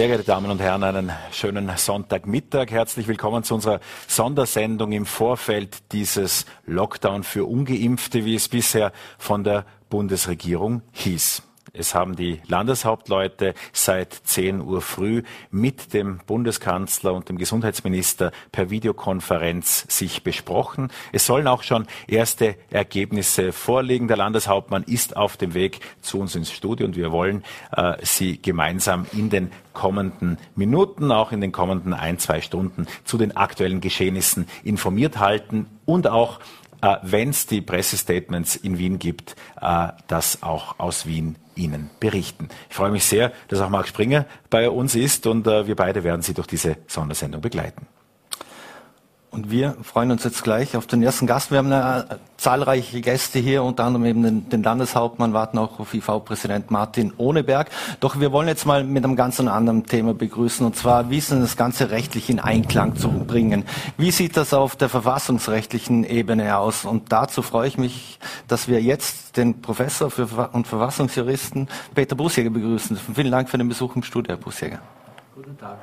Sehr geehrte Damen und Herren, einen schönen Sonntagmittag. Herzlich willkommen zu unserer Sondersendung im Vorfeld dieses Lockdown für Ungeimpfte, wie es bisher von der Bundesregierung hieß. Es haben die Landeshauptleute seit 10 Uhr früh mit dem Bundeskanzler und dem Gesundheitsminister per Videokonferenz sich besprochen. Es sollen auch schon erste Ergebnisse vorliegen. Der Landeshauptmann ist auf dem Weg zu uns ins Studio und wir wollen äh, Sie gemeinsam in den kommenden Minuten, auch in den kommenden ein, zwei Stunden zu den aktuellen Geschehnissen informiert halten und auch äh, wenn es die Pressestatements in Wien gibt, äh, das auch aus Wien Ihnen berichten. Ich freue mich sehr, dass auch Marc Springer bei uns ist und äh, wir beide werden Sie durch diese Sondersendung begleiten. Und wir freuen uns jetzt gleich auf den ersten Gast. Wir haben eine, äh, zahlreiche Gäste hier, unter anderem eben den, den Landeshauptmann, warten auch auf IV-Präsident Martin Ohneberg. Doch wir wollen jetzt mal mit einem ganz anderen Thema begrüßen, und zwar, wie ist denn das Ganze rechtlich in Einklang zu bringen? Wie sieht das auf der verfassungsrechtlichen Ebene aus? Und dazu freue ich mich, dass wir jetzt den Professor und Verfassungsjuristen Peter Busjäger begrüßen. Vielen Dank für den Besuch im Studio, Herr Busjäger. Guten Tag.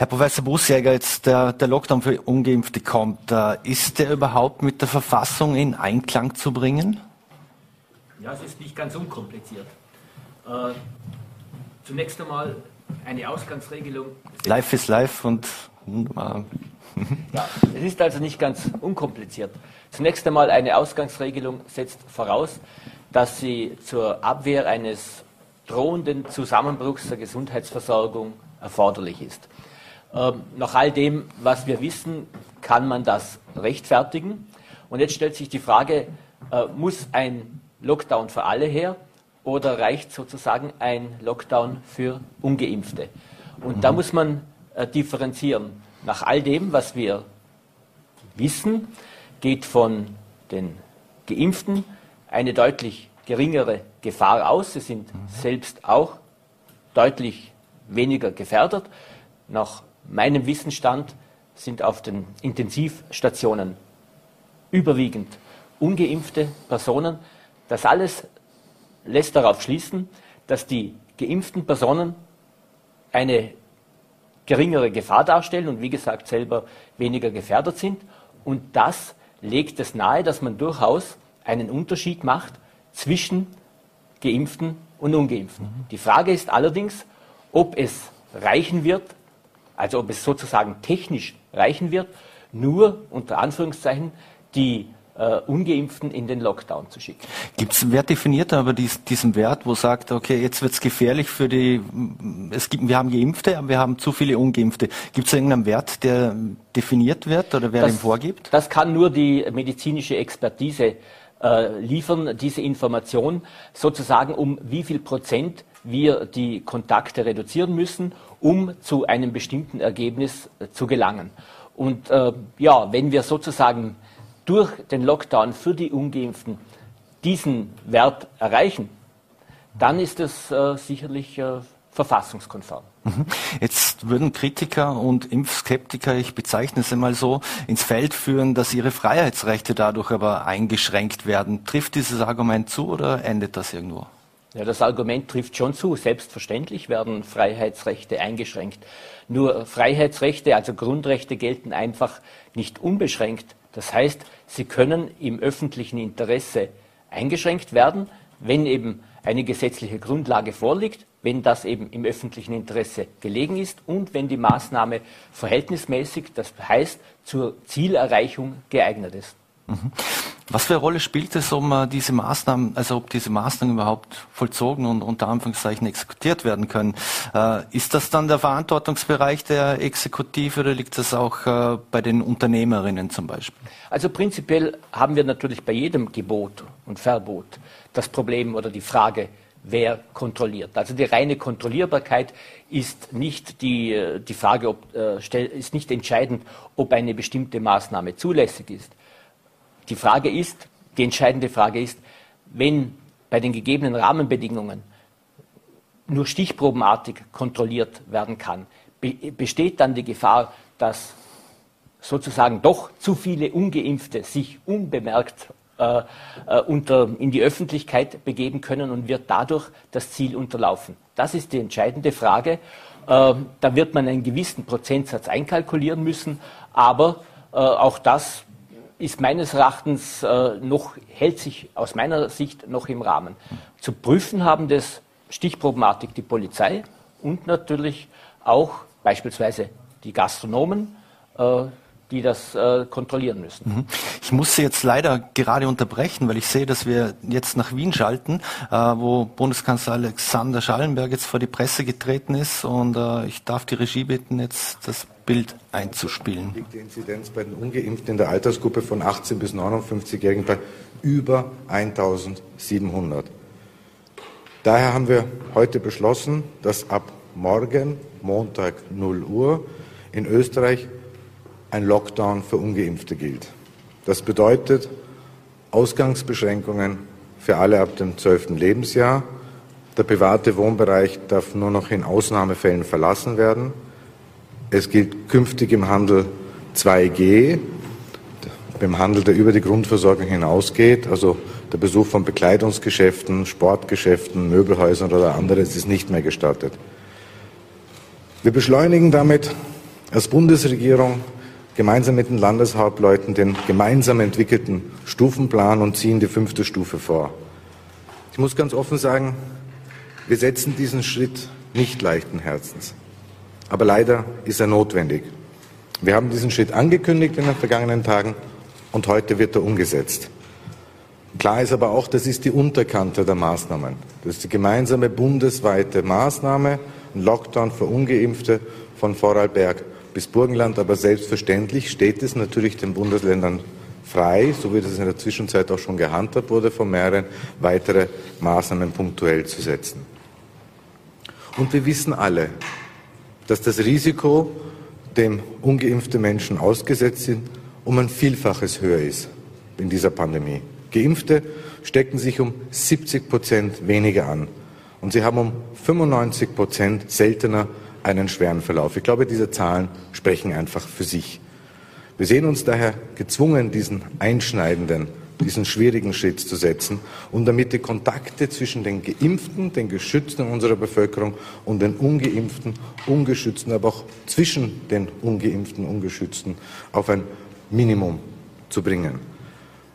Herr Professor Busjäger, jetzt der, der Lockdown für Ungeimpfte kommt. Äh, ist der überhaupt mit der Verfassung in Einklang zu bringen? Ja, es ist nicht ganz unkompliziert. Äh, zunächst einmal eine Ausgangsregelung. Life is life und wunderbar. Ja, es ist also nicht ganz unkompliziert. Zunächst einmal eine Ausgangsregelung setzt voraus, dass sie zur Abwehr eines drohenden Zusammenbruchs der Gesundheitsversorgung erforderlich ist. Ähm, nach all dem, was wir wissen, kann man das rechtfertigen. Und jetzt stellt sich die Frage, äh, muss ein Lockdown für alle her oder reicht sozusagen ein Lockdown für ungeimpfte? Und mhm. da muss man äh, differenzieren. Nach all dem, was wir wissen, geht von den Geimpften eine deutlich geringere Gefahr aus. Sie sind mhm. selbst auch deutlich weniger gefährdet. Nach meinem Wissensstand sind auf den Intensivstationen überwiegend ungeimpfte Personen. Das alles lässt darauf schließen, dass die geimpften Personen eine geringere Gefahr darstellen und wie gesagt selber weniger gefährdet sind. Und das legt es nahe, dass man durchaus einen Unterschied macht zwischen geimpften und ungeimpften. Mhm. Die Frage ist allerdings, ob es reichen wird, also ob es sozusagen technisch reichen wird, nur unter Anführungszeichen die äh, Ungeimpften in den Lockdown zu schicken. Gibt es, wer definiert aber dies, diesen Wert, wo sagt, okay, jetzt wird es gefährlich für die, es gibt, wir haben Geimpfte, aber wir haben zu viele Ungeimpfte. Gibt es irgendeinen Wert, der definiert wird oder wer das, den vorgibt? Das kann nur die medizinische Expertise äh, liefern, diese Information sozusagen um wie viel Prozent wir die Kontakte reduzieren müssen, um zu einem bestimmten Ergebnis äh, zu gelangen. Und äh, ja, wenn wir sozusagen durch den Lockdown für die Ungeimpften diesen Wert erreichen, dann ist es äh, sicherlich äh, verfassungskonform. Mhm. Jetzt würden Kritiker und Impfskeptiker, ich bezeichne es einmal so, ins Feld führen, dass ihre Freiheitsrechte dadurch aber eingeschränkt werden. Trifft dieses Argument zu oder endet das irgendwo? Ja, das Argument trifft schon zu. Selbstverständlich werden Freiheitsrechte eingeschränkt. Nur Freiheitsrechte, also Grundrechte, gelten einfach nicht unbeschränkt. Das heißt, sie können im öffentlichen Interesse eingeschränkt werden, wenn eben eine gesetzliche Grundlage vorliegt, wenn das eben im öffentlichen Interesse gelegen ist und wenn die Maßnahme verhältnismäßig, das heißt zur Zielerreichung geeignet ist. Mhm. Was für eine Rolle spielt es, um äh, diese Maßnahmen, also ob diese Maßnahmen überhaupt vollzogen und unter Anführungszeichen exekutiert werden können? Äh, ist das dann der Verantwortungsbereich der Exekutive oder liegt das auch äh, bei den Unternehmerinnen zum Beispiel? Also prinzipiell haben wir natürlich bei jedem Gebot und Verbot das Problem oder die Frage, wer kontrolliert. Also die reine Kontrollierbarkeit ist nicht die, die Frage, ob, ist nicht entscheidend, ob eine bestimmte Maßnahme zulässig ist. Die Frage ist, die entscheidende Frage ist, wenn bei den gegebenen Rahmenbedingungen nur stichprobenartig kontrolliert werden kann, besteht dann die Gefahr, dass sozusagen doch zu viele ungeimpfte sich unbemerkt äh, äh, unter, in die Öffentlichkeit begeben können und wird dadurch das Ziel unterlaufen. Das ist die entscheidende Frage. Äh, da wird man einen gewissen Prozentsatz einkalkulieren müssen, aber äh, auch das ist meines Erachtens äh, noch, hält sich aus meiner Sicht noch im Rahmen. Zu prüfen haben das Stichproblematik die Polizei und natürlich auch beispielsweise die Gastronomen, äh, die das äh, kontrollieren müssen. Mhm. Ich muss Sie jetzt leider gerade unterbrechen, weil ich sehe, dass wir jetzt nach Wien schalten, äh, wo Bundeskanzler Alexander Schallenberg jetzt vor die Presse getreten ist und äh, ich darf die Regie bitten, jetzt das Bild einzuspielen. Liegt die Inzidenz bei den Ungeimpften in der Altersgruppe von 18 bis 59-Jährigen bei über 1700. Daher haben wir heute beschlossen, dass ab morgen, Montag 0 Uhr, in Österreich ein Lockdown für ungeimpfte gilt. Das bedeutet Ausgangsbeschränkungen für alle ab dem 12. Lebensjahr. Der private Wohnbereich darf nur noch in Ausnahmefällen verlassen werden. Es gilt künftig im Handel 2G, beim Handel, der über die Grundversorgung hinausgeht, also der Besuch von Bekleidungsgeschäften, Sportgeschäften, Möbelhäusern oder anderes ist nicht mehr gestattet. Wir beschleunigen damit als Bundesregierung gemeinsam mit den Landeshauptleuten den gemeinsam entwickelten Stufenplan und ziehen die fünfte Stufe vor. Ich muss ganz offen sagen, wir setzen diesen Schritt nicht leichten Herzens. Aber leider ist er notwendig. Wir haben diesen Schritt angekündigt in den vergangenen Tagen und heute wird er umgesetzt. Klar ist aber auch, das ist die Unterkante der Maßnahmen. Das ist die gemeinsame bundesweite Maßnahme, ein Lockdown für Ungeimpfte von Vorarlberg bis Burgenland. Aber selbstverständlich steht es natürlich den Bundesländern frei, so wie das in der Zwischenzeit auch schon gehandhabt wurde, von mehreren weitere Maßnahmen punktuell zu setzen. Und wir wissen alle, dass das Risiko, dem ungeimpfte Menschen ausgesetzt sind, um ein Vielfaches höher ist in dieser Pandemie. Geimpfte stecken sich um 70 Prozent weniger an und sie haben um 95 Prozent seltener einen schweren Verlauf. Ich glaube, diese Zahlen sprechen einfach für sich. Wir sehen uns daher gezwungen, diesen einschneidenden, diesen schwierigen Schritt zu setzen und damit die Kontakte zwischen den Geimpften, den Geschützten unserer Bevölkerung und den Ungeimpften, Ungeschützten, aber auch zwischen den Ungeimpften, Ungeschützten auf ein Minimum zu bringen.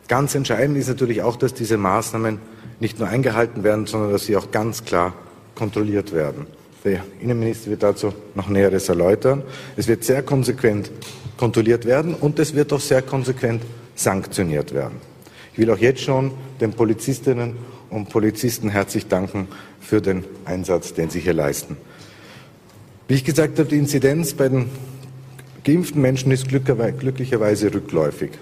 Ganz entscheidend ist natürlich auch, dass diese Maßnahmen nicht nur eingehalten werden, sondern dass sie auch ganz klar kontrolliert werden. Der Innenminister wird dazu noch Näheres erläutern. Es wird sehr konsequent kontrolliert werden und es wird auch sehr konsequent sanktioniert werden. Ich will auch jetzt schon den Polizistinnen und Polizisten herzlich danken für den Einsatz, den sie hier leisten. Wie ich gesagt habe, die Inzidenz bei den geimpften Menschen ist glücklicherweise rückläufig.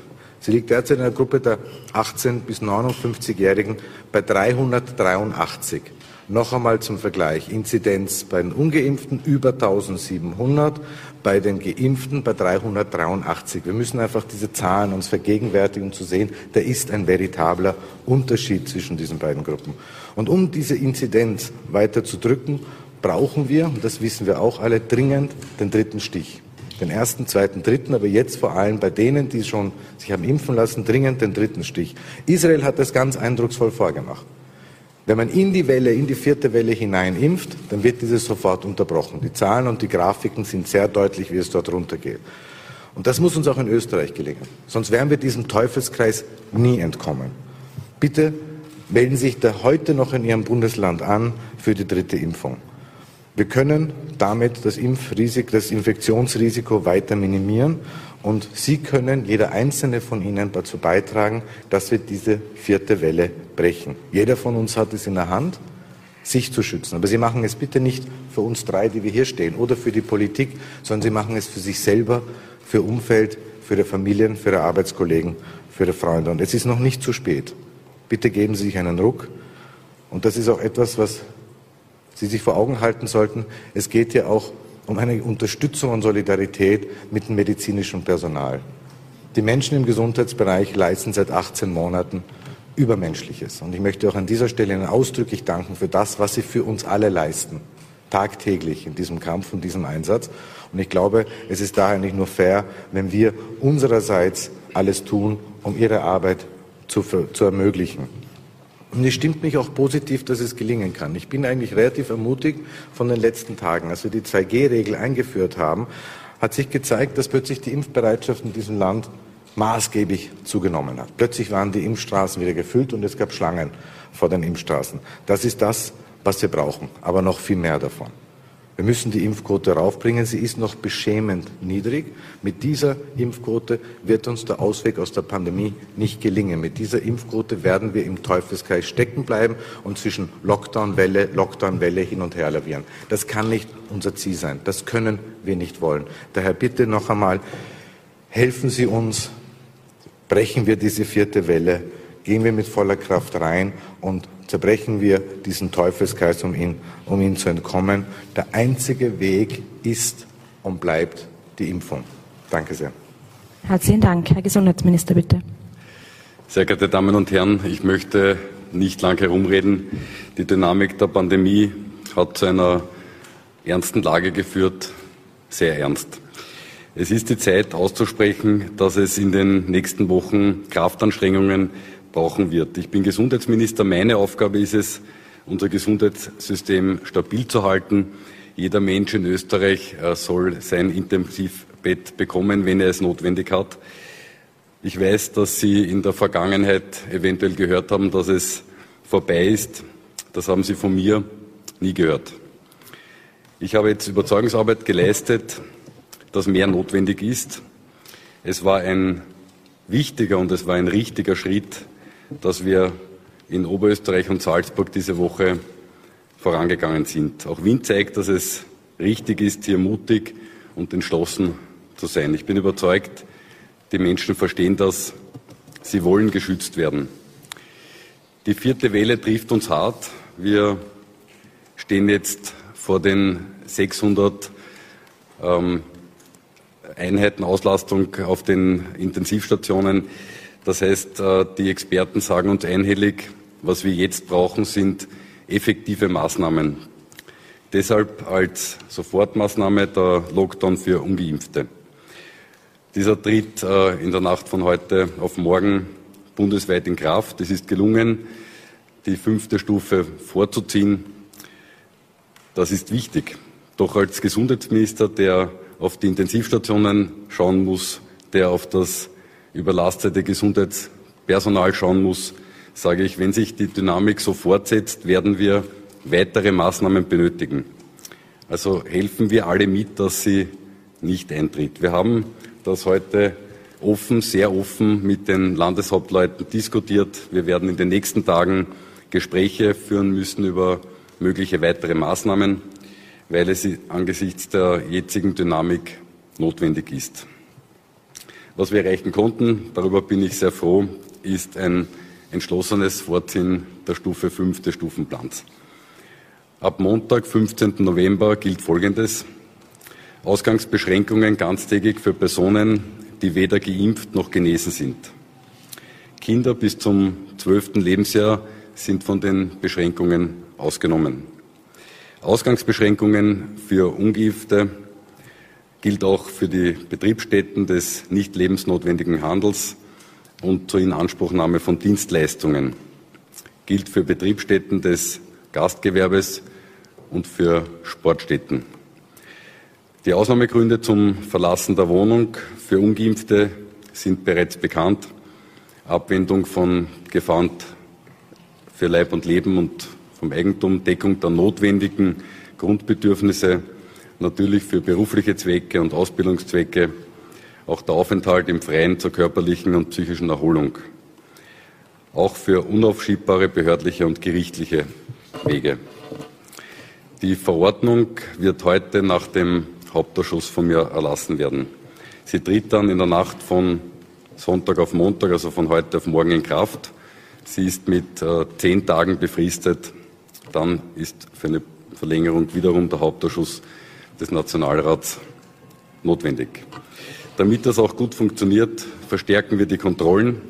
Sie liegt derzeit in der Gruppe der 18 bis 59-Jährigen bei 383. Noch einmal zum Vergleich. Inzidenz bei den Ungeimpften über 1700, bei den Geimpften bei 383. Wir müssen einfach diese Zahlen uns vergegenwärtigen, um zu sehen, da ist ein veritabler Unterschied zwischen diesen beiden Gruppen. Und um diese Inzidenz weiter zu drücken, brauchen wir, und das wissen wir auch alle, dringend den dritten Stich. Den ersten, zweiten, dritten, aber jetzt vor allem bei denen, die schon sich haben impfen lassen, dringend den dritten Stich. Israel hat das ganz eindrucksvoll vorgemacht. Wenn man in die Welle, in die vierte Welle hinein impft, dann wird dieses sofort unterbrochen. Die Zahlen und die Grafiken sind sehr deutlich, wie es dort runtergeht. Und das muss uns auch in Österreich gelingen. Sonst werden wir diesem Teufelskreis nie entkommen. Bitte melden Sie sich da heute noch in Ihrem Bundesland an für die dritte Impfung. Wir können damit das Impfrisiko, das Infektionsrisiko weiter minimieren und Sie können, jeder einzelne von Ihnen, dazu beitragen, dass wir diese vierte Welle brechen. Jeder von uns hat es in der Hand, sich zu schützen. Aber Sie machen es bitte nicht für uns drei, die wir hier stehen, oder für die Politik, sondern Sie machen es für sich selber, für Umfeld, für Ihre Familien, für Ihre Arbeitskollegen, für Ihre Freunde. Und es ist noch nicht zu spät. Bitte geben Sie sich einen Ruck. Und das ist auch etwas, was Sie sich vor Augen halten sollten, es geht ja auch um eine Unterstützung und Solidarität mit dem medizinischen Personal. Die Menschen im Gesundheitsbereich leisten seit 18 Monaten Übermenschliches. Und ich möchte auch an dieser Stelle Ihnen ausdrücklich danken für das, was Sie für uns alle leisten, tagtäglich in diesem Kampf und diesem Einsatz. Und ich glaube, es ist daher nicht nur fair, wenn wir unsererseits alles tun, um Ihre Arbeit zu, zu ermöglichen. Und es stimmt mich auch positiv, dass es gelingen kann. Ich bin eigentlich relativ ermutigt von den letzten Tagen. Als wir die 2G-Regel eingeführt haben, hat sich gezeigt, dass plötzlich die Impfbereitschaft in diesem Land maßgeblich zugenommen hat. Plötzlich waren die Impfstraßen wieder gefüllt und es gab Schlangen vor den Impfstraßen. Das ist das, was wir brauchen, aber noch viel mehr davon. Wir müssen die Impfquote raufbringen. Sie ist noch beschämend niedrig. Mit dieser Impfquote wird uns der Ausweg aus der Pandemie nicht gelingen. Mit dieser Impfquote werden wir im Teufelskreis stecken bleiben und zwischen Lockdown-Welle, Lockdown-Welle hin und her lavieren. Das kann nicht unser Ziel sein. Das können wir nicht wollen. Daher bitte noch einmal, helfen Sie uns, brechen wir diese vierte Welle, gehen wir mit voller Kraft rein und zerbrechen wir diesen Teufelskreis, um ihn, um ihn zu entkommen. Der einzige Weg ist und bleibt die Impfung. Danke sehr. Herzlichen Dank. Herr Gesundheitsminister, bitte. Sehr geehrte Damen und Herren, ich möchte nicht lang herumreden. Die Dynamik der Pandemie hat zu einer ernsten Lage geführt, sehr ernst. Es ist die Zeit auszusprechen, dass es in den nächsten Wochen Kraftanstrengungen brauchen wird. Ich bin Gesundheitsminister. Meine Aufgabe ist es, unser Gesundheitssystem stabil zu halten. Jeder Mensch in Österreich äh, soll sein Intensivbett bekommen, wenn er es notwendig hat. Ich weiß, dass Sie in der Vergangenheit eventuell gehört haben, dass es vorbei ist. Das haben Sie von mir nie gehört. Ich habe jetzt Überzeugungsarbeit geleistet, dass mehr notwendig ist. Es war ein wichtiger und es war ein richtiger Schritt, dass wir in Oberösterreich und Salzburg diese Woche vorangegangen sind. Auch Wien zeigt, dass es richtig ist, hier mutig und entschlossen zu sein. Ich bin überzeugt, die Menschen verstehen das. Sie wollen geschützt werden. Die vierte Welle trifft uns hart. Wir stehen jetzt vor den 600 ähm, Einheiten Auslastung auf den Intensivstationen. Das heißt, äh, die Experten sagen uns einhellig, was wir jetzt brauchen, sind effektive Maßnahmen. Deshalb als Sofortmaßnahme der Lockdown für ungeimpfte. Dieser tritt äh, in der Nacht von heute auf morgen bundesweit in Kraft. Es ist gelungen, die fünfte Stufe vorzuziehen. Das ist wichtig. Doch als Gesundheitsminister, der auf die Intensivstationen schauen muss, der auf das überlastete Gesundheitspersonal schauen muss, sage ich, wenn sich die Dynamik so fortsetzt, werden wir weitere Maßnahmen benötigen. Also helfen wir alle mit, dass sie nicht eintritt. Wir haben das heute offen, sehr offen mit den Landeshauptleuten diskutiert. Wir werden in den nächsten Tagen Gespräche führen müssen über mögliche weitere Maßnahmen, weil es angesichts der jetzigen Dynamik notwendig ist. Was wir erreichen konnten, darüber bin ich sehr froh, ist ein entschlossenes Vorziehen der Stufe 5 des Stufenplans. Ab Montag, 15. November, gilt Folgendes. Ausgangsbeschränkungen ganztägig für Personen, die weder geimpft noch genesen sind. Kinder bis zum 12. Lebensjahr sind von den Beschränkungen ausgenommen. Ausgangsbeschränkungen für Ungeimpfte gilt auch für die Betriebsstätten des nicht lebensnotwendigen Handels und zur Inanspruchnahme von Dienstleistungen, gilt für Betriebsstätten des Gastgewerbes und für Sportstätten. Die Ausnahmegründe zum Verlassen der Wohnung für Ungeimpfte sind bereits bekannt. Abwendung von Gefahren für Leib und Leben und vom Eigentum, Deckung der notwendigen Grundbedürfnisse natürlich für berufliche Zwecke und Ausbildungszwecke, auch der Aufenthalt im Freien zur körperlichen und psychischen Erholung, auch für unaufschiebbare behördliche und gerichtliche Wege. Die Verordnung wird heute nach dem Hauptausschuss von mir erlassen werden. Sie tritt dann in der Nacht von Sonntag auf Montag, also von heute auf morgen in Kraft. Sie ist mit äh, zehn Tagen befristet. Dann ist für eine Verlängerung wiederum der Hauptausschuss des Nationalrats notwendig. Damit das auch gut funktioniert, verstärken wir die Kontrollen.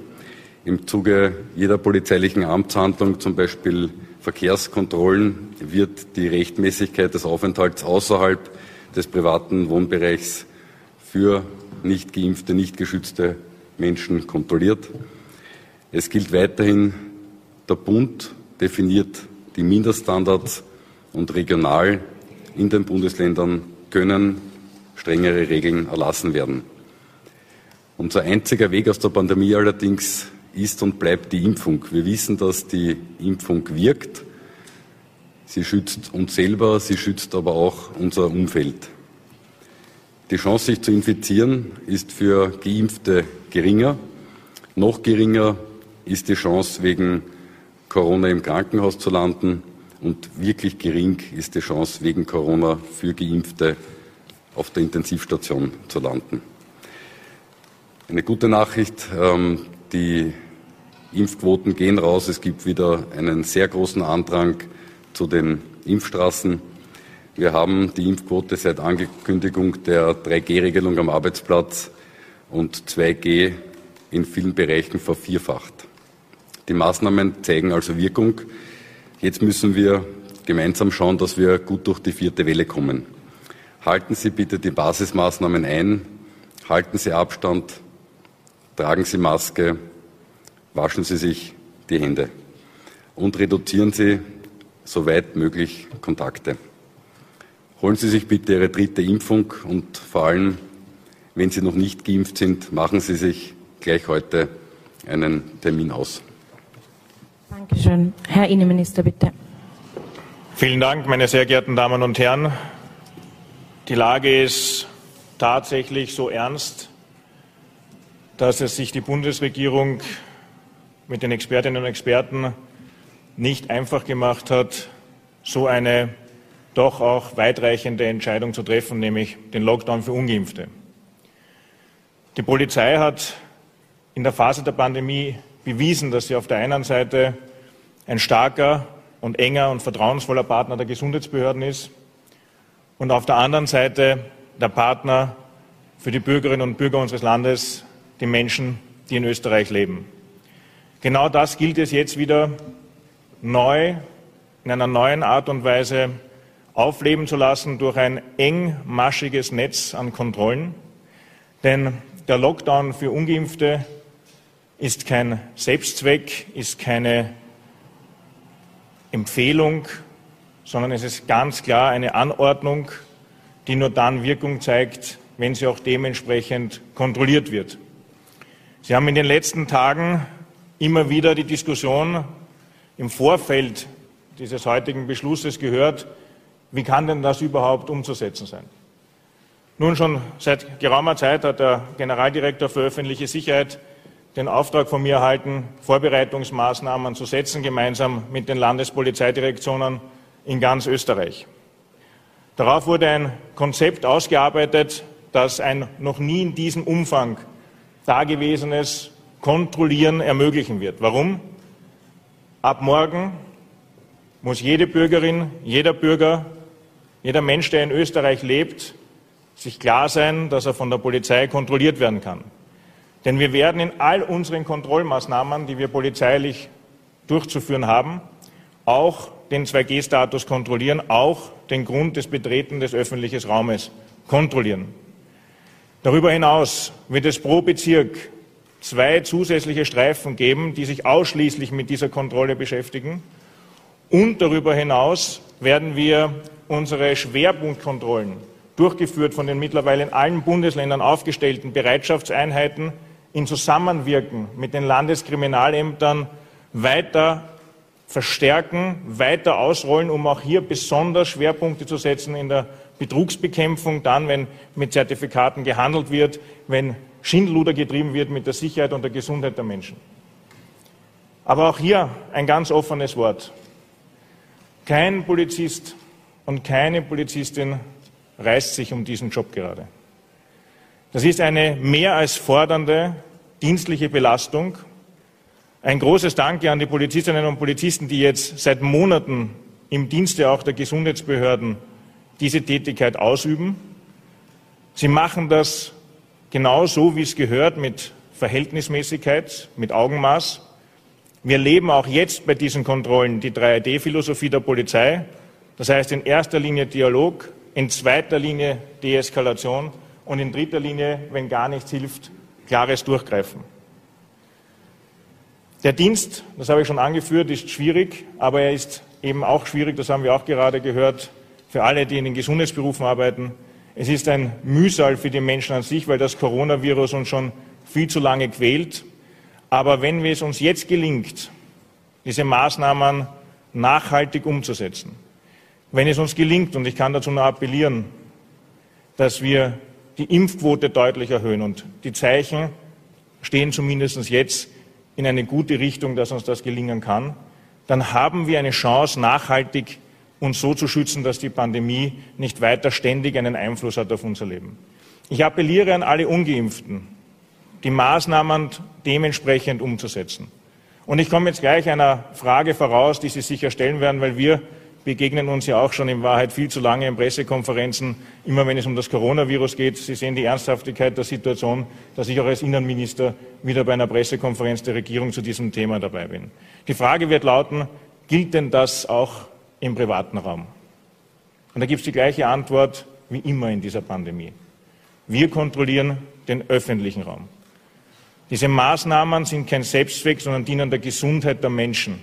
Im Zuge jeder polizeilichen Amtshandlung, zum Beispiel Verkehrskontrollen, wird die Rechtmäßigkeit des Aufenthalts außerhalb des privaten Wohnbereichs für nicht geimpfte, nicht geschützte Menschen kontrolliert. Es gilt weiterhin, der Bund definiert die Mindeststandards und regional in den Bundesländern können strengere Regeln erlassen werden. Unser einziger Weg aus der Pandemie allerdings ist und bleibt die Impfung. Wir wissen, dass die Impfung wirkt. Sie schützt uns selber, sie schützt aber auch unser Umfeld. Die Chance, sich zu infizieren, ist für Geimpfte geringer. Noch geringer ist die Chance, wegen Corona im Krankenhaus zu landen. Und wirklich gering ist die Chance, wegen Corona für Geimpfte auf der Intensivstation zu landen. Eine gute Nachricht, ähm, die Impfquoten gehen raus. Es gibt wieder einen sehr großen Andrang zu den Impfstraßen. Wir haben die Impfquote seit Ankündigung der 3G-Regelung am Arbeitsplatz und 2G in vielen Bereichen vervierfacht. Die Maßnahmen zeigen also Wirkung. Jetzt müssen wir gemeinsam schauen, dass wir gut durch die vierte Welle kommen. Halten Sie bitte die Basismaßnahmen ein, halten Sie Abstand, tragen Sie Maske, waschen Sie sich die Hände und reduzieren Sie soweit möglich Kontakte. Holen Sie sich bitte Ihre dritte Impfung und vor allem, wenn Sie noch nicht geimpft sind, machen Sie sich gleich heute einen Termin aus. Dankeschön. Herr Innenminister, bitte. Vielen Dank, meine sehr geehrten Damen und Herren. Die Lage ist tatsächlich so ernst, dass es sich die Bundesregierung mit den Expertinnen und Experten nicht einfach gemacht hat, so eine doch auch weitreichende Entscheidung zu treffen, nämlich den Lockdown für ungeimpfte. Die Polizei hat in der Phase der Pandemie bewiesen, dass sie auf der einen Seite ein starker und enger und vertrauensvoller Partner der Gesundheitsbehörden ist und auf der anderen Seite der Partner für die Bürgerinnen und Bürger unseres Landes, die Menschen, die in Österreich leben. Genau das gilt es jetzt wieder neu, in einer neuen Art und Weise aufleben zu lassen durch ein engmaschiges Netz an Kontrollen. Denn der Lockdown für ungeimpfte ist kein Selbstzweck, ist keine Empfehlung, sondern es ist ganz klar eine Anordnung, die nur dann Wirkung zeigt, wenn sie auch dementsprechend kontrolliert wird. Sie haben in den letzten Tagen immer wieder die Diskussion im Vorfeld dieses heutigen Beschlusses gehört, wie kann denn das überhaupt umzusetzen sein? Nun schon seit geraumer Zeit hat der Generaldirektor für öffentliche Sicherheit den Auftrag von mir erhalten, Vorbereitungsmaßnahmen zu setzen, gemeinsam mit den Landespolizeidirektionen in ganz Österreich. Darauf wurde ein Konzept ausgearbeitet, das ein noch nie in diesem Umfang dagewesenes Kontrollieren ermöglichen wird. Warum? Ab morgen muss jede Bürgerin, jeder Bürger, jeder Mensch, der in Österreich lebt, sich klar sein, dass er von der Polizei kontrolliert werden kann. Denn wir werden in all unseren Kontrollmaßnahmen, die wir polizeilich durchzuführen haben, auch den 2G-Status kontrollieren, auch den Grund des Betreten des öffentlichen Raumes kontrollieren. Darüber hinaus wird es pro Bezirk zwei zusätzliche Streifen geben, die sich ausschließlich mit dieser Kontrolle beschäftigen. Und darüber hinaus werden wir unsere Schwerpunktkontrollen, durchgeführt von den mittlerweile in allen Bundesländern aufgestellten Bereitschaftseinheiten, in Zusammenwirken mit den Landeskriminalämtern weiter verstärken, weiter ausrollen, um auch hier besonders Schwerpunkte zu setzen in der Betrugsbekämpfung, dann, wenn mit Zertifikaten gehandelt wird, wenn Schindluder getrieben wird mit der Sicherheit und der Gesundheit der Menschen. Aber auch hier ein ganz offenes Wort. Kein Polizist und keine Polizistin reißt sich um diesen Job gerade. Das ist eine mehr als fordernde dienstliche Belastung. Ein großes Danke an die Polizistinnen und Polizisten, die jetzt seit Monaten im Dienste auch der Gesundheitsbehörden diese Tätigkeit ausüben. Sie machen das genau so, wie es gehört, mit Verhältnismäßigkeit, mit Augenmaß. Wir leben auch jetzt bei diesen Kontrollen die 3D-Philosophie der Polizei. Das heißt in erster Linie Dialog, in zweiter Linie Deeskalation und in dritter Linie, wenn gar nichts hilft, klares Durchgreifen. Der Dienst, das habe ich schon angeführt, ist schwierig, aber er ist eben auch schwierig, das haben wir auch gerade gehört, für alle, die in den Gesundheitsberufen arbeiten. Es ist ein Mühsal für die Menschen an sich, weil das Coronavirus uns schon viel zu lange quält. Aber wenn es uns jetzt gelingt, diese Maßnahmen nachhaltig umzusetzen, wenn es uns gelingt, und ich kann dazu nur appellieren, dass wir die Impfquote deutlich erhöhen und die Zeichen stehen zumindest jetzt in eine gute Richtung, dass uns das gelingen kann, dann haben wir eine Chance, nachhaltig uns so zu schützen, dass die Pandemie nicht weiter ständig einen Einfluss hat auf unser Leben. Ich appelliere an alle Ungeimpften, die Maßnahmen dementsprechend umzusetzen. Und ich komme jetzt gleich einer Frage voraus, die Sie sicher stellen werden, weil wir begegnen uns ja auch schon in Wahrheit viel zu lange in Pressekonferenzen, immer wenn es um das Coronavirus geht. Sie sehen die Ernsthaftigkeit der Situation, dass ich auch als Innenminister wieder bei einer Pressekonferenz der Regierung zu diesem Thema dabei bin. Die Frage wird lauten, gilt denn das auch im privaten Raum? Und da gibt es die gleiche Antwort wie immer in dieser Pandemie. Wir kontrollieren den öffentlichen Raum. Diese Maßnahmen sind kein Selbstzweck, sondern dienen der Gesundheit der Menschen,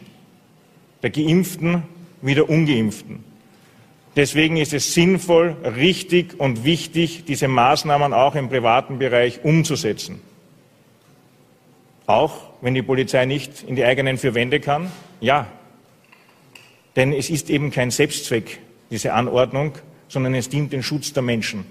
der Geimpften wie der Ungeimpften. Deswegen ist es sinnvoll, richtig und wichtig, diese Maßnahmen auch im privaten Bereich umzusetzen. Auch wenn die Polizei nicht in die eigenen vier Wände kann? Ja. Denn es ist eben kein Selbstzweck, diese Anordnung, sondern es dient dem Schutz der Menschen.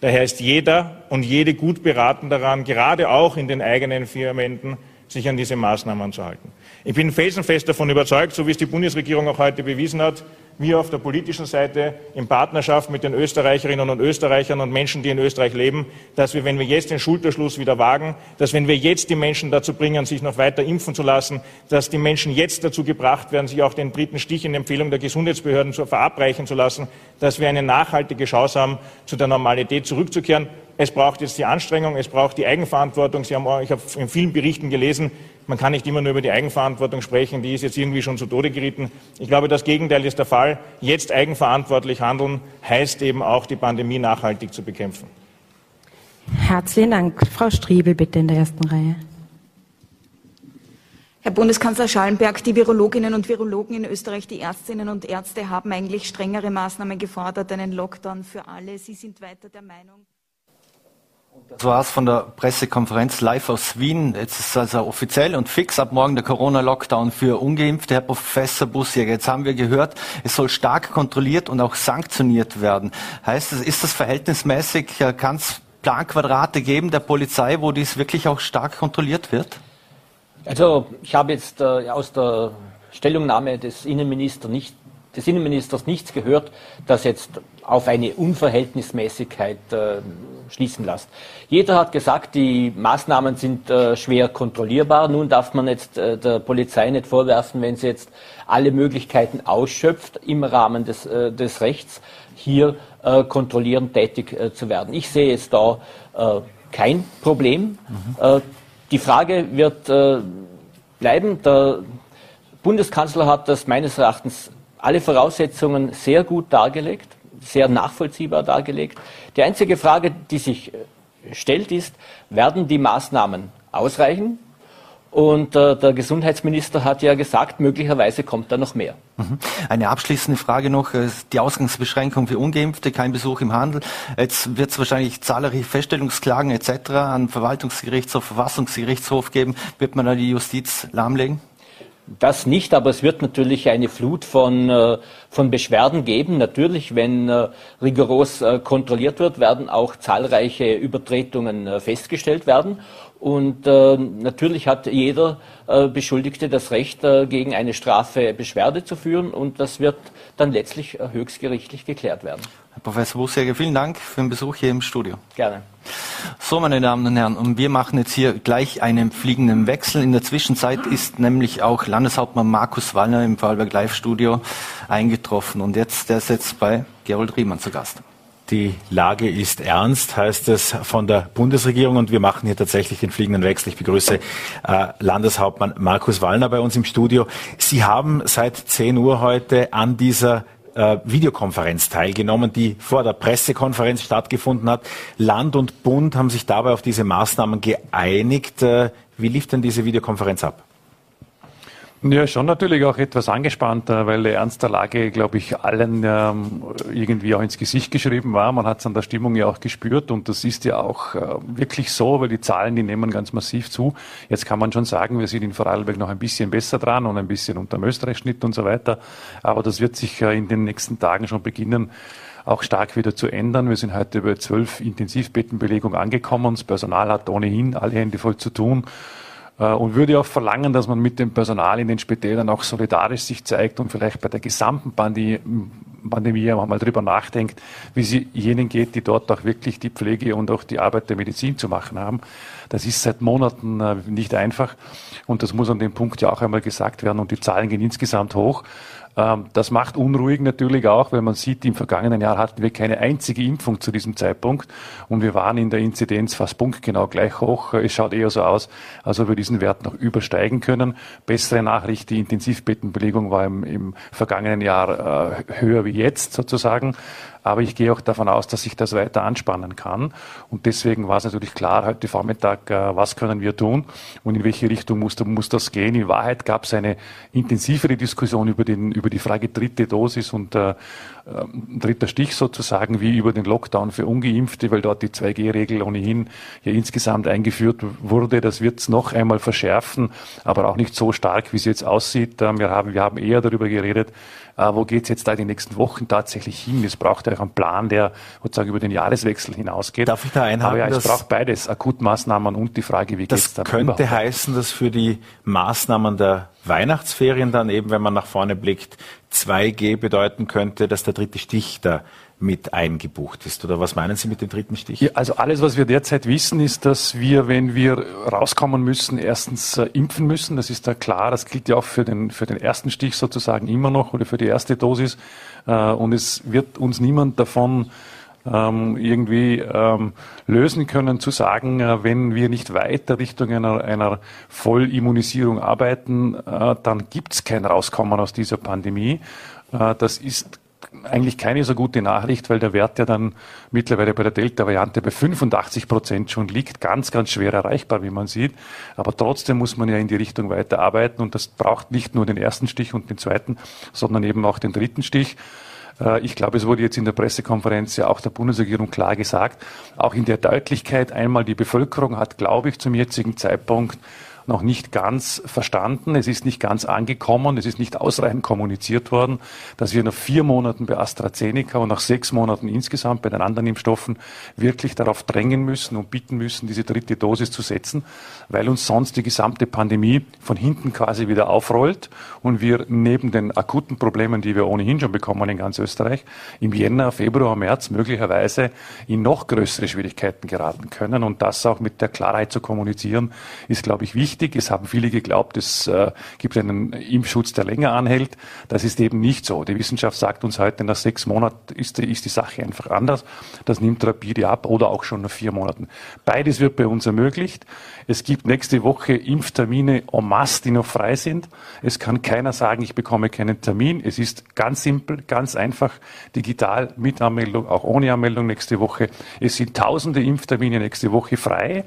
Daher ist jeder und jede gut beraten daran, gerade auch in den eigenen vier Wänden, sich an diese Maßnahmen zu halten. Ich bin felsenfest davon überzeugt, so wie es die Bundesregierung auch heute bewiesen hat, wir auf der politischen Seite in Partnerschaft mit den Österreicherinnen und Österreichern und Menschen, die in Österreich leben, dass wir, wenn wir jetzt den Schulterschluss wieder wagen, dass wenn wir jetzt die Menschen dazu bringen, sich noch weiter impfen zu lassen, dass die Menschen jetzt dazu gebracht werden, sich auch den dritten Stich in Empfehlung der Gesundheitsbehörden zu verabreichen zu lassen, dass wir eine nachhaltige Chance haben, zu der Normalität zurückzukehren. Es braucht jetzt die Anstrengung, es braucht die Eigenverantwortung. Sie haben, ich habe in vielen Berichten gelesen, man kann nicht immer nur über die Eigenverantwortung sprechen, die ist jetzt irgendwie schon zu Tode gerieten. Ich glaube, das Gegenteil ist der Fall. Jetzt eigenverantwortlich handeln heißt eben auch, die Pandemie nachhaltig zu bekämpfen. Herzlichen Dank. Frau Striebel, bitte in der ersten Reihe. Herr Bundeskanzler Schallenberg, die Virologinnen und Virologen in Österreich, die Ärztinnen und Ärzte haben eigentlich strengere Maßnahmen gefordert, einen Lockdown für alle. Sie sind weiter der Meinung. Das war es von der Pressekonferenz live aus Wien. Jetzt ist also offiziell und fix ab morgen der Corona-Lockdown für Ungeimpfte. Herr Professor Bussier, jetzt haben wir gehört, es soll stark kontrolliert und auch sanktioniert werden. Heißt es, ist das verhältnismäßig? Kann es Planquadrate geben der Polizei, wo dies wirklich auch stark kontrolliert wird? Also ich habe jetzt äh, aus der Stellungnahme des Innenministers nicht des Innenministers nichts gehört, das jetzt auf eine Unverhältnismäßigkeit äh, schließen lässt. Jeder hat gesagt, die Maßnahmen sind äh, schwer kontrollierbar. Nun darf man jetzt äh, der Polizei nicht vorwerfen, wenn sie jetzt alle Möglichkeiten ausschöpft, im Rahmen des, äh, des Rechts hier äh, kontrollierend tätig äh, zu werden. Ich sehe jetzt da kein Problem. Mhm. die Frage wird bleiben. Der Bundeskanzler hat das meines Erachtens alle Voraussetzungen sehr gut dargelegt, sehr nachvollziehbar dargelegt. Die einzige Frage, die sich äh, stellt, ist, werden die Maßnahmen ausreichen? Und äh, der Gesundheitsminister hat ja gesagt, möglicherweise kommt da noch mehr. Mhm. Eine abschließende Frage noch. Äh, die Ausgangsbeschränkung für Ungeimpfte, kein Besuch im Handel. Jetzt wird es wahrscheinlich zahlreiche Feststellungsklagen etc. an Verwaltungsgerichtshof, Verfassungsgerichtshof geben. Wird man da die Justiz lahmlegen? Das nicht, aber es wird natürlich eine Flut von, äh, von Beschwerden geben. Natürlich, wenn äh, rigoros äh, kontrolliert wird, werden auch zahlreiche Übertretungen festgestellt werden. Und natürlich hat jeder Beschuldigte das Recht, gegen eine Strafe Beschwerde zu führen. Und das wird dann letztlich höchstgerichtlich geklärt werden. Herr Professor Bussiger, vielen Dank für den Besuch hier im Studio. Gerne. So, meine Damen und Herren, und wir machen jetzt hier gleich einen fliegenden Wechsel. In der Zwischenzeit ist nämlich auch Landeshauptmann Markus Wallner im Vorarlberg Live-Studio eingetroffen. Und jetzt, der ist jetzt bei Gerold Riemann zu Gast. Die Lage ist ernst, heißt es von der Bundesregierung und wir machen hier tatsächlich den fliegenden Wechsel. Ich begrüße äh, Landeshauptmann Markus Wallner bei uns im Studio. Sie haben seit 10 Uhr heute an dieser äh, Videokonferenz teilgenommen, die vor der Pressekonferenz stattgefunden hat. Land und Bund haben sich dabei auf diese Maßnahmen geeinigt. Äh, wie lief denn diese Videokonferenz ab? Ja, schon natürlich auch etwas angespannter, weil der Ernst der Lage, glaube ich, allen ähm, irgendwie auch ins Gesicht geschrieben war. Man hat es an der Stimmung ja auch gespürt und das ist ja auch äh, wirklich so, weil die Zahlen, die nehmen ganz massiv zu. Jetzt kann man schon sagen, wir sind in Vorarlberg noch ein bisschen besser dran und ein bisschen unter dem Österreich-Schnitt und so weiter. Aber das wird sich äh, in den nächsten Tagen schon beginnen auch stark wieder zu ändern. Wir sind heute über zwölf Intensivbettenbelegung angekommen. Das Personal hat ohnehin alle Hände voll zu tun. Äh, und würde auch verlangen, dass man mit dem Personal in den Spitälern auch solidarisch sich zeigt und vielleicht bei der gesamten Pandemie, Pandemie auch mal drüber nachdenkt, wie es jenen geht, die dort auch wirklich die Pflege und auch die Arbeit der Medizin zu machen haben. Das ist seit Monaten äh, nicht einfach und das muss an dem Punkt ja auch einmal gesagt werden und die Zahlen gehen insgesamt hoch. Ähm, das macht unruhig natürlich auch, weil man sieht, im vergangenen Jahr hatten wir keine einzige Impfung zu diesem Zeitpunkt und wir waren in der Inzidenz fast punktgenau gleich hoch. Es schaut eher so aus, als ob wir diesen Wert noch übersteigen können. Bessere Nachricht, die Intensivbettenbelegung war im, im vergangenen Jahr äh, höher wie jetzt sozusagen. Aber ich gehe auch davon aus, dass sich das weiter anspannen kann. Und deswegen war es natürlich klar heute Vormittag, äh, was können wir tun und in welche Richtung muss, muss das gehen. In Wahrheit gab es eine intensivere Diskussion über, den, über die Frage dritte Dosis und äh, ähm, dritter Stich sozusagen, wie über den Lockdown für Ungeimpfte, weil dort die 2G-Regel ohnehin ja insgesamt eingeführt wurde. Das wird es noch einmal verschärfen, aber auch nicht so stark, wie es jetzt aussieht. Ähm, wir haben, wir haben eher darüber geredet, äh, wo geht es jetzt da die nächsten Wochen tatsächlich hin? Es braucht ja auch einen Plan, der sozusagen über den Jahreswechsel hinausgeht. Darf ich da einhaken? Aber ja, es braucht beides, Akutmaßnahmen und die Frage, wie geht es dann Das könnte überhaupt? heißen, dass für die Maßnahmen der Weihnachtsferien dann eben, wenn man nach vorne blickt, 2G bedeuten könnte, dass der dritte Stich da mit eingebucht ist. Oder was meinen Sie mit dem dritten Stich? Ja, also alles, was wir derzeit wissen, ist, dass wir, wenn wir rauskommen müssen, erstens äh, impfen müssen. Das ist da klar. Das gilt ja auch für den, für den ersten Stich sozusagen immer noch oder für die erste Dosis. Äh, und es wird uns niemand davon ähm, irgendwie ähm, lösen können, zu sagen, äh, wenn wir nicht weiter Richtung einer, einer Vollimmunisierung arbeiten, äh, dann gibt es kein Rauskommen aus dieser Pandemie. Äh, das ist eigentlich keine so gute Nachricht, weil der Wert ja dann mittlerweile bei der Delta-Variante bei 85 Prozent schon liegt. Ganz, ganz schwer erreichbar, wie man sieht. Aber trotzdem muss man ja in die Richtung weiterarbeiten und das braucht nicht nur den ersten Stich und den zweiten, sondern eben auch den dritten Stich. Äh, ich glaube, es wurde jetzt in der Pressekonferenz ja auch der Bundesregierung klar gesagt, auch in der Deutlichkeit einmal die Bevölkerung hat, glaube ich, zum jetzigen Zeitpunkt noch nicht ganz verstanden. Es ist nicht ganz angekommen. Es ist nicht ausreichend kommuniziert worden, dass wir nach vier Monaten bei AstraZeneca und nach sechs Monaten insgesamt bei den anderen Impfstoffen wirklich darauf drängen müssen und bitten müssen, diese dritte Dosis zu setzen, weil uns sonst die gesamte Pandemie von hinten quasi wieder aufrollt und wir neben den akuten Problemen, die wir ohnehin schon bekommen in ganz Österreich, im Jänner, Februar, März möglicherweise in noch größere Schwierigkeiten geraten können. Und das auch mit der Klarheit zu kommunizieren, ist, glaube ich, wichtig wichtig. Es haben viele geglaubt, es äh, gibt einen Impfschutz, der länger anhält. Das ist eben nicht so. Die Wissenschaft sagt uns heute, nach sechs Monaten ist, ist die Sache einfach anders. Das nimmt rapide ab oder auch schon nach vier Monaten. Beides wird bei uns ermöglicht. Es gibt nächste Woche Impftermine en masse, die noch frei sind. Es kann keiner sagen, ich bekomme keinen Termin. Es ist ganz simpel, ganz einfach, digital mit Anmeldung, auch ohne Anmeldung nächste Woche. Es sind tausende Impftermine nächste Woche frei.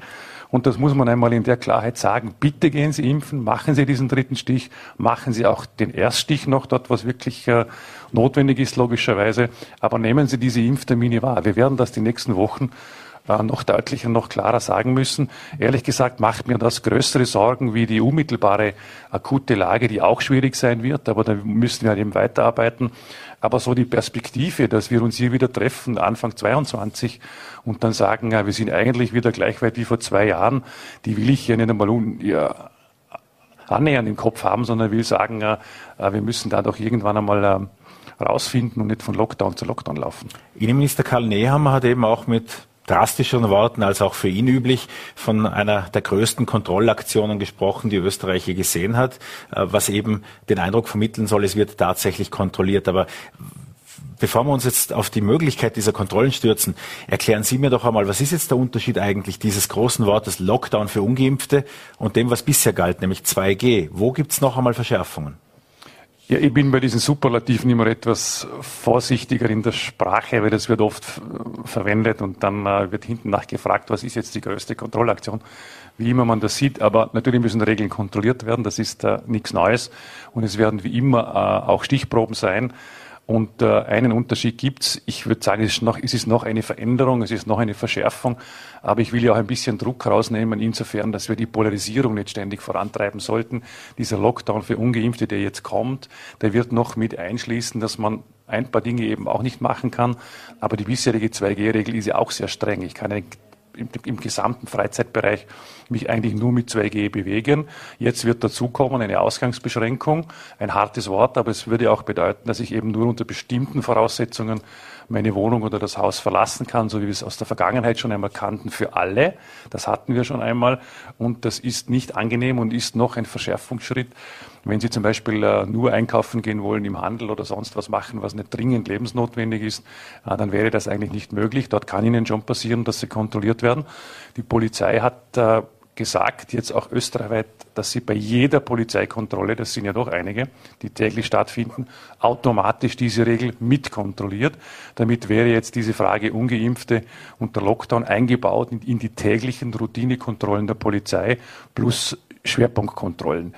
Und das muss man einmal in der Klarheit sagen. Bitte gehen Sie impfen, machen Sie diesen dritten Stich, machen Sie auch den Erststich noch dort, was wirklich äh, notwendig ist, logischerweise. Aber nehmen Sie diese Impftermine wahr. Wir werden das die nächsten Wochen äh, noch deutlicher, noch klarer sagen müssen. Ehrlich gesagt macht mir das größere Sorgen wie die unmittelbare akute Lage, die auch schwierig sein wird, aber da müssen wir eben weiterarbeiten. Aber so die Perspektive, dass wir uns hier wieder treffen, Anfang 22, und dann sagen, ja, wir sind eigentlich wieder gleich weit wie vor zwei Jahren, die will ich ja nicht einmal ja, annähernd im Kopf haben, sondern will sagen, ja, wir müssen da doch irgendwann einmal äh, rausfinden und nicht von Lockdown zu Lockdown laufen. Innenminister Karl Nehammer hat eben auch mit drastischeren Worten als auch für ihn üblich von einer der größten Kontrollaktionen gesprochen, die Österreich je gesehen hat, äh, was eben den Eindruck vermitteln soll, es wird tatsächlich kontrolliert. Aber Bevor wir uns jetzt auf die Möglichkeit dieser Kontrollen stürzen, erklären Sie mir doch einmal, was ist jetzt der Unterschied eigentlich dieses großen Wortes Lockdown für Ungeimpfte und dem, was bisher galt, nämlich 2G? Wo gibt es noch einmal Verschärfungen? Ja, ich bin bei diesen Superlativen immer etwas vorsichtiger in der Sprache, weil das wird oft verwendet und dann äh, wird hinten nachgefragt, was ist jetzt die größte Kontrollaktion. wie immer man das sieht. Aber natürlich müssen Regeln kontrolliert werden, das ist äh, nichts Neues. Und es werden wie immer äh, auch Stichproben sein. Und äh, einen Unterschied gibt's. Ich würde sagen, es ist, noch, es ist noch eine Veränderung, es ist noch eine Verschärfung. Aber ich will ja auch ein bisschen Druck rausnehmen, insofern, dass wir die Polarisierung nicht ständig vorantreiben sollten. Dieser Lockdown für Ungeimpfte, der jetzt kommt, der wird noch mit einschließen, dass man ein paar Dinge eben auch nicht machen kann. Aber die bisherige 2G-Regel ist ja auch sehr streng. Ich kann im, im, gesamten Freizeitbereich mich eigentlich nur mit 2G bewegen. Jetzt wird dazukommen eine Ausgangsbeschränkung, ein hartes Wort, aber es würde auch bedeuten, dass ich eben nur unter bestimmten Voraussetzungen meine Wohnung oder das Haus verlassen kann, so wie wir es aus der Vergangenheit schon einmal kannten, für alle. Das hatten wir schon einmal und das ist nicht angenehm und ist noch ein Verschärfungsschritt. Wenn Sie zum Beispiel äh, nur einkaufen gehen wollen im Handel oder sonst was machen, was nicht dringend lebensnotwendig ist, äh, dann wäre das eigentlich nicht möglich. Dort kann Ihnen schon passieren, dass Sie kontrolliert werden. Die Polizei hat äh, gesagt, jetzt auch österreichweit, dass sie bei jeder Polizeikontrolle, das sind ja doch einige, die täglich stattfinden, automatisch diese Regel mitkontrolliert. Damit wäre jetzt diese Frage Ungeimpfte und der Lockdown eingebaut in, in die täglichen Routinekontrollen der Polizei plus Schwerpunktkontrollen.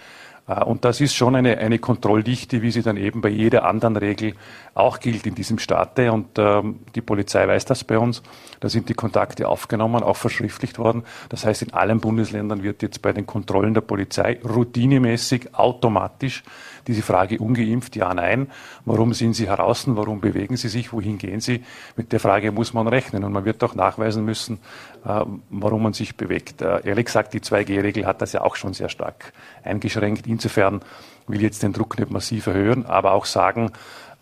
Äh, und das ist schon eine, eine Kontrolldichte, wie sie dann eben bei jeder anderen Regel auch gilt in diesem Staate. Und ähm, die Polizei weiß das bei uns. Da sind die Kontakte aufgenommen, auch verschriftlicht worden. Das heißt, in allen Bundesländern wird jetzt bei den Kontrollen der Polizei routinemäßig automatisch diese Frage ungeimpft, ja, nein. Warum sind Sie heraus? Warum bewegen Sie sich? Wohin gehen Sie? Mit der Frage muss man rechnen. Und man wird auch nachweisen müssen, äh, warum man sich bewegt. Äh, ehrlich gesagt, die 2G-Regel hat das ja auch schon sehr stark eingeschränkt. Insofern will jetzt den Druck nicht massiv erhöhen, aber auch sagen,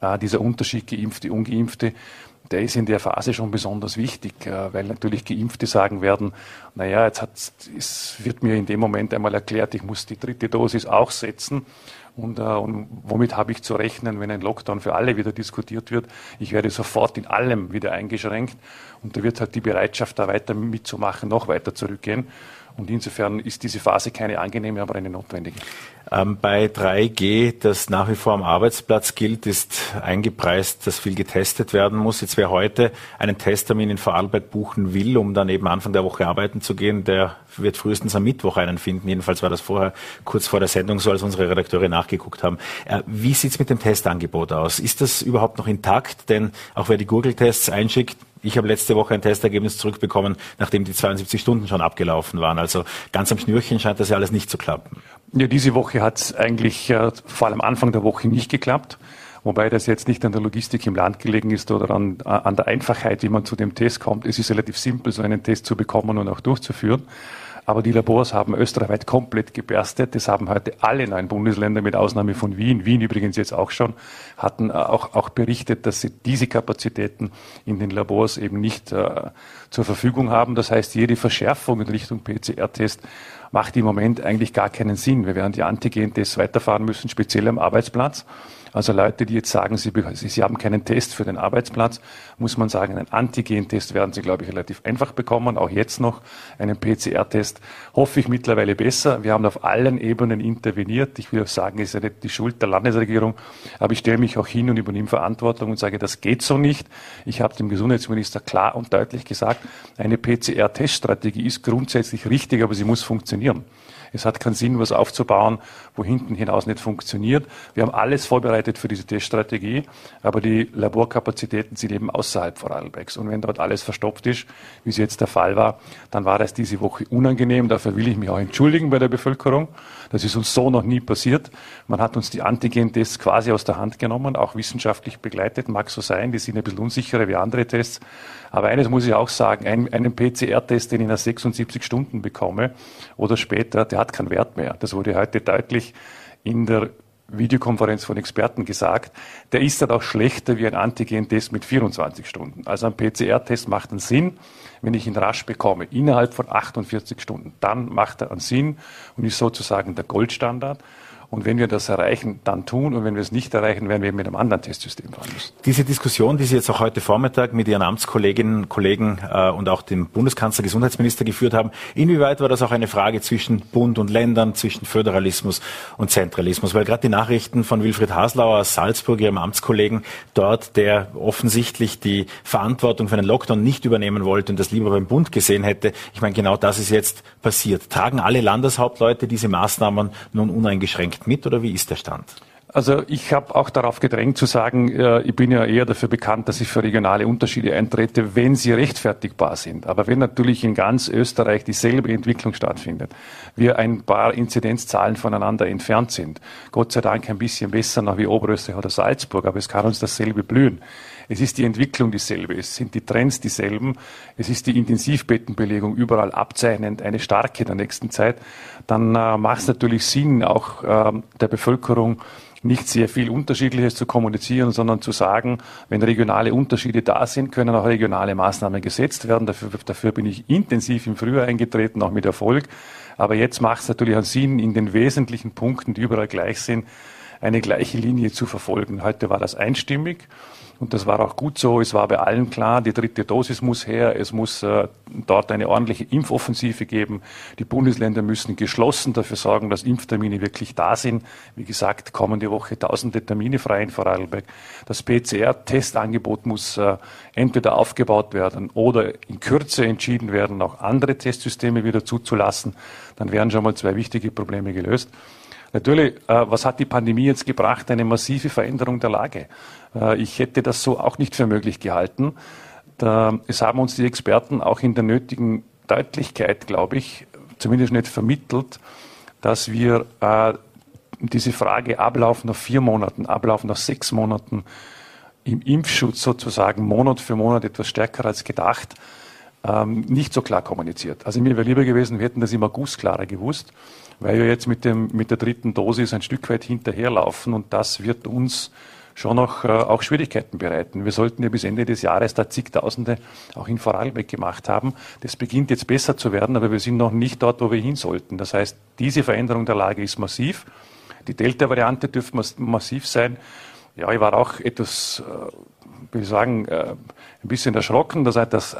äh, dieser Unterschied Geimpfte, Ungeimpfte, der ist in der Phase schon besonders wichtig, weil natürlich Geimpfte sagen werden, naja, jetzt hat, es wird mir in dem Moment einmal erklärt, ich muss die dritte Dosis auch setzen. Und, äh, und womit habe ich zu rechnen, wenn ein Lockdown für alle wieder diskutiert wird? Ich werde sofort in allem wieder eingeschränkt. Und da wird halt die Bereitschaft, da weiter mitzumachen, noch weiter zurückgehen. Und insofern ist diese Phase keine angenehme, aber eine notwendige. Ähm, bei 3G, das nach wie vor am Arbeitsplatz gilt, ist eingepreist, dass viel getestet werden muss. Jetzt wer heute einen Testtermin in Vorarlberg buchen will, um dann eben Anfang der Woche arbeiten zu gehen, der wird frühestens am Mittwoch einen finden. Jedenfalls war das vorher kurz vor der Sendung so, als unsere Redakteure nachgeguckt haben. Äh, wie sieht's mit dem Testangebot aus? Ist das überhaupt noch intakt? Denn auch wer die Google-Tests einschickt, ich habe letzte Woche ein Testergebnis zurückbekommen, nachdem die 72 Stunden schon abgelaufen waren. Also ganz am Schnürchen scheint das ja alles nicht zu klappen. Ja, diese Woche hat es eigentlich äh, vor allem Anfang der Woche nicht geklappt. Wobei das jetzt nicht an der Logistik im Land gelegen ist oder an, an der Einfachheit, wie man zu dem Test kommt. Es ist relativ simpel, so einen Test zu bekommen und auch durchzuführen. Aber die Labors haben österreichweit komplett geberstet. Das haben heute alle neun Bundesländer mit Ausnahme von Wien, Wien übrigens jetzt auch schon, hatten äh, auch, auch berichtet, dass sie diese Kapazitäten in den Labors eben nicht äh, zur Verfügung haben. Das heißt, jede Verschärfung in Richtung PCR-Test macht im Moment eigentlich gar keinen Sinn. Wir werden die Antigen-Tests weiterfahren müssen, speziell am Arbeitsplatz. Also Leute, die jetzt sagen, sie, sie haben keinen Test für den Arbeitsplatz, muss man sagen, einen Antigen-Test werden sie, glaube ich, relativ einfach bekommen. Auch jetzt noch einen PCR-Test hoffe ich mittlerweile besser. Wir haben auf allen Ebenen interveniert. Ich will auch sagen, es ist ja nicht die Schuld der Landesregierung, aber ich stelle mich auch hin und übernehme Verantwortung und sage, das geht so nicht. Ich habe dem Gesundheitsminister klar und deutlich gesagt, eine PCR-Teststrategie ist grundsätzlich richtig, aber sie muss funktionieren. Es hat keinen Sinn, was aufzubauen, wo hinten hinaus nicht funktioniert. Wir haben alles vorbereitet für diese Teststrategie, aber die Laborkapazitäten sind eben außerhalb Vorarlbergs. Und wenn dort alles verstopft ist, wie es jetzt der Fall war, dann war das diese Woche unangenehm. Dafür will ich mich auch entschuldigen bei der Bevölkerung. Das ist uns so noch nie passiert. Man hat uns die Antigen-Tests quasi aus der Hand genommen, auch wissenschaftlich begleitet, mag so sein. Die sind ein bisschen unsicherer wie andere Tests. Aber eines muss ich auch sagen, ein, einen PCR-Test, den ich nach 76 Stunden bekomme oder später, der hat keinen Wert mehr. Das wurde heute deutlich in der Videokonferenz von Experten gesagt, der ist dann auch schlechter wie ein Antigen-Test mit 24 Stunden. Also ein PCR-Test macht einen Sinn, wenn ich ihn rasch bekomme, innerhalb von 48 Stunden. Dann macht er einen Sinn und ist sozusagen der Goldstandard. Und wenn wir das erreichen, dann tun. Und wenn wir es nicht erreichen, werden wir eben mit einem anderen Testsystem fahren müssen. Diese Diskussion, die Sie jetzt auch heute Vormittag mit Ihren Amtskolleginnen, Kollegen äh, und auch dem Bundeskanzler, Gesundheitsminister geführt haben, inwieweit war das auch eine Frage zwischen Bund und Ländern, zwischen Föderalismus und Zentralismus? Weil gerade die Nachrichten von Wilfried Haslauer aus Salzburg, Ihrem Amtskollegen dort, der offensichtlich die Verantwortung für einen Lockdown nicht übernehmen wollte und das lieber beim Bund gesehen hätte. Ich meine, genau das ist jetzt passiert. Tragen alle Landeshauptleute diese Maßnahmen nun uneingeschränkt mit oder wie ist der Stand? Also ich habe auch darauf gedrängt zu sagen, äh, ich bin ja eher dafür bekannt, dass ich für regionale Unterschiede eintrete, wenn sie rechtfertigbar sind. Aber wenn natürlich in ganz Österreich dieselbe Entwicklung stattfindet, wir ein paar Inzidenzzahlen voneinander entfernt sind, Gott sei Dank ein bisschen besser nach wie Oberösterreich oder Salzburg, aber es kann uns dasselbe blühen. Es ist die Entwicklung dieselbe, es sind die Trends dieselben, es ist die Intensivbettenbelegung überall abzeichnend eine starke der nächsten Zeit, dann äh, macht es natürlich Sinn, auch äh, der Bevölkerung nicht sehr viel Unterschiedliches zu kommunizieren, sondern zu sagen, wenn regionale Unterschiede da sind, können auch regionale Maßnahmen gesetzt werden. Dafür, dafür bin ich intensiv im Frühjahr eingetreten, auch mit Erfolg. Aber jetzt macht es natürlich einen Sinn, in den wesentlichen Punkten, die überall gleich sind, eine gleiche Linie zu verfolgen. Heute war das einstimmig. Und das war auch gut so. Es war bei allen klar, die dritte Dosis muss her. Es muss äh, dort eine ordentliche Impfoffensive geben. Die Bundesländer müssen geschlossen dafür sorgen, dass Impftermine wirklich da sind. Wie gesagt, kommende Woche tausende Termine frei in Vorarlberg. Das PCR-Testangebot muss äh, entweder aufgebaut werden oder in Kürze entschieden werden, auch andere Testsysteme wieder zuzulassen. Dann wären schon mal zwei wichtige Probleme gelöst. Natürlich, äh, was hat die Pandemie jetzt gebracht? Eine massive Veränderung der Lage. Äh, ich hätte das so auch nicht für möglich gehalten. Es haben uns die Experten auch in der nötigen Deutlichkeit, glaube ich, zumindest nicht vermittelt, dass wir äh, diese Frage Ablauf nach vier Monaten, Ablauf nach sechs Monaten im Impfschutz sozusagen Monat für Monat etwas stärker als gedacht, ähm, nicht so klar kommuniziert. Also mir wäre lieber gewesen, wir hätten das im August klarer gewusst, weil wir jetzt mit, dem, mit der dritten Dosis ein Stück weit hinterherlaufen und das wird uns schon noch äh, auch Schwierigkeiten bereiten. Wir sollten ja bis Ende des Jahres da zigtausende auch in Vorarlberg gemacht haben. Das beginnt jetzt besser zu werden, aber wir sind noch nicht dort, wo wir hin sollten. Das heißt, diese Veränderung der Lage ist massiv. Die Delta-Variante dürfte massiv sein. Ja, ich war auch etwas, äh, will ich sagen, äh, ein bisschen erschrocken, dass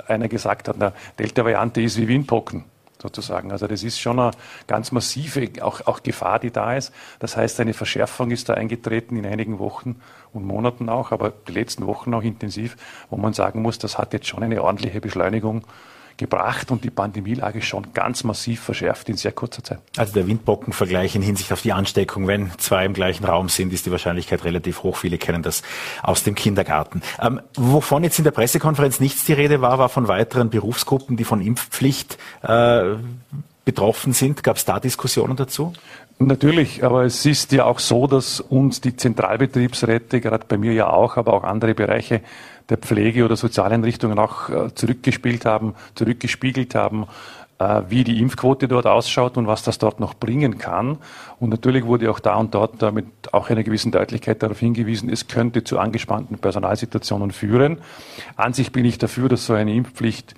einer gesagt hat, na, Delta-Variante ist wie Windpocken sozusagen. Also das ist schon eine ganz massive auch, auch Gefahr, die da ist. Das heißt, eine Verschärfung ist da eingetreten in einigen Wochen und Monaten auch, aber die letzten Wochen auch intensiv, wo man sagen muss, das hat jetzt schon eine ordentliche Beschleunigung gebracht und die Pandemielage schon ganz massiv verschärft in sehr kurzer Zeit. Also der Windbockenvergleich in Hinsicht auf die Ansteckung, wenn zwei im gleichen Raum sind, ist die Wahrscheinlichkeit relativ hoch. Viele kennen das aus dem Kindergarten. Ähm, wovon jetzt in der Pressekonferenz nichts die Rede war, war von weiteren Berufsgruppen, die von Impfpflicht äh, betroffen sind. Gab es da Diskussionen dazu? Natürlich, aber es ist ja auch so, dass uns die Zentralbetriebsräte, gerade bei mir ja auch, aber auch andere Bereiche der Pflege oder Sozialeinrichtungen auch äh, zurückgespielt haben, zurückgespiegelt haben, äh, wie die Impfquote dort ausschaut und was das dort noch bringen kann. Und natürlich wurde auch da und dort mit auch einer gewissen Deutlichkeit darauf hingewiesen, es könnte zu angespannten Personalsituationen führen. An sich bin ich dafür, dass so eine Impfpflicht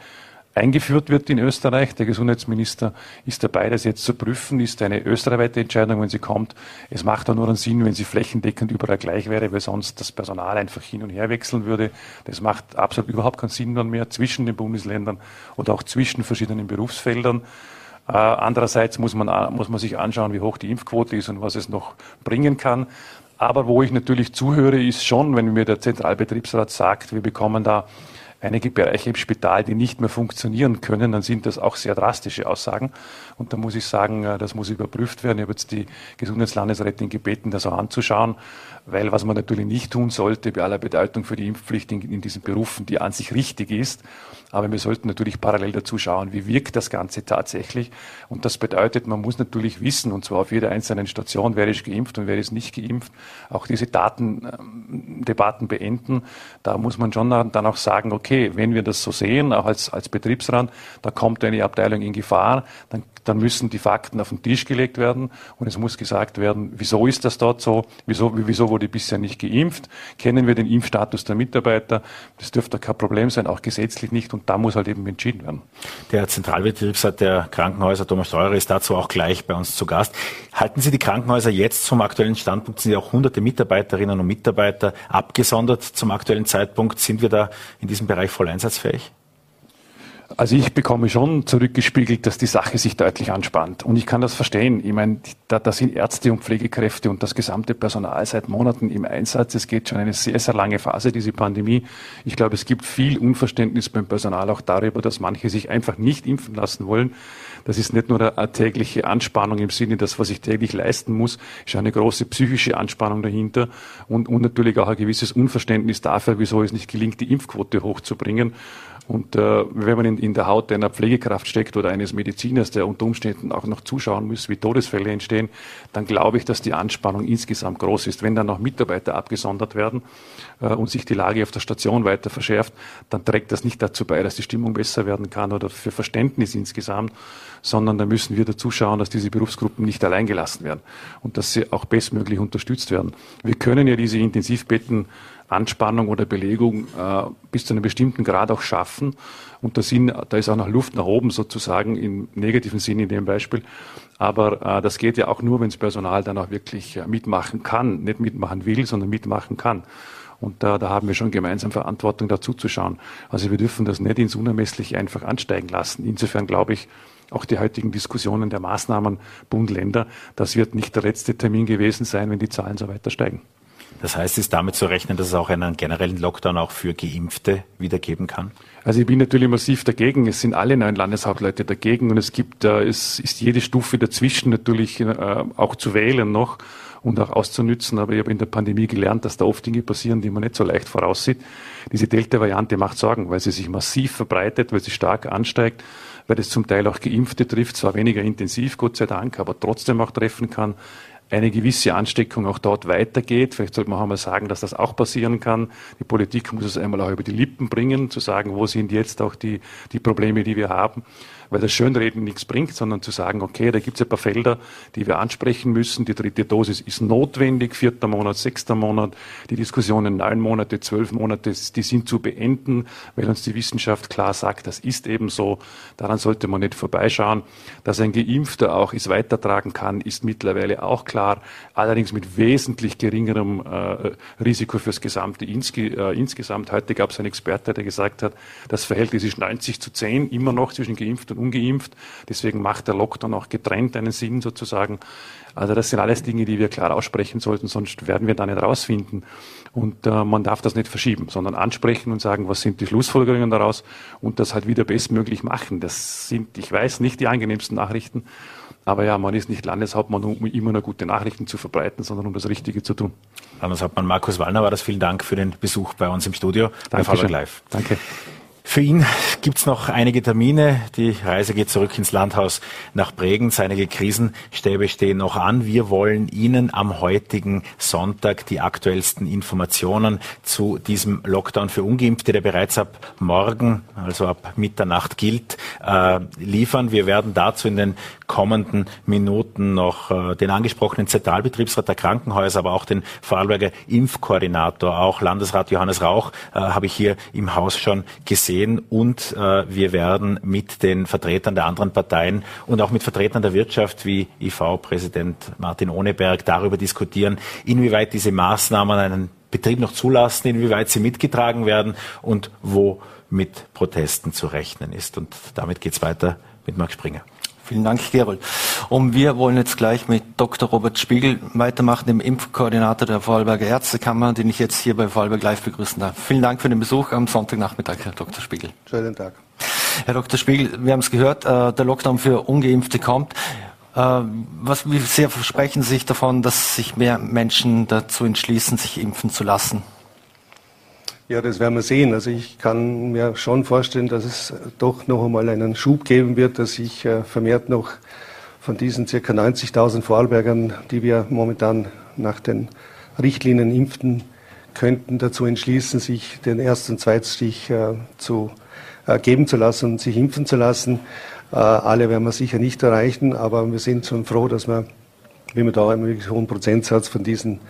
eingeführt wird in Österreich. Der Gesundheitsminister ist dabei, das jetzt zu prüfen. Ist eine österreichweite Entscheidung, wenn sie kommt. Es macht auch nur einen Sinn, wenn sie flächendeckend überall gleich wäre, weil sonst das Personal einfach hin und her wechseln würde. Das macht absolut überhaupt keinen Sinn dann mehr zwischen den Bundesländern oder auch zwischen verschiedenen Berufsfeldern. Äh, andererseits muss man, muss man sich anschauen, wie hoch die Impfquote ist und was es noch bringen kann. Aber wo ich natürlich zuhöre, ist schon, wenn mir der Zentralbetriebsrat sagt, wir bekommen da einige Bereiche im Spital, die nicht mehr funktionieren können, dann sind das auch sehr drastische Aussagen. Und da muss ich sagen, äh, das muss überprüft werden. Ich habe jetzt die Gesundheitslandesrätin gebeten, das auch anzuschauen, weil was man natürlich nicht tun sollte, bei aller Bedeutung für die Impfpflicht in, in diesen Berufen, die an sich richtig ist, aber wir sollten natürlich parallel dazu schauen, wie wirkt das Ganze tatsächlich. Und das bedeutet, man muss natürlich wissen, und zwar auf jeder einzelnen Station, wer ist geimpft und wer ist nicht geimpft, auch diese Datendebatten beenden. Da muss man schon dann auch sagen, okay, wenn wir das so sehen, auch als, als Betriebsrat, da kommt eine Abteilung in Gefahr, dann dann müssen die Fakten auf den Tisch gelegt werden und es muss gesagt werden, wieso ist das dort so, wieso, wieso wurde bisher nicht geimpft, kennen wir den Impfstatus der Mitarbeiter, das dürfte kein Problem sein, auch gesetzlich nicht und da muss halt eben entschieden werden. Der Zentralbetriebsrat der Krankenhäuser, Thomas Steurer, ist dazu auch gleich bei uns zu Gast. Halten Sie die Krankenhäuser jetzt zum aktuellen Standpunkt? Sind ja auch hunderte Mitarbeiterinnen und Mitarbeiter abgesondert zum aktuellen Zeitpunkt? Sind wir da in diesem Bereich voll einsatzfähig? Also ich bekomme schon zurückgespiegelt, dass die Sache sich deutlich anspannt. Und ich kann das verstehen. Ich meine, da, da sind Ärzte und Pflegekräfte und das gesamte Personal seit Monaten im Einsatz. Es geht schon eine sehr, sehr lange Phase, diese Pandemie. Ich glaube, es gibt viel Unverständnis beim Personal auch darüber, dass manche sich einfach nicht impfen lassen wollen. Das ist nicht nur eine tägliche Anspannung im Sinne, das, was ich täglich leisten muss, ist eine große psychische Anspannung dahinter und, und natürlich auch ein gewisses Unverständnis dafür, wieso es nicht gelingt, die Impfquote hochzubringen. Und äh, wenn man in, in der Haut einer Pflegekraft steckt oder eines Mediziners, der unter Umständen auch noch zuschauen muss, wie Todesfälle entstehen, dann glaube ich, dass die Anspannung insgesamt groß ist. Wenn dann noch Mitarbeiter abgesondert werden äh, und sich die Lage auf der Station weiter verschärft, dann trägt das nicht dazu bei, dass die Stimmung besser werden kann oder für Verständnis insgesamt, sondern da müssen wir dazu schauen, dass diese Berufsgruppen nicht allein gelassen werden und dass sie auch bestmöglich unterstützt werden. Wir können ja diese Intensivbetten Anspannung oder Belegung äh, bis zu einem bestimmten Grad auch schaffen. Und da, sind, da ist auch noch Luft nach oben sozusagen im negativen Sinn in dem Beispiel. Aber äh, das geht ja auch nur, wenn das Personal dann auch wirklich äh, mitmachen kann. Nicht mitmachen will, sondern mitmachen kann. Und da, da haben wir schon gemeinsam Verantwortung, dazu zu schauen. Also wir dürfen das nicht ins Unermessliche einfach ansteigen lassen. Insofern glaube ich, auch die heutigen Diskussionen der Maßnahmen Bund, Länder, das wird nicht der letzte Termin gewesen sein, wenn die Zahlen so weiter steigen. Das heißt, ist damit zu rechnen, dass es auch einen generellen Lockdown auch für Geimpfte wieder geben kann? Also ich bin natürlich massiv dagegen. Es sind alle neuen Landeshauptleute dagegen und es gibt, äh, es ist jede Stufe dazwischen natürlich äh, auch zu wählen noch und auch auszunützen. Aber ich habe in der Pandemie gelernt, dass da oft Dinge passieren, die man nicht so leicht voraussieht. Diese Delta-Variante macht Sorgen, weil sie sich massiv verbreitet, weil sie stark ansteigt, weil es zum Teil auch Geimpfte trifft, zwar weniger intensiv, Gott sei Dank, aber trotzdem auch treffen kann eine gewisse Ansteckung auch dort weitergeht. Vielleicht sollte man auch einmal sagen, dass das auch passieren kann. Die Politik muss es einmal auch über die Lippen bringen, zu sagen, wo sind jetzt auch die, die Probleme, die wir haben weil das Schönreden nichts bringt, sondern zu sagen, okay, da gibt es ein paar Felder, die wir ansprechen müssen. Die dritte Dosis ist notwendig, vierter Monat, sechster Monat. Die Diskussionen neun Monate, zwölf Monate, die sind zu beenden, weil uns die Wissenschaft klar sagt, das ist eben so. Daran sollte man nicht vorbeischauen. Dass ein Geimpfter auch es weitertragen kann, ist mittlerweile auch klar. Allerdings mit wesentlich geringerem äh, Risiko fürs gesamte insge äh, insgesamt. Heute gab es einen Experte, der gesagt hat, das Verhältnis ist 90 zu 10 immer noch zwischen geimpft und ungeimpft. Deswegen macht der Lockdown auch getrennt einen Sinn sozusagen. Also das sind alles Dinge, die wir klar aussprechen sollten, sonst werden wir da nicht rausfinden. Und äh, man darf das nicht verschieben, sondern ansprechen und sagen, was sind die Schlussfolgerungen daraus und das halt wieder bestmöglich machen. Das sind, ich weiß, nicht die angenehmsten Nachrichten. Aber ja, man ist nicht Landeshauptmann, um immer nur gute Nachrichten zu verbreiten, sondern um das Richtige zu tun. Landeshauptmann Markus Wallner war das. Vielen Dank für den Besuch bei uns im Studio Dankeschön. bei Live. Danke. Für ihn gibt's noch einige Termine. Die Reise geht zurück ins Landhaus nach Bregenz. Einige Krisenstäbe stehen noch an. Wir wollen Ihnen am heutigen Sonntag die aktuellsten Informationen zu diesem Lockdown für Ungeimpfte, der bereits ab morgen, also ab Mitternacht gilt, äh, liefern. Wir werden dazu in den kommenden Minuten noch äh, den angesprochenen Zentralbetriebsrat der Krankenhäuser, aber auch den Vorarlberger Impfkoordinator, auch Landesrat Johannes Rauch, äh, habe ich hier im Haus schon gesehen sehen und äh, wir werden mit den Vertretern der anderen Parteien und auch mit Vertretern der Wirtschaft wie IV-Präsident Martin Ohneberg darüber diskutieren, inwieweit diese Maßnahmen einen Betrieb noch zulassen, inwieweit sie mitgetragen werden und wo mit Protesten zu rechnen ist. Und damit geht es weiter mit Marc Springer. Vielen Dank, Gerold. Und wir wollen jetzt gleich mit Dr. Robert Spiegel weitermachen, dem Impfkoordinator der Vorarlberger Ärztekammer, den ich jetzt hier bei Vorarlberg Live begrüßen darf. Vielen Dank für den Besuch am Sonntagnachmittag, Herr Dr. Spiegel. Schönen Tag. Herr Dr. Spiegel, wir haben es gehört, äh, der Lockdown für Ungeimpfte kommt. Äh, was, wie sehr versprechen Sie sich davon, dass sich mehr Menschen dazu entschließen, sich impfen zu lassen? Ja, das werden wir sehen. Also ich kann mir schon vorstellen, dass es doch noch einmal einen Schub geben wird, dass sich äh, vermehrt noch von diesen circa 90.000 Vorarlbergern, die wir momentan nach den Richtlinien impften könnten, dazu entschließen, sich den ersten und Zweitstich äh, zu äh, geben zu lassen und sich impfen zu lassen. alle werden wir sicher nicht erreichen, aber wir sind schon froh, dass wir, wie wir da einen hohen Prozentsatz von diesen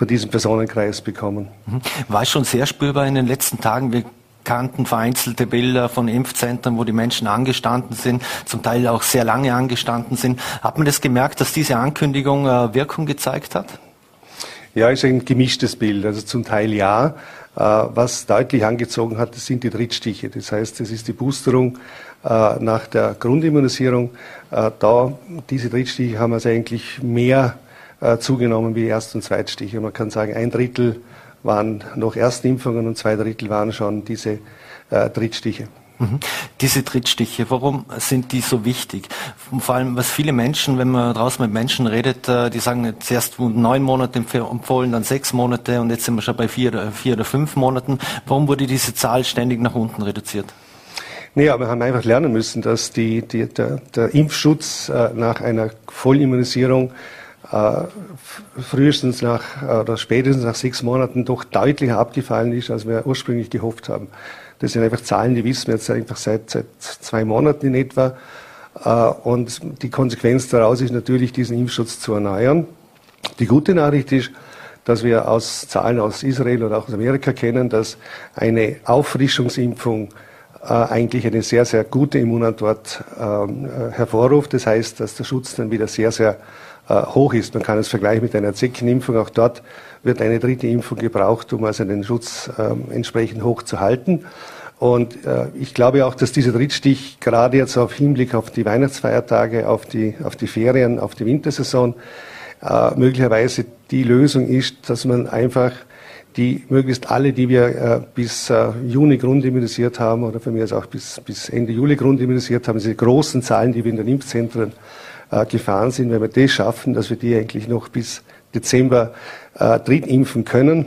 von diesem Personenkreis bekommen. Mhm. War schon sehr spürbar in den letzten Tagen. Wir kannten vereinzelte Bilder von Impfzentren, wo die Menschen angestanden sind, zum Teil auch sehr lange angestanden sind. Hat man das gemerkt, dass diese Ankündigung äh, Wirkung gezeigt hat? Ja, ist ein gemischtes Bild. Also zum Teil ja. Äh, was deutlich angezogen hat, das sind die Drittstiche. Das heißt, es ist die Boosterung äh, nach der Grundimmunisierung. Da, diese Drittstiche haben also eigentlich mehr zugenommen wie Erst- und Zweitstiche. Man kann sagen, ein Drittel waren noch Erstimpfungen und zwei Drittel waren schon diese Drittstiche. Mhm. Diese Trittstiche, warum sind die so wichtig? Vor allem, was viele Menschen, wenn man draußen mit Menschen redet, äh, die sagen, zuerst neun Monate empfohlen, dann sechs Monate und jetzt sind wir schon bei vier, vier oder fünf Monaten. Warum wurde diese Zahl ständig nach unten reduziert? Naja, wir haben einfach lernen müssen, dass die, die, der, der Impfschutz äh, nach einer Vollimmunisierung äh, frühestens nach oder spätestens nach sechs Monaten doch deutlicher abgefallen ist, als wir ursprünglich gehofft haben. Das sind einfach Zahlen, die wissen wir jetzt einfach seit, seit zwei Monaten in etwa. Äh, und die Konsequenz daraus ist natürlich, diesen Impfschutz zu erneuern. Die gute Nachricht ist, dass wir aus Zahlen aus Israel oder auch aus Amerika kennen, dass eine Auffrischungsimpfung äh, eigentlich eine sehr, sehr gute Immunantwort ähm, äh, hervorruft. Das heißt, dass der Schutz dann wieder sehr, sehr äh, hoch ist. Man kann es vergleichen mit einer Zeckenimpfung. Auch dort wird eine dritte Impfung gebraucht, um also den Schutz äh, entsprechend hoch zu halten. Und äh, ich glaube auch, dass dieser Drittstich gerade jetzt auf Hinblick auf die Weihnachtsfeiertage, auf die, auf die Ferien, auf die Wintersaison äh, möglicherweise die Lösung ist, dass man einfach die möglichst alle, die wir äh, bis äh, Juni grundimmunisiert haben oder von mir aus auch bis, bis Ende Juli grundimmunisiert haben, diese großen Zahlen, die wir in den Impfzentren äh, gefahren sind, wenn wir das schaffen, dass wir die eigentlich noch bis Dezember äh, drittimpfen können,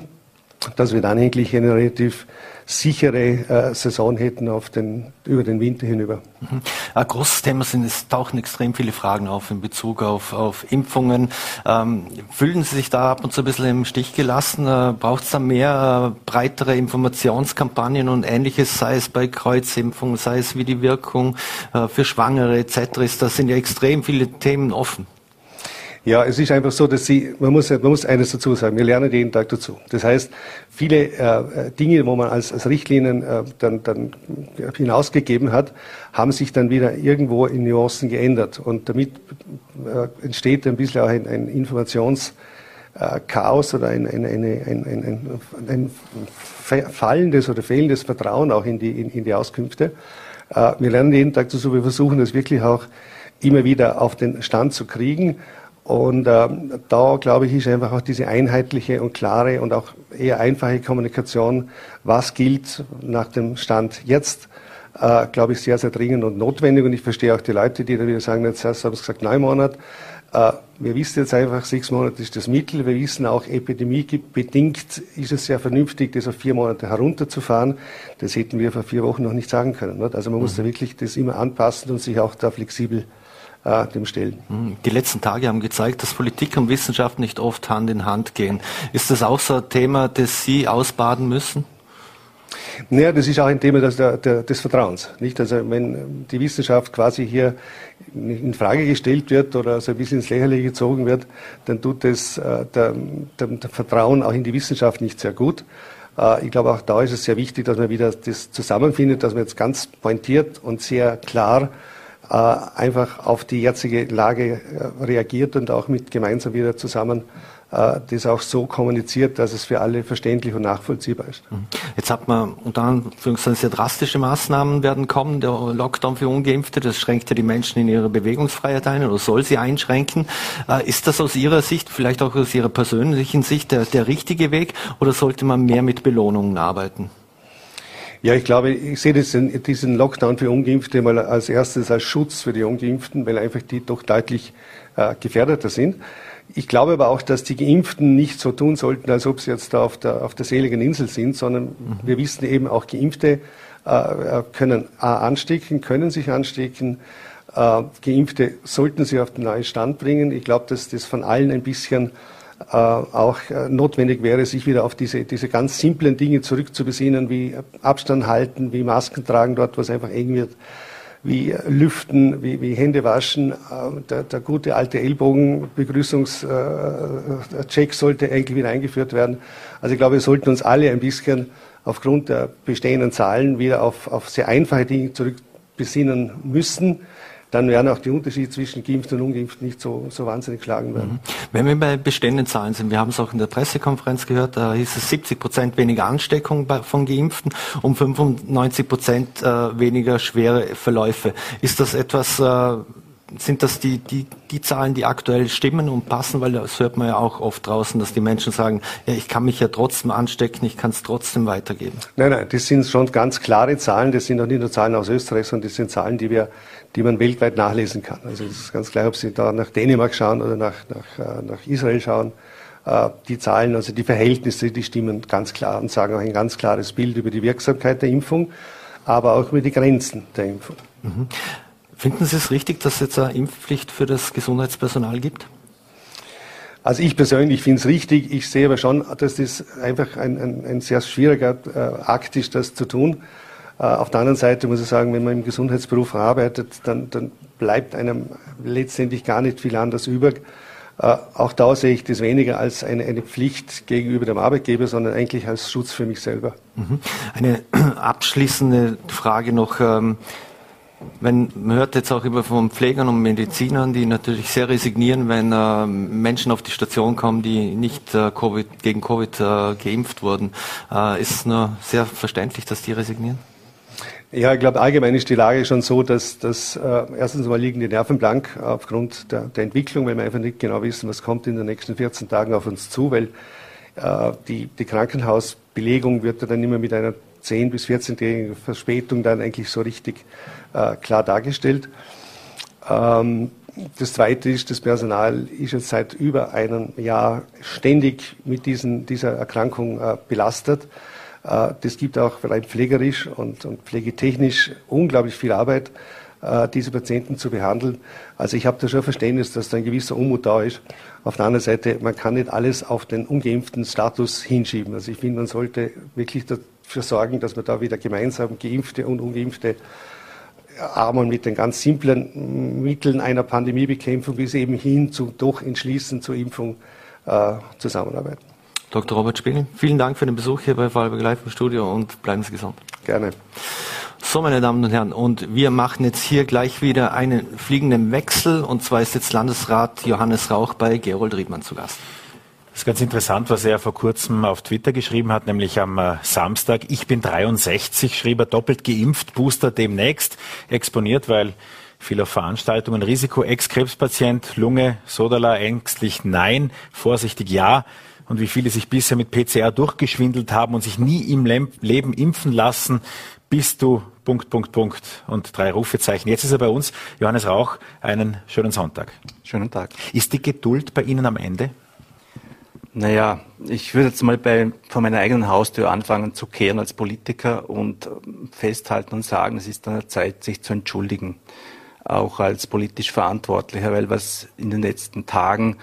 dass wir dann eigentlich eine relativ sichere äh, Saison hätten auf den, über den Winter hinüber. Mhm. Ein großes Thema sind, es tauchen extrem viele Fragen auf in Bezug auf, auf Impfungen. Ähm, fühlen Sie sich da ab und zu ein bisschen im Stich gelassen? Äh, Braucht es da mehr äh, breitere Informationskampagnen und ähnliches, sei es bei Kreuzimpfungen, sei es wie die Wirkung äh, für Schwangere etc. Da sind ja extrem viele Themen offen. Ja, es ist einfach so, dass Sie, man muss, man muss eines dazu sagen, wir lernen jeden Tag dazu. Das heißt, viele äh, Dinge, wo man als, als Richtlinien äh, dann, dann hinausgegeben hat, haben sich dann wieder irgendwo in Nuancen geändert. Und damit äh, entsteht ein bisschen auch ein, ein Informationschaos oder ein, ein, ein, ein, ein, fallendes oder fehlendes Vertrauen auch in die, in, in die Auskünfte. Äh, wir lernen jeden Tag dazu, wir versuchen das wirklich auch immer wieder auf den Stand zu kriegen. Und äh, da, glaube ich, ist einfach auch diese einheitliche und klare und auch eher einfache Kommunikation, was gilt nach dem Stand jetzt, äh, glaube ich, sehr, sehr dringend und notwendig. Und ich verstehe auch die Leute, die da wieder sagen, jetzt haben sie gesagt, neun Monate. Äh, wir wissen jetzt einfach, sechs Monate ist das Mittel. Wir wissen auch, epidemiebedingt ist es sehr vernünftig, das auf vier Monate herunterzufahren. Das hätten wir vor vier Wochen noch nicht sagen können. Nicht? Also man muss mhm. da wirklich das immer anpassen und sich auch da flexibel äh, dem stellen. Hm, die letzten Tage haben gezeigt, dass Politik und Wissenschaft nicht oft Hand in Hand gehen. Ist das auch so ein Thema, das Sie ausbaden müssen? Naja, das ist auch ein Thema des, des Vertrauens. Nicht? Also wenn die Wissenschaft quasi hier in Frage gestellt wird oder so ein bisschen ins Lächerliche gezogen wird, dann tut das äh, der, Vertrauen auch in die Wissenschaft nicht sehr gut. Äh, ich glaube, auch da ist es sehr wichtig, dass man wieder das zusammenfindet, dass man jetzt ganz pointiert und sehr klar äh, einfach auf die jetzige Lage äh, reagiert und auch mit gemeinsam wieder zusammen äh, das auch so kommuniziert, dass es für alle verständlich und nachvollziehbar ist. Mhm. Jetzt hat man unter Anführungszeichen sehr drastische Maßnahmen werden kommen. Der Lockdown für Ungeimpfte, das schränkt ja die Menschen in ihrer Bewegungsfreiheit ein oder soll sie einschränken. Ist das aus Ihrer Sicht, vielleicht auch aus Ihrer persönlichen Sicht, der, der richtige Weg oder sollte man mehr mit Belohnungen arbeiten? Ja, ich glaube, ich sehe diesen, diesen Lockdown für Ungeimpfte mal als erstes als Schutz für die Ungeimpften, weil einfach die doch deutlich äh, gefährdeter sind. Ich glaube aber auch, dass die Geimpften nicht so tun sollten, als ob sie jetzt da auf der, auf der seligen Insel sind, sondern mhm. wir wissen eben auch, Geimpfte äh, können A, anstecken, können sich anstecken. Äh, Geimpfte sollten sie auf den neuen Stand bringen. Ich glaube, dass das von allen ein bisschen äh, auch äh, notwendig wäre, sich wieder auf diese, diese ganz simplen Dinge zurückzubesinnen, wie Abstand halten, wie Masken tragen dort, was einfach eng wird, wie Lüften, wie, wie Hände waschen. Äh, der, der gute alte Ellbogenbegrüßungscheck sollte eigentlich wieder eingeführt werden. Also ich glaube, wir sollten uns alle ein bisschen aufgrund der bestehenden Zahlen wieder auf, auf sehr einfache Dinge zurückbesinnen müssen, dann werden auch die Unterschiede zwischen Geimpften und Ungeimpften nicht so, so wahnsinnig schlagen werden. Mhm. Wenn wir bei bestehenden Zahlen sind, wir haben es auch in der Pressekonferenz gehört, da hieß es 70 Prozent weniger Ansteckung von Geimpften und 95 Prozent äh, weniger schwere Verläufe. Ist das etwas, äh, sind das die, die, die Zahlen, die aktuell stimmen und passen? Weil das hört man ja auch oft draußen, dass die Menschen sagen, ja, ich kann mich ja trotzdem anstecken, ich kann es trotzdem weitergeben. Nein, nein, das sind schon ganz klare Zahlen. Das sind auch nicht nur Zahlen aus Österreich, sondern das sind Zahlen, die wir, die man weltweit nachlesen kann. Also das ist ganz klar, ob Sie da nach Dänemark schauen oder nach, nach, äh, nach Israel schauen. Äh, die Zahlen, also die Verhältnisse, die stimmen ganz klar und sagen auch ein ganz klares Bild über die Wirksamkeit der Impfung, aber auch über die Grenzen der Impfung. Mhm. Finden Sie es richtig, dass es jetzt eine Impfpflicht für das Gesundheitspersonal gibt? Also ich persönlich finde es richtig. Ich sehe aber schon, dass das einfach ein, ein, ein sehr schwieriger äh, Akt ist, das zu tun. Äh, auf der anderen Seite muss ich sagen, wenn man im Gesundheitsberuf arbeitet, dann, dann bleibt einem letztendlich gar nicht viel anders über. Äh, auch da sehe ich das weniger als eine, eine, Pflicht gegenüber dem Arbeitgeber, sondern eigentlich als Schutz für mich selber. Mhm. Eine abschließende Frage noch. Ähm man hört jetzt auch immer von Pflegern und Medizinern, die natürlich sehr resignieren, wenn äh, Menschen auf die Station kommen, die nicht äh, COVID, gegen Covid äh, geimpft wurden. Äh, ist es nur sehr verständlich, dass die resignieren? Ja, ich glaube, allgemein ist die Lage schon so, dass, dass äh, erstens mal liegen die Nerven blank aufgrund der, der, Entwicklung, weil wir einfach nicht genau wissen, was kommt in den nächsten 14 Tagen auf uns zu, weil äh, die, die Krankenhausbelegung wird dann immer mit einer 10 bis 14-jährigen Verspätung dann eigentlich so richtig äh, klar dargestellt. Ähm, das Zweite ist, das Personal ist jetzt seit über einem Jahr ständig mit diesen, dieser Erkrankung äh, belastet. Äh, das gibt auch rein pflegerisch und, und pflegetechnisch unglaublich viel Arbeit, äh, diese Patienten zu behandeln. Also ich habe da schon Verständnis, dass da ein gewisser Unmut da ist. Auf der anderen Seite, man kann nicht alles auf den ungeimpften Status hinschieben. Also ich finde, man sollte wirklich dafür sorgen, dass man da wieder gemeinsam Geimpfte und Ungeimpfte einmal mit den ganz simplen Mitteln einer Pandemiebekämpfung bis eben hin zu doch entschließen zur Impfung äh, zusammenarbeiten. Dr. Robert Spiegel, vielen Dank für den Besuch hier bei Vorarlberg Live im Studio und bleiben Sie gesund. Gerne. So, meine Damen und Herren, und wir machen jetzt hier gleich wieder einen fliegenden Wechsel und zwar ist jetzt Landesrat Johannes Rauch bei Gerold Riedmann zu Gast. Das ist ganz interessant, was er vor kurzem auf Twitter geschrieben hat, nämlich am äh, Samstag. Ich bin 63, schrieb er doppelt geimpft, Booster demnächst, exponiert, weil viel auf Veranstaltungen. Risiko, Ex-Krebspatient, Lunge, Sodala, ängstlich nein, vorsichtig ja. Und wie viele sich bisher mit PCR durchgeschwindelt haben und sich nie im Leben impfen lassen, bist du Punkt, Punkt, Punkt und drei Rufezeichen. Jetzt ist er bei uns. Johannes Rauch, einen schönen Sonntag. Schönen Tag. Ist die Geduld bei Ihnen am Ende? Naja, ich würde jetzt mal bei, vor meiner eigenen Haustür anfangen zu kehren als Politiker und ähm, festhalten und sagen, es ist an der Zeit, sich zu entschuldigen. Auch als politisch Verantwortlicher, weil was in den letzten Tagen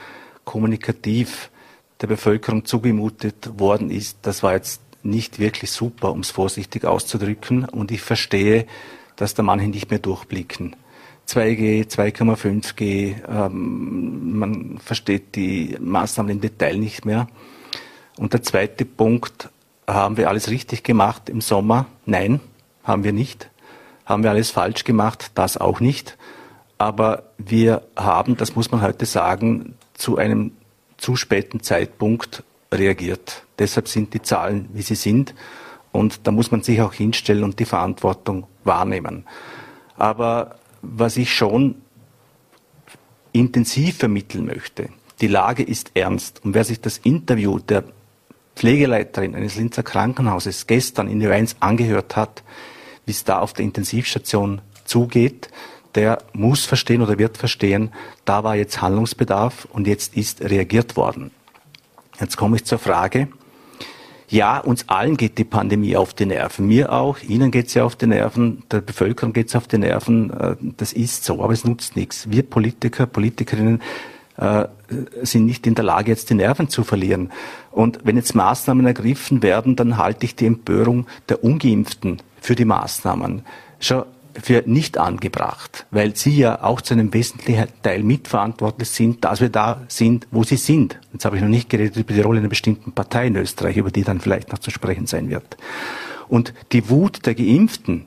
kommunikativ der Bevölkerung zugemutet worden ist, das war jetzt nicht wirklich super, um es vorsichtig auszudrücken. Und ich verstehe, dass da manche nicht mehr durchblicken. 2G, 2,5G, ähm, man versteht die Maßnahmen im Detail nicht mehr. Und der zweite Punkt, haben wir alles richtig gemacht im Sommer? Nein, haben wir nicht. Haben wir alles falsch gemacht? Das auch nicht. Aber wir haben, das muss man heute sagen, zu einem zu späten Zeitpunkt reagiert. Deshalb sind die Zahlen, wie sie sind. Und da muss man sich auch hinstellen und die Verantwortung wahrnehmen. Aber was ich schon intensiv vermitteln möchte. Die Lage ist ernst. Und wer sich das Interview der Pflegeleiterin eines Linzer Krankenhauses gestern in 1 angehört hat, wie es da auf der Intensivstation zugeht, der muss verstehen oder wird verstehen, da war jetzt Handlungsbedarf und jetzt ist reagiert worden. Jetzt komme ich zur Frage, ja, uns allen geht die Pandemie auf die Nerven. Mir auch, Ihnen geht sie auf die Nerven, der Bevölkerung geht es auf die Nerven. Äh, das ist so, aber es nutzt nichts. Wir Politiker, Politikerinnen äh, sind nicht in der Lage, jetzt die Nerven zu verlieren. Und wenn jetzt Maßnahmen ergriffen werden, dann halte ich die Empörung der Ungeimpften für die Maßnahmen. Schon für nicht angebracht, weil Sie ja auch zu einem wesentlichen Teil mitverantwortlich sind, dass wir da sind, wo Sie sind. Jetzt habe ich noch nicht geredet über die Rolle einer bestimmten Partei in Österreich, über die dann vielleicht noch zu sprechen sein wird. Und die Wut der Geimpften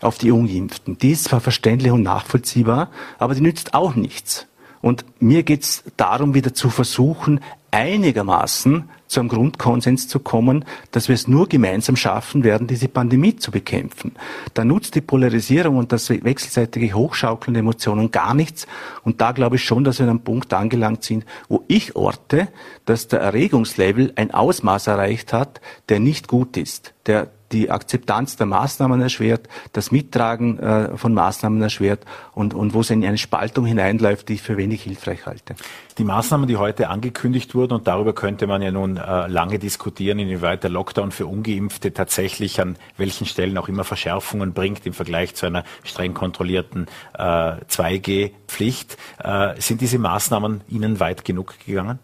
auf die Ungeimpften, die ist zwar verständlich und nachvollziehbar, aber die nützt auch nichts. Und mir geht es darum, wieder zu versuchen, einigermaßen zu einem Grundkonsens zu kommen, dass wir es nur gemeinsam schaffen werden, diese Pandemie zu bekämpfen. Da nutzt die Polarisierung und das wechselseitige Hochschaukeln der Emotionen gar nichts. Und da glaube ich schon, dass wir an einem Punkt angelangt sind, wo ich orte, dass der Erregungslevel ein Ausmaß erreicht hat, der nicht gut ist, der die Akzeptanz der Maßnahmen erschwert, das Mittragen äh, von Maßnahmen erschwert und, und wo es in eine Spaltung hineinläuft, die ich für wenig hilfreich halte. Die Maßnahmen, die heute angekündigt wurden, und darüber könnte man ja nun äh, lange diskutieren, inwieweit der Lockdown für Ungeimpfte tatsächlich an welchen Stellen auch immer Verschärfungen bringt im Vergleich zu einer streng kontrollierten äh, 2G-Pflicht. Äh, sind diese Maßnahmen Ihnen weit genug gegangen?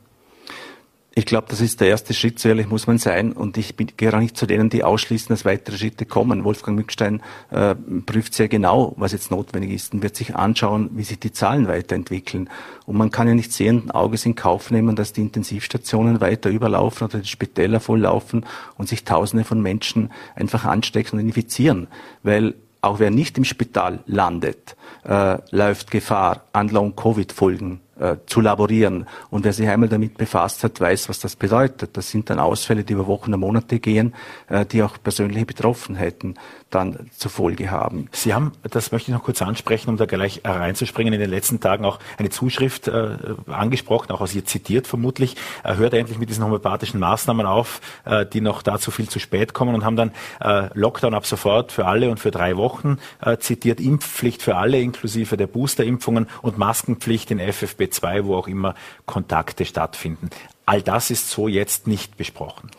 Ich glaube, das ist der erste Schritt, so ehrlich muss man sein. Und ich bin, gehöre nicht zu denen, die ausschließen, dass weitere Schritte kommen. Wolfgang Mückstein äh, prüft sehr genau, was jetzt notwendig ist und wird sich anschauen, wie sich die Zahlen weiterentwickeln. Und man kann ja nicht sehenden Auges in Kauf nehmen, dass die Intensivstationen weiter überlaufen oder die Spitäler volllaufen und sich Tausende von Menschen einfach anstecken und infizieren. Weil auch wer nicht im Spital landet, äh, läuft Gefahr, an Long-Covid-Folgen äh, zu laborieren. Und wer sich einmal damit befasst hat, weiß, was das bedeutet. Das sind dann Ausfälle, die über Wochen und Monate gehen, äh, die auch persönliche Betroffenheiten dann zur Folge haben. Sie haben, das möchte ich noch kurz ansprechen, um da gleich reinzuspringen, in den letzten Tagen auch eine Zuschrift äh, angesprochen, auch aus ihr zitiert vermutlich, äh, hört endlich mit diesen homöopathischen Maßnahmen auf, äh, die noch dazu viel zu spät kommen und haben dann äh, Lockdown ab sofort für alle und für drei Wochen äh, zitiert, Impfpflicht für alle inklusive der Boosterimpfungen und Maskenpflicht in FFP2, wo auch immer Kontakte stattfinden. All das ist so jetzt nicht besprochen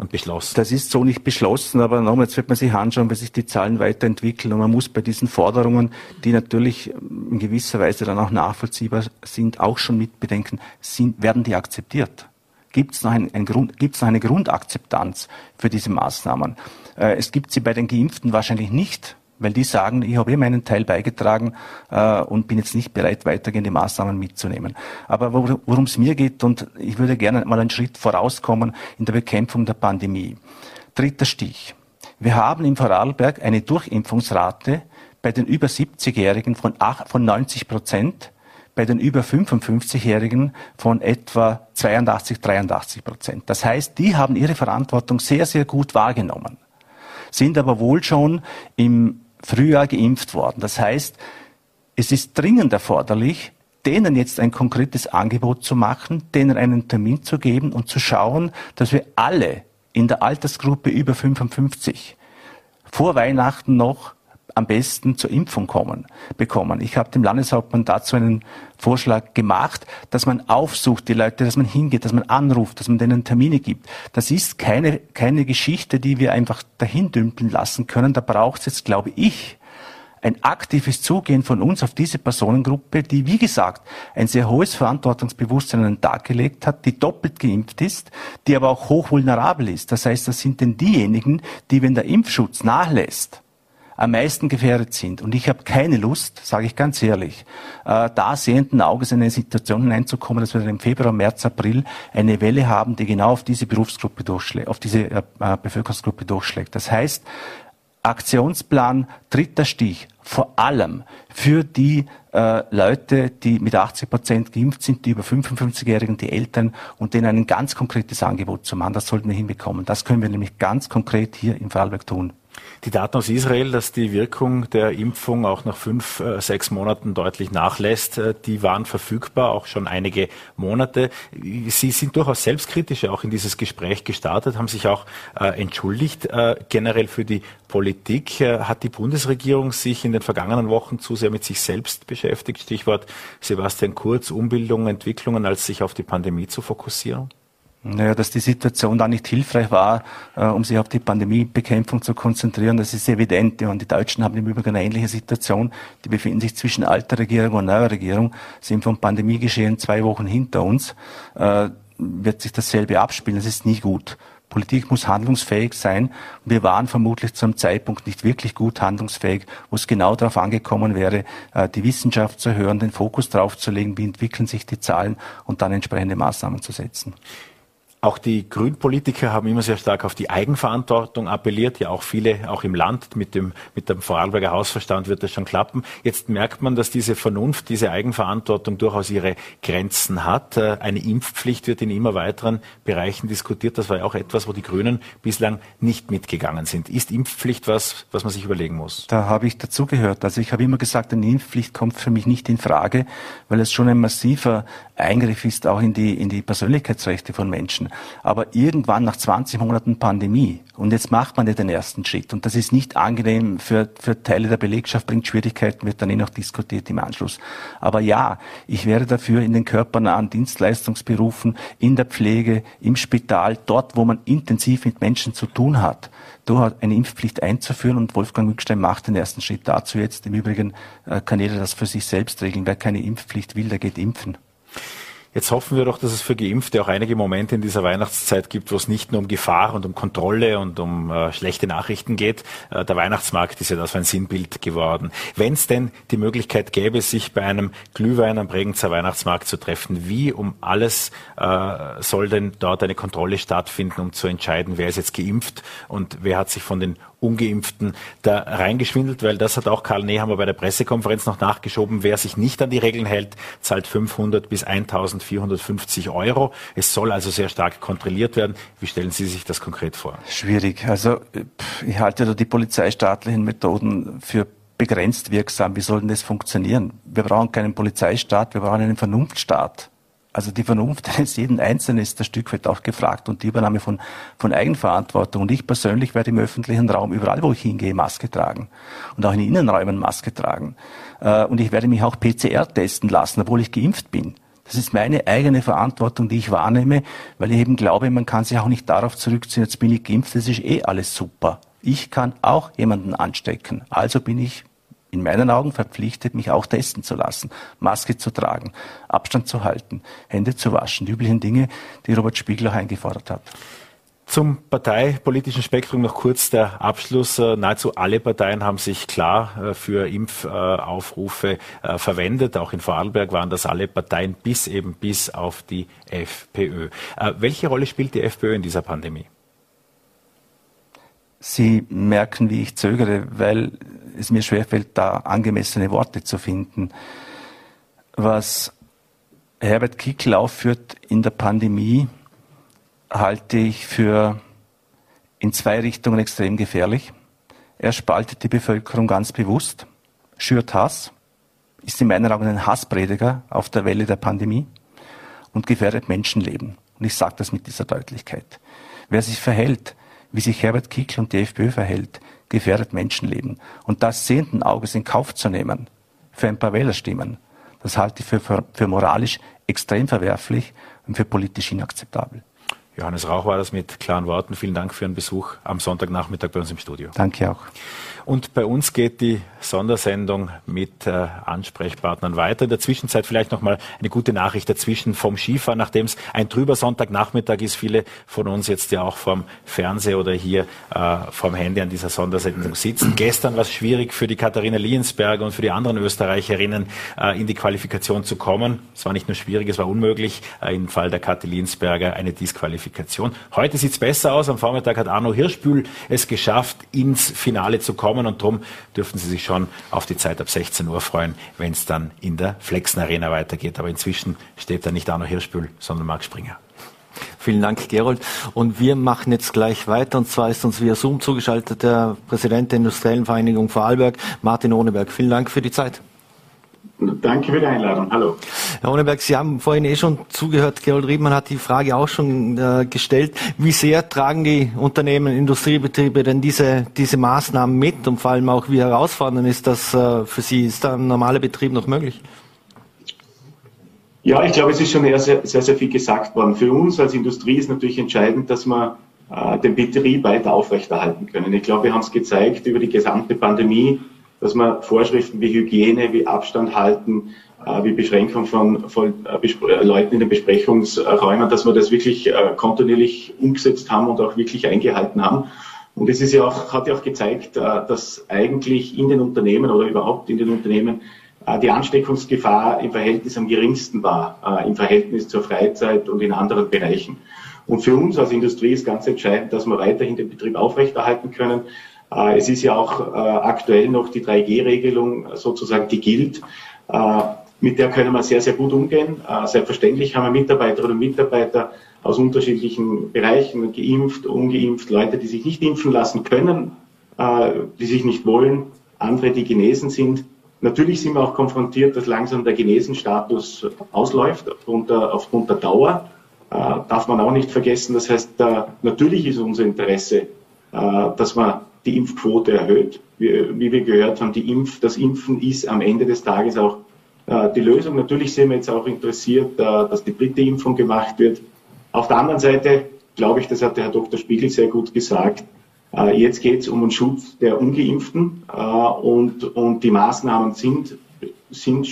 und beschlossen. Das ist so nicht beschlossen, aber nochmals wird man sich anschauen, wie sich die Zahlen weiterentwickeln. Und man muss bei diesen Forderungen, die natürlich in gewisser Weise dann auch nachvollziehbar sind, auch schon mitbedenken, sind, werden die akzeptiert? Gibt es noch, ein, ein Grund, gibt's noch eine Grundakzeptanz für diese Maßnahmen? Äh, es gibt sie bei den Geimpften wahrscheinlich nicht weil die sagen, ich habe eh meinen Teil beigetragen äh, und bin jetzt nicht bereit, weitergehende Maßnahmen mitzunehmen. Aber worum es mir geht, und ich würde gerne mal einen Schritt vorauskommen in der Bekämpfung der Pandemie. Dritter Stich. Wir haben im Vorarlberg eine Durchimpfungsrate bei den über 70-Jährigen von, von 90 Prozent, bei den über 55-Jährigen von etwa 82, 83 Prozent. Das heißt, die haben ihre Verantwortung sehr, sehr gut wahrgenommen, sind aber wohl schon im Frühjahr geimpft worden. Das heißt, es ist dringend erforderlich, denen jetzt ein konkretes Angebot zu machen, denen einen Termin zu geben und zu schauen, dass wir alle in der Altersgruppe über 55 vor Weihnachten noch am besten zur Impfung kommen, bekommen. Ich habe dem Landeshauptmann dazu einen Vorschlag gemacht, dass man aufsucht, die Leute, dass man hingeht, dass man anruft, dass man denen Termine gibt. Das ist keine, keine Geschichte, die wir einfach dahin dümpeln lassen können. Da braucht es jetzt, glaube ich, ein aktives Zugehen von uns auf diese Personengruppe, die, wie gesagt, ein sehr hohes Verantwortungsbewusstsein an den Tag gelegt hat, die doppelt geimpft ist, die aber auch hochvulnerabel ist. Das heißt, das sind denn diejenigen, die, wenn der Impfschutz nachlässt, am meisten gefährdet sind. Und ich habe keine Lust, sage ich ganz ehrlich, äh, da sehenden Auges in eine Situation hineinzukommen, dass wir im Februar, März, April eine Welle haben, die genau auf diese Berufsgruppe durchschlägt, auf diese äh, äh Bevölkerungsgruppe durchschlägt. Das heißt, Aktionsplan dritter Stich, vor allem für die äh, Leute, die mit 80 Prozent geimpft sind, die über 55-Jährigen, die Eltern und denen ein ganz konkretes Angebot zu machen. Das sollten wir hinbekommen. Das können wir nämlich ganz konkret hier im Vorarlberg tun. Die Daten aus Israel, dass die Wirkung der Impfung auch nach fünf, äh, sechs Monaten deutlich nachlässt, äh, die waren verfügbar, auch schon einige Monate. Sie sind durchaus selbstkritisch auch in dieses Gespräch gestartet, haben sich auch äh, entschuldigt. Generell für die Politik hat die Bundesregierung sich in den vergangenen Wochen zu sehr mit sich selbst beschäftigt. Stichwort Sebastian Kurz, Umbildung, Entwicklungen, als sich auf die Pandemie zu fokussieren? Naja, dass die Situation da nicht hilfreich war, äh, um sich auf die Pandemiebekämpfung zu konzentrieren, das ist evident. Und die Deutschen haben im Übrigen eine ähnliche Situation. Die befinden sich zwischen alter Regierung und neuer Regierung, sind vom Pandemiegeschehen zwei Wochen hinter uns. Äh, wird sich dasselbe abspielen. Das ist nie gut. Politik muss handlungsfähig sein. wir waren vermutlich zum Zeitpunkt nicht wirklich gut handlungsfähig, wo es genau darauf angekommen wäre, äh, die Wissenschaft zu hören, den Fokus darauf zu legen, wie entwickeln sich die Zahlen und dann entsprechende Maßnahmen zu setzen. Auch die Grünpolitiker haben immer sehr stark auf die Eigenverantwortung appelliert. Ja, auch viele, auch im Land mit dem, mit dem Vorarlberger Hausverstand wird das schon klappen. Jetzt merkt man, dass diese Vernunft, diese Eigenverantwortung durchaus ihre Grenzen hat. Äh, eine Impfpflicht wird in immer weiteren Bereichen diskutiert. Das war ja auch etwas, wo die Grünen bislang nicht mitgegangen sind. Ist Impfpflicht was, was man sich überlegen muss? Da habe ich dazugehört. Also ich habe immer gesagt, eine Impfpflicht kommt für mich nicht in Frage, weil es schon ein massiver Eingriff ist auch in die, in die Persönlichkeitsrechte von Menschen. Aber irgendwann nach 20 Monaten Pandemie, und jetzt macht man ja den ersten Schritt, und das ist nicht angenehm für, für Teile der Belegschaft, bringt Schwierigkeiten, wird dann eh noch diskutiert im Anschluss. Aber ja, ich wäre dafür in den körpernahen Dienstleistungsberufen, in der Pflege, im Spital, dort, wo man intensiv mit Menschen zu tun hat, eine Impfpflicht einzuführen und Wolfgang Mückstein macht den ersten Schritt dazu jetzt. Im Übrigen äh, kann jeder das für sich selbst regeln. Wer keine Impfpflicht will, der geht impfen. Jetzt hoffen wir doch, dass es für Geimpfte auch einige Momente in dieser Weihnachtszeit gibt, wo es nicht nur um Gefahr und um Kontrolle und um äh, schlechte Nachrichten geht. Äh, der Weihnachtsmarkt ist ja das ein Sinnbild geworden. Wenn es denn die Möglichkeit gäbe, sich bei einem Glühwein am Bregenzer Weihnachtsmarkt zu treffen, wie um alles äh, soll denn dort eine Kontrolle stattfinden, um zu entscheiden, wer ist jetzt geimpft und wer hat sich von den Ungeimpften da reingeschwindelt, weil das hat auch Karl Nehammer bei der Pressekonferenz noch nachgeschoben. Wer sich nicht an die Regeln hält, zahlt 500 bis 1450 Euro. Es soll also sehr stark kontrolliert werden. Wie stellen Sie sich das konkret vor? Schwierig. Also ich halte da die polizeistaatlichen Methoden für begrenzt wirksam. Wie soll denn das funktionieren? Wir brauchen keinen Polizeistaat, wir brauchen einen Vernunftstaat. Also die Vernunft eines jeden Einzelnen ist ein Stück weit auch gefragt und die Übernahme von, von Eigenverantwortung. Und ich persönlich werde im öffentlichen Raum überall, wo ich hingehe, Maske tragen und auch in Innenräumen Maske tragen. Äh, und ich werde mich auch PCR testen lassen, obwohl ich geimpft bin. Das ist meine eigene Verantwortung, die ich wahrnehme, weil ich eben glaube, man kann sich auch nicht darauf zurückziehen, jetzt bin ich geimpft, das ist eh alles super. Ich kann auch jemanden anstecken. Also bin ich in meinen Augen verpflichtet, mich auch testen zu lassen, Maske zu tragen, Abstand zu halten, Hände zu waschen, die üblichen Dinge, die Robert Spiegel auch eingefordert hat. Zum parteipolitischen Spektrum noch kurz der Abschluss. Äh, nahezu alle Parteien haben sich klar äh, für Impfaufrufe äh, verwendet. Auch in Vorarlberg waren das alle Parteien bis eben bis auf die FPÖ. Welche Rolle spielt die FPÖ in dieser Pandemie? Sie merken, wie ich zögere, weil es mir schwerfällt, da angemessene Worte zu finden. Was Herbert Kickl aufführt in der Pandemie, halte ich für in zwei Richtungen extrem gefährlich. Er spaltet die Bevölkerung ganz bewusst, schürt Hass, ist in meinen Augen ein Hassprediger auf der Welle der Pandemie und gefährdet Menschenleben. Und ich sage das mit dieser Deutlichkeit. Wer sich verhält, wie sich Herbert Kickl und die FPÖ verhält, gefährdet Menschenleben. Und das sehenden Auges in Kauf zu nehmen für ein paar Wählerstimmen, das halte ich für, für, für moralisch extrem verwerflich und für politisch inakzeptabel. Johannes Rauch war das mit klaren Worten. Vielen Dank für Ihren Besuch am Sonntagnachmittag bei uns im Studio. Danke auch. Und bei uns geht die Sondersendung mit äh, Ansprechpartnern weiter. In der Zwischenzeit vielleicht noch mal eine gute Nachricht dazwischen vom Skifahren, nachdem es ein trüber Sonntagnachmittag ist. Viele von uns jetzt ja auch vorm Fernseher oder hier äh, vorm Handy an dieser Sondersendung sitzen. Gestern war es schwierig für die Katharina Liensberger und für die anderen Österreicherinnen äh, in die Qualifikation zu kommen. Es war nicht nur schwierig, es war unmöglich. Äh, Im Fall der Kathi Liensberger eine Disqualifikation. Heute sieht es besser aus. Am Vormittag hat Arno Hirschbühl es geschafft, ins Finale zu kommen und darum dürften Sie sich schon auf die Zeit ab 16 Uhr freuen, wenn es dann in der Flexen Arena weitergeht. Aber inzwischen steht da nicht Arno Hirschbühl, sondern Marc Springer. Vielen Dank, Gerold. Und wir machen jetzt gleich weiter. Und zwar ist uns via Zoom zugeschaltet der Präsident der Industriellen Vereinigung Vorarlberg, Martin Ohneberg. Vielen Dank für die Zeit. Danke für die Einladung. Hallo. Herr Ohneberg, Sie haben vorhin eh schon zugehört. Gerold Riedmann hat die Frage auch schon äh, gestellt. Wie sehr tragen die Unternehmen, Industriebetriebe denn diese, diese Maßnahmen mit? Und vor allem auch, wie herausfordernd ist das äh, für Sie? Ist da ein normaler Betrieb noch möglich? Ja, ich glaube, es ist schon sehr, sehr, sehr viel gesagt worden. Für uns als Industrie ist natürlich entscheidend, dass wir äh, den Betrieb weiter aufrechterhalten können. Ich glaube, wir haben es gezeigt über die gesamte Pandemie, dass man Vorschriften wie Hygiene, wie Abstand halten, äh, wie Beschränkung von, von äh, Leuten in den Besprechungsräumen, dass wir das wirklich kontinuierlich umgesetzt haben und auch wirklich eingehalten haben. Und es ist ja auch, hat ja auch gezeigt, dass eigentlich in den Unternehmen oder überhaupt in den Unternehmen die Ansteckungsgefahr im Verhältnis am geringsten war, im Verhältnis zur Freizeit und in anderen Bereichen. Und für uns als Industrie ist ganz entscheidend, dass wir weiterhin den Betrieb aufrechterhalten können. Es ist ja auch aktuell noch die 3G-Regelung sozusagen, die gilt. Mit der können wir sehr, sehr gut umgehen. Äh, selbstverständlich haben wir Mitarbeiterinnen und Mitarbeiter aus unterschiedlichen Bereichen, geimpft, ungeimpft, Leute, die sich nicht impfen lassen können, äh, die sich nicht wollen, andere, die genesen sind. Natürlich sind wir auch konfrontiert, dass langsam der Genesenstatus ausläuft aufgrund der, aufgrund der Dauer. Äh, darf man auch nicht vergessen. Das heißt, natürlich ist unser Interesse, dass man die Impfquote erhöht. Wie, wie wir gehört haben, Impf, das Impfen ist am Ende des Tages auch äh, die Lösung. Natürlich sind wir jetzt auch interessiert, äh, dass die dritte Impfung gemacht wird. Auf der anderen Seite glaube ich, das hat der Herr Dr. Spiegel sehr gut gesagt, äh, jetzt geht es um den Schutz der Ungeimpften und, und die Maßnahmen sind, sind,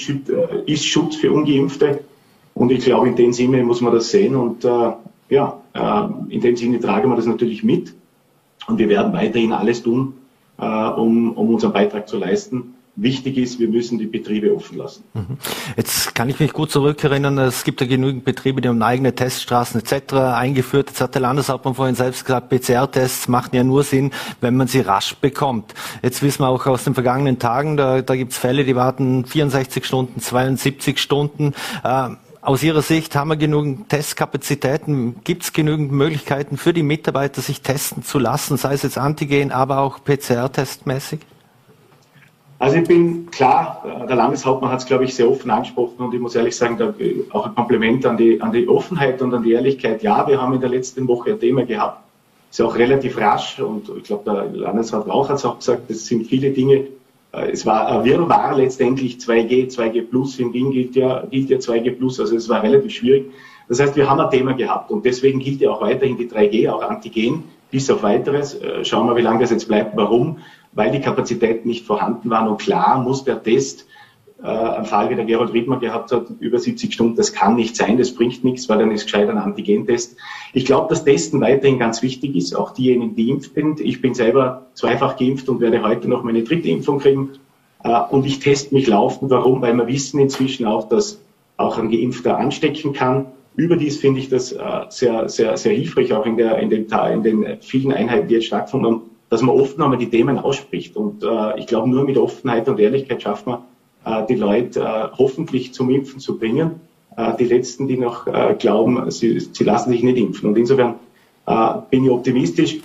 ist Schutz für Ungeimpfte. Und ich glaube, in dem Sinne muss man das sehen. Und ja, in dem Sinne tragen wir das natürlich mit. Und wir werden weiterhin alles tun, um, um unseren Beitrag zu leisten wichtig ist, wir müssen die Betriebe offen lassen. Mhm. Jetzt kann ich mich gut zurückerinnern, es gibt ja genügend Betriebe, die haben eigene Teststraßen etc. eingeführt. Jetzt hat der Landeshauptmann vorhin selbst gesagt, PCR-Tests machen ja nur Sinn, wenn man sie rasch bekommt. Jetzt wissen wir auch aus den vergangenen Tagen, da, da gibt es Fälle, die warten 64 Stunden, 72 Stunden. Äh, aus Ihrer Sicht haben wir genügend Testkapazitäten? Gibt es genügend Möglichkeiten für die Mitarbeiter, sich testen zu lassen, sei es jetzt Antigen, aber auch PCR-testmäßig? Also ich bin klar, der Landeshauptmann hat es, glaube ich, sehr offen angesprochen und ich muss ehrlich sagen, da, auch ein Kompliment an die, an die Offenheit und an die Ehrlichkeit. Ja, wir haben in der letzten Woche ein Thema gehabt, ist auch relativ rasch und ich glaube, der Landesrat Rauch hat es auch gesagt, es sind viele Dinge. Äh, es war ein Wirrwarr letztendlich 2G, 2G Plus, in Wien gilt ja, gilt ja 2G Plus, also es war relativ schwierig. Das heißt, wir haben ein Thema gehabt und deswegen gilt ja auch weiterhin die 3G, auch Antigen, bis auf weiteres. Äh, schauen wir, wie lange das jetzt bleibt. Warum? weil die Kapazitäten nicht vorhanden waren. Und klar muss der Test, äh, ein Fall wie der Gerold Riedmer gehabt hat, über 70 Stunden, das kann nicht sein, das bringt nichts, weil dann ist gescheit ein Antigentest. Ich glaube, dass Testen weiterhin ganz wichtig ist, auch diejenigen, die impft sind. Ich bin selber zweifach geimpft und werde heute noch meine dritte Impfung kriegen. Äh, und ich teste mich laufend. Warum? Weil wir wissen inzwischen auch, dass auch ein Geimpfter anstecken kann. Überdies finde ich das äh, sehr, sehr, sehr hilfreich, auch in, der, in, den, in den vielen Einheiten, die jetzt stattgefunden haben, dass man offen einmal die Themen ausspricht. Und äh, ich glaube, nur mit Offenheit und Ehrlichkeit schafft man, äh, die Leute äh, hoffentlich zum Impfen zu bringen. Äh, die Letzten, die noch äh, glauben, sie, sie lassen sich nicht impfen. Und insofern äh, bin ich optimistisch.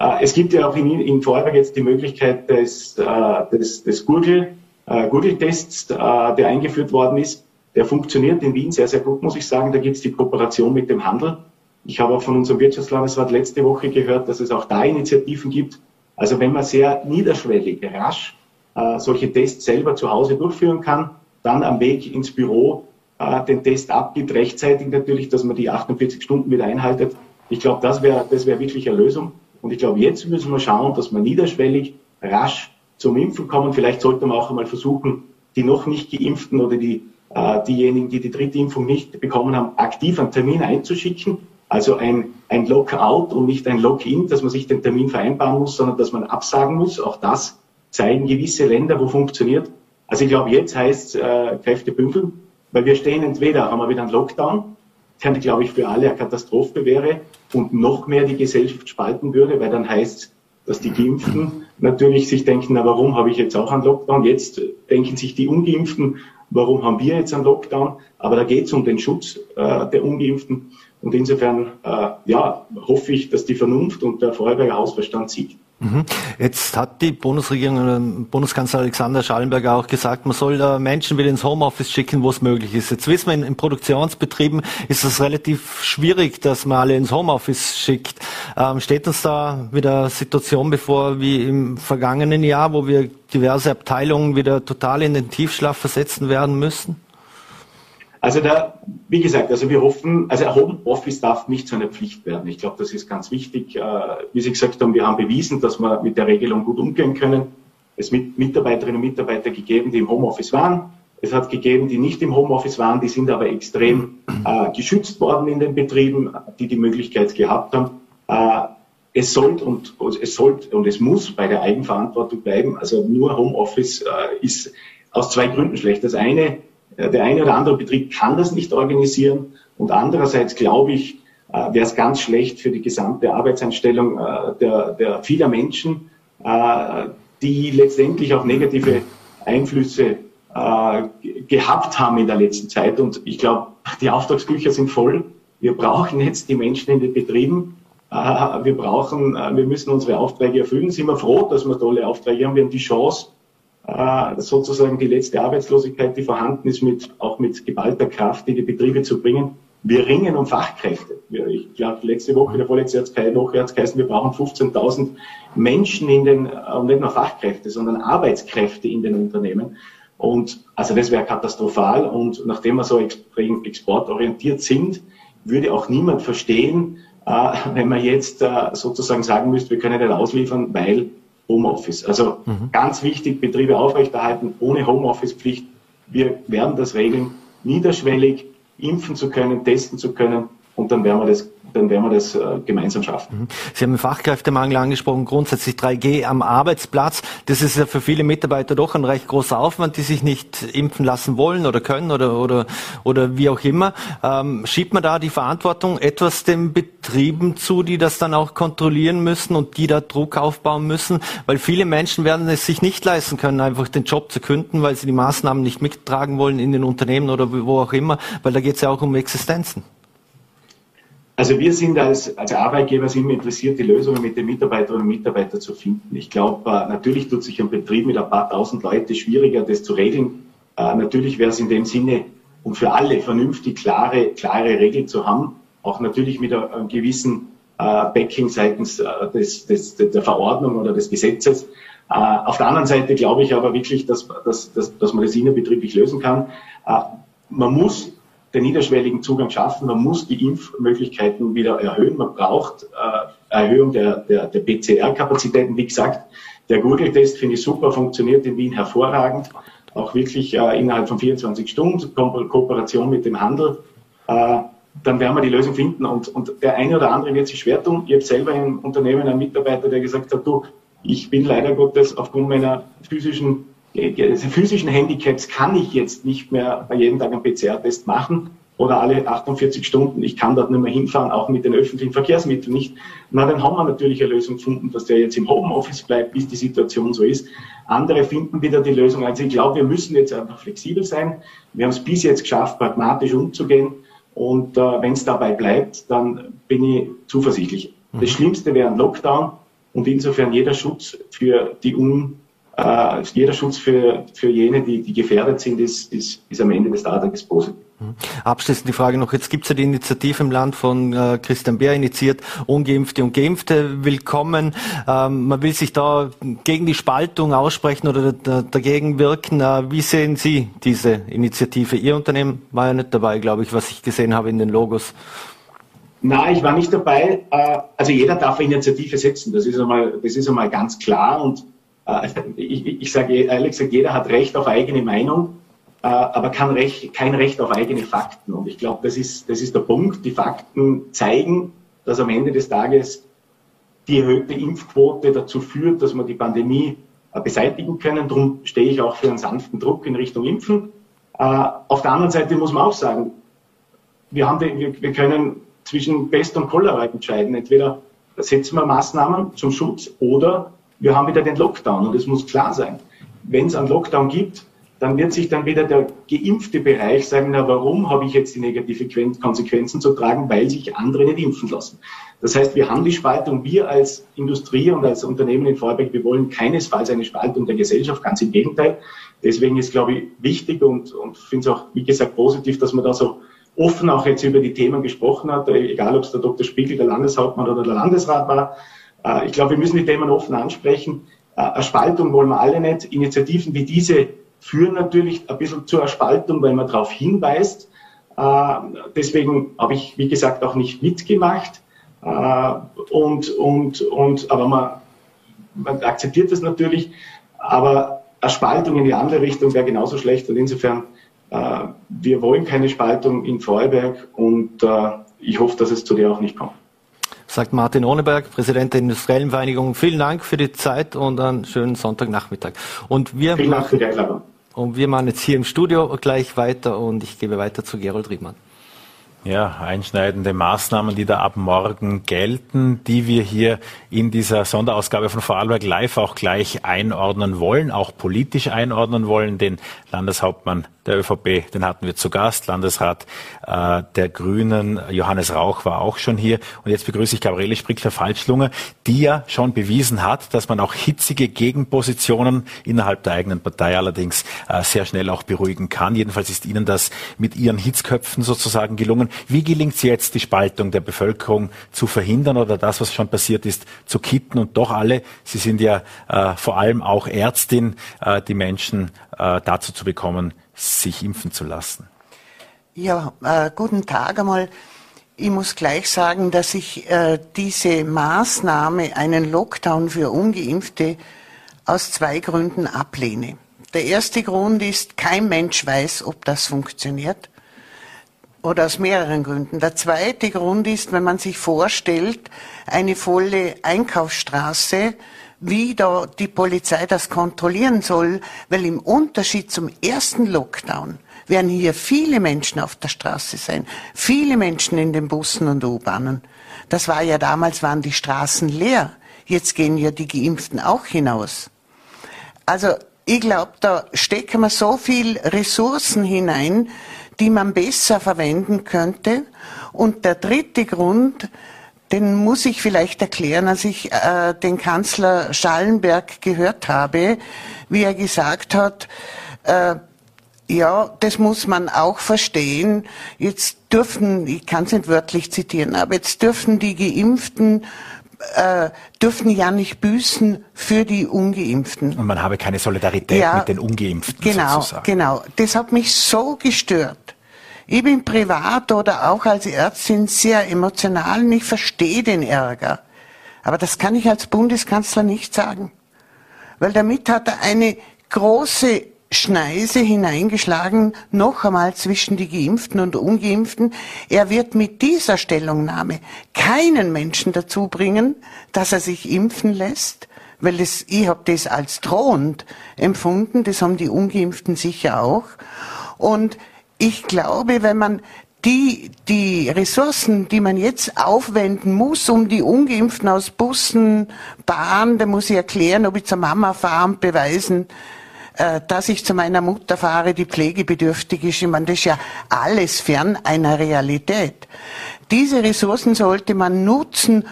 Äh, es gibt ja auch in, in Vorarlberg jetzt die Möglichkeit des, äh, des, des Google, äh, Google-Tests, äh, der eingeführt worden ist. Der funktioniert in Wien sehr, sehr gut, muss ich sagen. Da gibt es die Kooperation mit dem Handel. Ich habe auch von unserem Wirtschaftslandesrat letzte Woche gehört, dass es auch da Initiativen gibt. Also wenn man sehr niederschwellig, rasch äh, solche Tests selber zu Hause durchführen kann, dann am Weg ins Büro äh, den Test abgibt, rechtzeitig natürlich, dass man die 48 Stunden wieder einhaltet. Ich glaube, das wäre das wäre wirklich eine Lösung. Und ich glaube, jetzt müssen wir schauen, dass wir niederschwellig, rasch zum Impfen kommen. Vielleicht sollte man auch einmal versuchen, die noch nicht geimpften oder die, äh, diejenigen, die die dritte Impfung nicht bekommen haben, aktiv einen Termin einzuschicken also ein, ein Lockout und nicht ein Lock-in, dass man sich den Termin vereinbaren muss, sondern dass man absagen muss. Auch das zeigen gewisse Länder, wo funktioniert. Also ich glaube, jetzt heißt es äh, Kräfte bündeln, weil wir stehen entweder, haben wir wieder einen Lockdown, der, glaube ich, für alle eine Katastrophe wäre und noch mehr die Gesellschaft spalten würde, weil dann heißt es, dass die Geimpften natürlich sich denken, na warum habe ich jetzt auch einen Lockdown? Jetzt denken sich die Ungeimpften, warum haben wir jetzt einen Lockdown? Aber da geht es um den Schutz äh, der Ungeimpften. Und insofern äh, ja, hoffe ich, dass die Vernunft und der Vorarlberger Hausverstand siegt. Mhm. Jetzt hat die Bundesregierung, Bundeskanzler Alexander Schallenberger auch gesagt, man soll Menschen wieder ins Homeoffice schicken, wo es möglich ist. Jetzt wissen wir, in, in Produktionsbetrieben ist es relativ schwierig, dass man alle ins Homeoffice schickt. Ähm, steht uns da wieder Situation bevor wie im vergangenen Jahr, wo wir diverse Abteilungen wieder total in den Tiefschlaf versetzen werden müssen? Also da, wie gesagt, also wir hoffen, also Homeoffice darf nicht zu einer Pflicht werden. Ich glaube, das ist ganz wichtig. Äh, wie Sie gesagt haben, wir haben bewiesen, dass wir mit der Regelung gut umgehen können. Es mit Mitarbeiterinnen und Mitarbeiter gegeben, die im Homeoffice waren. Es hat gegeben, die nicht im Homeoffice waren, die sind aber extrem äh, geschützt worden in den Betrieben, die die Möglichkeit gehabt haben. Äh, es sollte und es sollte und es muss bei der Eigenverantwortung bleiben. Also nur Homeoffice äh, ist aus zwei Gründen schlecht. Das eine, der eine oder andere Betrieb kann das nicht organisieren und andererseits glaube ich, äh, wäre es ganz schlecht für die gesamte Arbeitseinstellung äh, der, der vieler Menschen, äh, die letztendlich auch negative Einflüsse äh, gehabt haben in der letzten Zeit. Und ich glaube, die Auftragsbücher sind voll. Wir brauchen jetzt die Menschen in den Betrieben. Äh, wir brauchen, äh, wir müssen unsere Aufträge erfüllen. Sind wir froh, dass wir tolle Aufträge haben. Wir haben die Chance, äh, sozusagen die letzte Arbeitslosigkeit, die vorhanden ist, mit, auch mit geballter Kraft in die Betriebe zu bringen. Wir ringen um Fachkräfte. Ich glaube, letzte Woche, der vorletzte hat es geheißen, wir brauchen 15.000 Menschen in den, und nicht nur Fachkräfte, sondern Arbeitskräfte in den Unternehmen. Und also das wäre katastrophal. Und nachdem wir so extrem exportorientiert sind, würde auch niemand verstehen, äh, wenn man jetzt äh, sozusagen sagen müsste, wir können nicht ausliefern, weil Homeoffice. Also mhm. ganz wichtig, Betriebe aufrechterhalten ohne Homeoffice-Pflicht. Wir werden das regeln, niederschwellig impfen zu können, testen zu können und dann werden wir das dann werden wir das äh, gemeinsam schaffen. Mhm. Sie haben den Fachkräftemangel angesprochen, grundsätzlich 3G am Arbeitsplatz. Das ist ja für viele Mitarbeiter doch ein recht großer Aufwand, die sich nicht impfen lassen wollen oder können oder, oder, oder wie auch immer. Ähm, schiebt man da die Verantwortung etwas den Betrieben zu, die das dann auch kontrollieren müssen und die da Druck aufbauen müssen? Weil viele Menschen werden es sich nicht leisten können, einfach den Job zu künden, weil sie die Maßnahmen nicht mittragen wollen in den Unternehmen oder wo auch immer, weil da geht es ja auch um Existenzen. Also wir sind als, als Arbeitgeber sind interessiert, die Lösungen mit den Mitarbeiterinnen und Mitarbeitern zu finden. Ich glaube, äh, natürlich tut sich ein Betrieb mit ein paar tausend Leute schwieriger, das zu regeln. Äh, natürlich wäre es in dem Sinne und für alle vernünftig klare, klare Regeln zu haben, auch natürlich mit einem gewissen äh, Backing seitens des, des, der Verordnung oder des Gesetzes. Auf der anderen Seite glaube ich aber wirklich, dass, dass, dass, dass man das innerbetrieblich lösen kann. Man muss den niederschwelligen Zugang schaffen. Man muss die Impfmöglichkeiten wieder erhöhen. Man braucht äh, Erhöhung der, der, der PCR-Kapazitäten. Wie gesagt, der Google-Test finde ich super, funktioniert in Wien hervorragend. Auch wirklich äh, innerhalb von 24 Stunden, Ko Kooperation mit dem Handel. Äh, dann werden wir die Lösung finden. Und, und der eine oder andere wird sich schwer tun. Ich habe selber im Unternehmen einen Mitarbeiter, der gesagt hat, du, ich bin leider Gottes aufgrund meiner physischen physischen Handicaps kann ich jetzt nicht mehr bei jedem Tag einen PCR-Test machen oder alle 48 Stunden. Ich kann dort nicht mehr hinfahren, auch mit den öffentlichen Verkehrsmitteln nicht. Na, dann haben wir natürlich eine Lösung gefunden, dass der jetzt im Homeoffice bleibt, bis die Situation so ist. Andere finden wieder die Lösung. Also ich glaube, wir müssen jetzt einfach flexibel sein. Wir haben es bis jetzt geschafft, pragmatisch umzugehen. Und äh, wenn es dabei bleibt, dann bin ich zuversichtlich. Das mhm. Schlimmste wäre ein Lockdown und insofern jeder Schutz für die un äh, jeder Schutz für, für jene, die, die gefährdet sind, ist, ist, ist am Ende des Tages positiv. Mhm. Abschließend die Frage noch, jetzt gibt es ja die Initiative im Land von äh, Christian Beer initiiert, Ungeimpfte und Geimpfte willkommen. Ähm, man will sich da gegen die Spaltung aussprechen oder dagegen wirken. Äh, wie sehen Sie diese Initiative? Ihr Unternehmen war ja nicht dabei, glaube ich, was ich gesehen habe in den Logos. Nein, ich war nicht dabei. Äh, also jeder darf eine Initiative setzen, das ist einmal, das ist einmal ganz klar und äh, ich, ich sage ehrlich gesagt, jeder hat Recht auf eigene Meinung, äh, aber kein Recht, kein Recht auf eigene Fakten. Und ich glaube, das ist, das ist der Punkt. Die Fakten zeigen, dass am Ende des Tages die erhöhte Impfquote dazu führt, dass wir die Pandemie äh, beseitigen können. Darum stehe ich auch für einen sanften Druck in Richtung Impfen. Auf der anderen Seite muss man auch sagen, wir, haben die, wir, wir können zwischen Pest und Cholera entscheiden. Entweder setzen wir Maßnahmen zum Schutz oder wir haben wieder den Lockdown und es muss klar sein, wenn es einen Lockdown gibt, dann wird sich dann wieder der geimpfte Bereich sagen, na warum habe ich jetzt die negative Konsequenzen zu tragen, weil sich andere nicht impfen lassen. Das heißt, wir haben die Spaltung, wir als Industrie und als Unternehmen in Vorarlberg, wir wollen keinesfalls eine Spaltung der Gesellschaft, ganz im Gegenteil. Deswegen ist, glaube ich, wichtig und, und finde es auch, wie gesagt, positiv, dass man da so offen auch jetzt über die Themen gesprochen hat, egal ob es der Dr. Spiegel, der Landeshauptmann oder der Landesrat war. Äh, ich glaube, wir müssen die Themen offen ansprechen. Äh, eine Spaltung wollen wir alle nicht. Initiativen wie diese führen natürlich ein bisschen zur Spaltung, weil man darauf hinweist. Äh, deswegen habe ich, wie gesagt, auch nicht mitgemacht. Und, und, und, aber man, man akzeptiert das natürlich. Aber eine Spaltung in die andere Richtung wäre genauso schlecht. Und insofern, wir wollen keine Spaltung in Vorarlberg und ich hoffe, dass es zu der auch nicht kommt. Sagt Martin Ohneberg, Präsident der Industriellen Vereinigung. Vielen Dank für die Zeit und einen schönen Sonntagnachmittag. Und wir Vielen Dank für die Einladung. Und wir machen jetzt hier im Studio gleich weiter und ich gebe weiter zu Gerold Riedmann. Ja, einschneidende Maßnahmen, die da ab morgen gelten, die wir hier in dieser Sonderausgabe von Vorarlberg Live auch gleich einordnen wollen, auch politisch einordnen wollen. Den Landeshauptmann der ÖVP, den hatten wir zu Gast. Landesrat äh, der Grünen, Johannes Rauch, war auch schon hier. Und jetzt begrüße ich Gabriele Sprickler-Falschlunge, die ja schon bewiesen hat, dass man auch hitzige Gegenpositionen innerhalb der eigenen Partei allerdings äh, sehr schnell auch beruhigen kann. Jedenfalls ist Ihnen das mit Ihren Hitzköpfen sozusagen gelungen. Wie gelingt es jetzt, die Spaltung der Bevölkerung zu verhindern oder das, was schon passiert ist, zu kitten und doch alle, Sie sind ja äh, vor allem auch Ärztin, äh, die Menschen äh, dazu zu bekommen, sich impfen zu lassen? Ja, äh, guten Tag einmal. Ich muss gleich sagen, dass ich äh, diese Maßnahme, einen Lockdown für ungeimpfte, aus zwei Gründen ablehne. Der erste Grund ist, kein Mensch weiß, ob das funktioniert. Oder aus mehreren Gründen. Der zweite Grund ist, wenn man sich vorstellt, eine volle Einkaufsstraße, wie da die Polizei das kontrollieren soll, weil im Unterschied zum ersten Lockdown werden hier viele Menschen auf der Straße sein, viele Menschen in den Bussen und U-Bahnen. Das war ja damals, waren die Straßen leer. Jetzt gehen ja die Geimpften auch hinaus. Also ich glaube, da stecken wir so viel Ressourcen hinein, die man besser verwenden könnte. Und der dritte Grund, den muss ich vielleicht erklären, als ich äh, den Kanzler Schallenberg gehört habe, wie er gesagt hat, äh, ja, das muss man auch verstehen. Jetzt dürfen, ich kann es nicht wörtlich zitieren, aber jetzt dürfen die Geimpften äh, dürfen ja nicht büßen für die Ungeimpften. Und man habe keine Solidarität ja, mit den Ungeimpften. Genau, sozusagen. genau. Das hat mich so gestört. Ich bin privat oder auch als Ärztin sehr emotional und ich verstehe den Ärger. Aber das kann ich als Bundeskanzler nicht sagen. Weil damit hat er eine große Schneise hineingeschlagen, noch einmal zwischen die Geimpften und Ungeimpften. Er wird mit dieser Stellungnahme keinen Menschen dazu bringen, dass er sich impfen lässt, weil das, ich habe das als drohend empfunden, das haben die Ungeimpften sicher auch. Und ich glaube, wenn man die, die Ressourcen, die man jetzt aufwenden muss, um die Ungeimpften aus Bussen, Bahn, da muss ich erklären, ob ich zur Mama fahre und beweisen, dass ich zu meiner Mutter fahre, die pflegebedürftig ist. Ich meine, das ist ja alles fern einer Realität. Diese Ressourcen sollte man nutzen,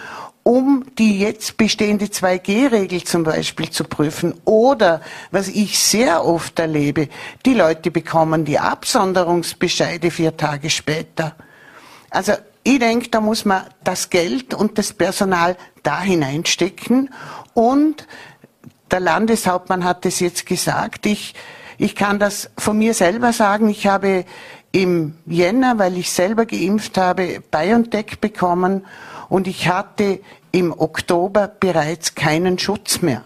um die jetzt bestehende 2G-Regel zum Beispiel zu prüfen. Oder, was ich sehr oft erlebe, die Leute bekommen die Absonderungsbescheide vier Tage später. Also ich denke, da muss man das Geld und das Personal da hineinstecken. Und der Landeshauptmann hat es jetzt gesagt. Ich, ich kann das von mir selber sagen. Ich habe im Jänner, weil ich selber geimpft habe, BioNTech bekommen und ich hatte im Oktober bereits keinen Schutz mehr.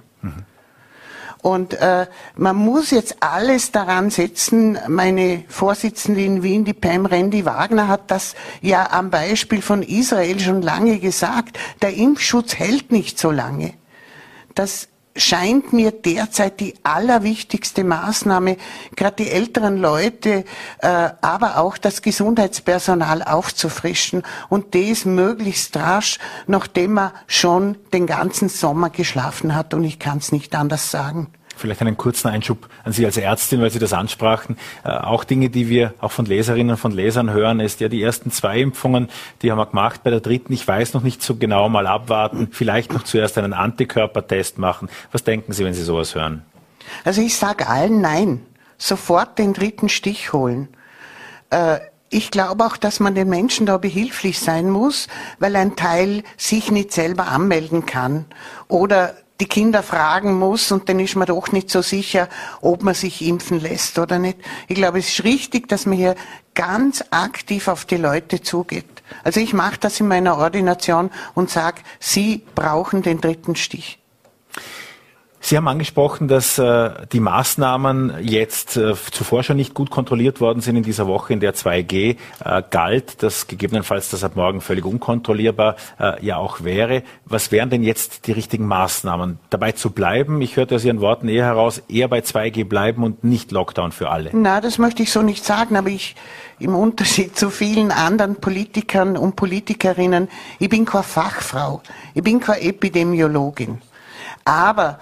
Und äh, man muss jetzt alles daran setzen. Meine Vorsitzende in Wien, die Pam Randy Wagner, hat das ja am Beispiel von Israel schon lange gesagt. Der Impfschutz hält nicht so lange. Das scheint mir derzeit die allerwichtigste Maßnahme, gerade die älteren Leute, äh, aber auch das Gesundheitspersonal aufzufrischen und das möglichst rasch, nachdem man schon den ganzen Sommer geschlafen hat und ich kann es nicht anders sagen. Vielleicht einen kurzen Einschub an Sie als Ärztin, weil Sie das ansprachen. Äh, auch Dinge, die wir auch von Leserinnen und von Lesern hören, ist ja die ersten zwei Impfungen, die haben wir gemacht. Bei der dritten, ich weiß noch nicht so genau, mal abwarten, vielleicht noch zuerst einen Antikörpertest machen. Was denken Sie, wenn Sie sowas hören? Also ich sage allen nein. Sofort den dritten Stich holen. Äh, ich glaube auch, dass man den Menschen da behilflich sein muss, weil ein Teil sich nicht selber anmelden kann oder die Kinder fragen muss und dann ist man doch nicht so sicher, ob man sich impfen lässt oder nicht. Ich glaube, es ist richtig, dass man hier ganz aktiv auf die Leute zugeht. Also ich mache das in meiner Ordination und sage, Sie brauchen den dritten Stich. Sie haben angesprochen, dass äh, die Maßnahmen jetzt äh, zuvor schon nicht gut kontrolliert worden sind in dieser Woche, in der 2G äh, galt, dass gegebenenfalls das ab morgen völlig unkontrollierbar äh, ja auch wäre. Was wären denn jetzt die richtigen Maßnahmen? Dabei zu bleiben, ich hörte aus Ihren Worten eher heraus, eher bei 2G bleiben und nicht Lockdown für alle. Na, das möchte ich so nicht sagen, aber ich, im Unterschied zu vielen anderen Politikern und Politikerinnen, ich bin keine Fachfrau, ich bin keine Epidemiologin. Aber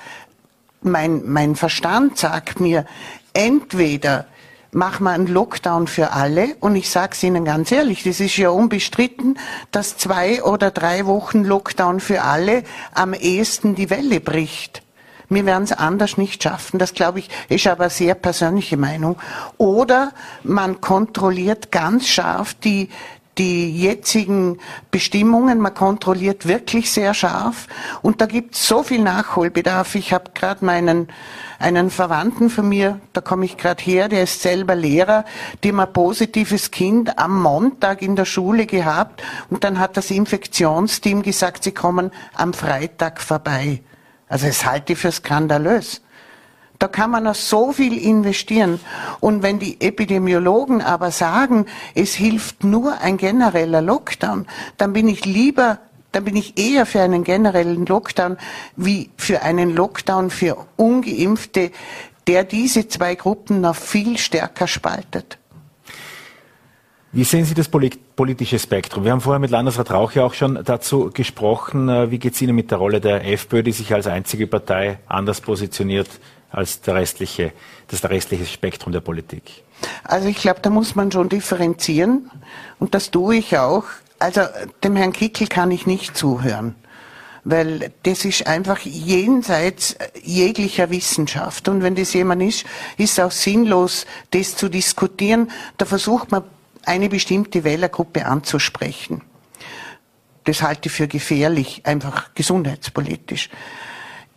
mein, mein Verstand sagt mir, entweder machen wir einen Lockdown für alle und ich sage es Ihnen ganz ehrlich, das ist ja unbestritten, dass zwei oder drei Wochen Lockdown für alle am ehesten die Welle bricht. Wir werden es anders nicht schaffen. Das, glaube ich, ist aber sehr persönliche Meinung. Oder man kontrolliert ganz scharf die, die jetzigen Bestimmungen. Man kontrolliert wirklich sehr scharf. Und da gibt es so viel Nachholbedarf. Ich habe gerade meinen einen Verwandten von mir, da komme ich gerade her, der ist selber Lehrer, dem ein positives Kind am Montag in der Schule gehabt und dann hat das Infektionsteam gesagt, sie kommen am Freitag vorbei. Also es halte ich für skandalös. Da kann man noch so viel investieren. Und wenn die Epidemiologen aber sagen, es hilft nur ein genereller Lockdown, dann bin ich lieber, dann bin ich eher für einen generellen Lockdown wie für einen Lockdown für Ungeimpfte, der diese zwei Gruppen noch viel stärker spaltet. Wie sehen Sie das politische Spektrum? Wir haben vorher mit Landesrat Rauch ja auch schon dazu gesprochen. Äh, wie geht es Ihnen mit der Rolle der FPÖ, die sich als einzige Partei anders positioniert als der restliche, das restliche Spektrum der Politik? Also ich glaube, da muss man schon differenzieren und das tue ich auch. Also dem Herrn Kickel kann ich nicht zuhören, weil das ist einfach jenseits jeglicher Wissenschaft. Und wenn das jemand ist, ist es auch sinnlos, das zu diskutieren. Da versucht man eine bestimmte Wählergruppe anzusprechen. Das halte ich für gefährlich, einfach gesundheitspolitisch.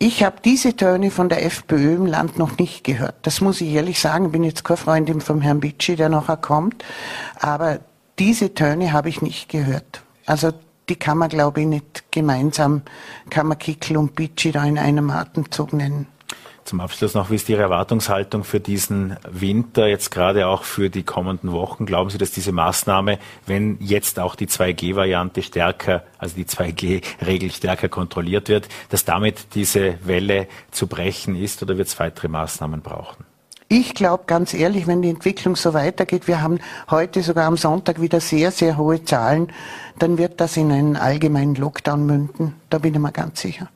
Ich habe diese Töne von der FPÖ im Land noch nicht gehört. Das muss ich ehrlich sagen. Ich bin jetzt keine Freundin vom Herrn Bitschi, der nachher kommt. Aber diese Töne habe ich nicht gehört. Also die kann man, glaube ich, nicht gemeinsam, kann man Kickel und Bitschi da in einem Atemzug nennen. Zum Abschluss noch, wie ist Ihre Erwartungshaltung für diesen Winter, jetzt gerade auch für die kommenden Wochen? Glauben Sie, dass diese Maßnahme, wenn jetzt auch die 2G-Variante stärker, also die 2G-Regel stärker kontrolliert wird, dass damit diese Welle zu brechen ist oder wird es weitere Maßnahmen brauchen? Ich glaube ganz ehrlich, wenn die Entwicklung so weitergeht, wir haben heute sogar am Sonntag wieder sehr, sehr hohe Zahlen, dann wird das in einen allgemeinen Lockdown münden. Da bin ich mir ganz sicher.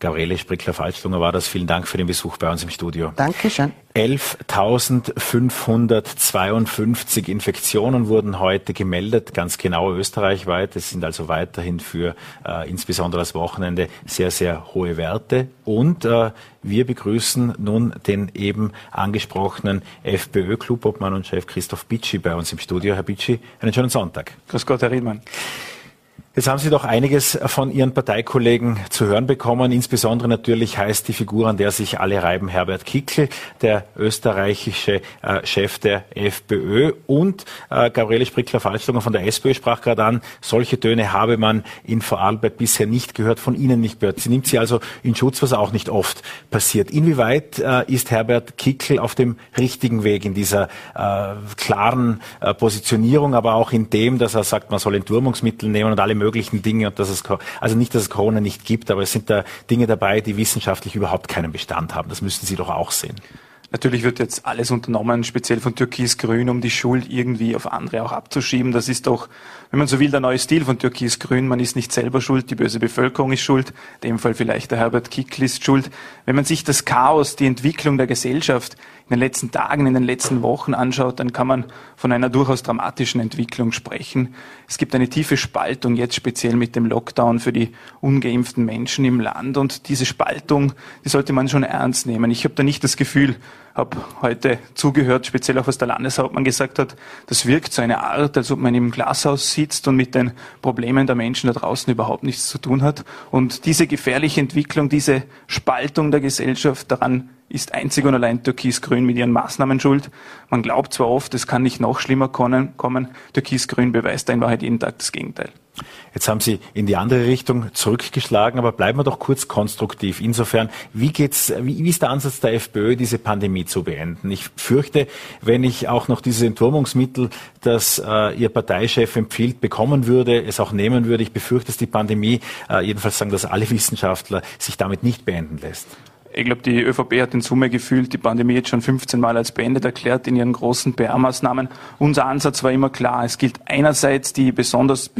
Gabriele Sprickler-Falschlunger war das. Vielen Dank für den Besuch bei uns im Studio. Dankeschön. 11.552 Infektionen wurden heute gemeldet, ganz genau österreichweit. Es sind also weiterhin für äh, insbesondere das Wochenende sehr, sehr hohe Werte. Und äh, wir begrüßen nun den eben angesprochenen FPÖ-Clubobmann und Chef Christoph Bitschi bei uns im Studio. Herr Bitschi, einen schönen Sonntag. Grüß Gott, Herr Riedmann. Jetzt haben Sie doch einiges von Ihren Parteikollegen zu hören bekommen. Insbesondere natürlich heißt die Figur, an der sich alle reiben, Herbert Kickl, der österreichische äh, Chef der FPÖ. Und äh, Gabriele Sprickler-Falschlunger von der SPÖ sprach gerade an, solche Töne habe man in Vorarlberg bisher nicht gehört, von Ihnen nicht gehört. Sie nimmt sie also in Schutz, was auch nicht oft passiert. Inwieweit äh, ist Herbert Kickl auf dem richtigen Weg in dieser äh, klaren äh, Positionierung, aber auch in dem, dass er sagt, man soll Entwurmungsmittel nehmen und alle möglichen Dinge und dass es, also nicht, dass es Corona nicht gibt, aber es sind da Dinge dabei, die wissenschaftlich überhaupt keinen Bestand haben. Das müssen Sie doch auch sehen. Natürlich wird jetzt alles unternommen, speziell von Türkis-Grün, um die Schuld irgendwie auf andere auch abzuschieben. Das ist doch, wenn man so will, der neue Stil von Türkis-Grün. Man ist nicht selber schuld, die böse Bevölkerung ist schuld, in dem Fall vielleicht der Herbert Kickl ist schuld. Wenn man sich das Chaos, die Entwicklung der Gesellschaft in den letzten Tagen, in den letzten Wochen anschaut, dann kann man von einer durchaus dramatischen Entwicklung sprechen. Es gibt eine tiefe Spaltung jetzt speziell mit dem Lockdown für die ungeimpften Menschen im Land und diese Spaltung, die sollte man schon ernst nehmen. Ich habe da nicht das Gefühl, habe heute zugehört, speziell auch was der Landeshauptmann gesagt hat, das wirkt so eine Art, als ob man im Glashaus sitzt und mit den Problemen der Menschen da draußen überhaupt nichts zu tun hat. Und diese gefährliche Entwicklung, diese Spaltung der Gesellschaft, daran ist einzig und allein Türkis-Grün mit ihren Maßnahmen schuld. Man glaubt zwar oft, es kann nicht noch schlimmer kommen, Türkis-Grün beweist in Wahrheit jeden Tag das Gegenteil. Jetzt haben Sie in die andere Richtung zurückgeschlagen, aber bleiben wir doch kurz konstruktiv. Insofern, wie geht's, wie, wie ist der Ansatz der FPÖ, diese Pandemie zu beenden? Ich fürchte, wenn ich auch noch dieses Entwurmungsmittel, das äh, Ihr Parteichef empfiehlt, bekommen würde, es auch nehmen würde, ich befürchte, dass die Pandemie, äh, jedenfalls sagen das alle Wissenschaftler, sich damit nicht beenden lässt. Ich glaube, die ÖVP hat in Summe gefühlt die Pandemie jetzt schon 15 Mal als beendet erklärt in ihren großen PR-Maßnahmen. Unser Ansatz war immer klar. Es gilt einerseits die besonders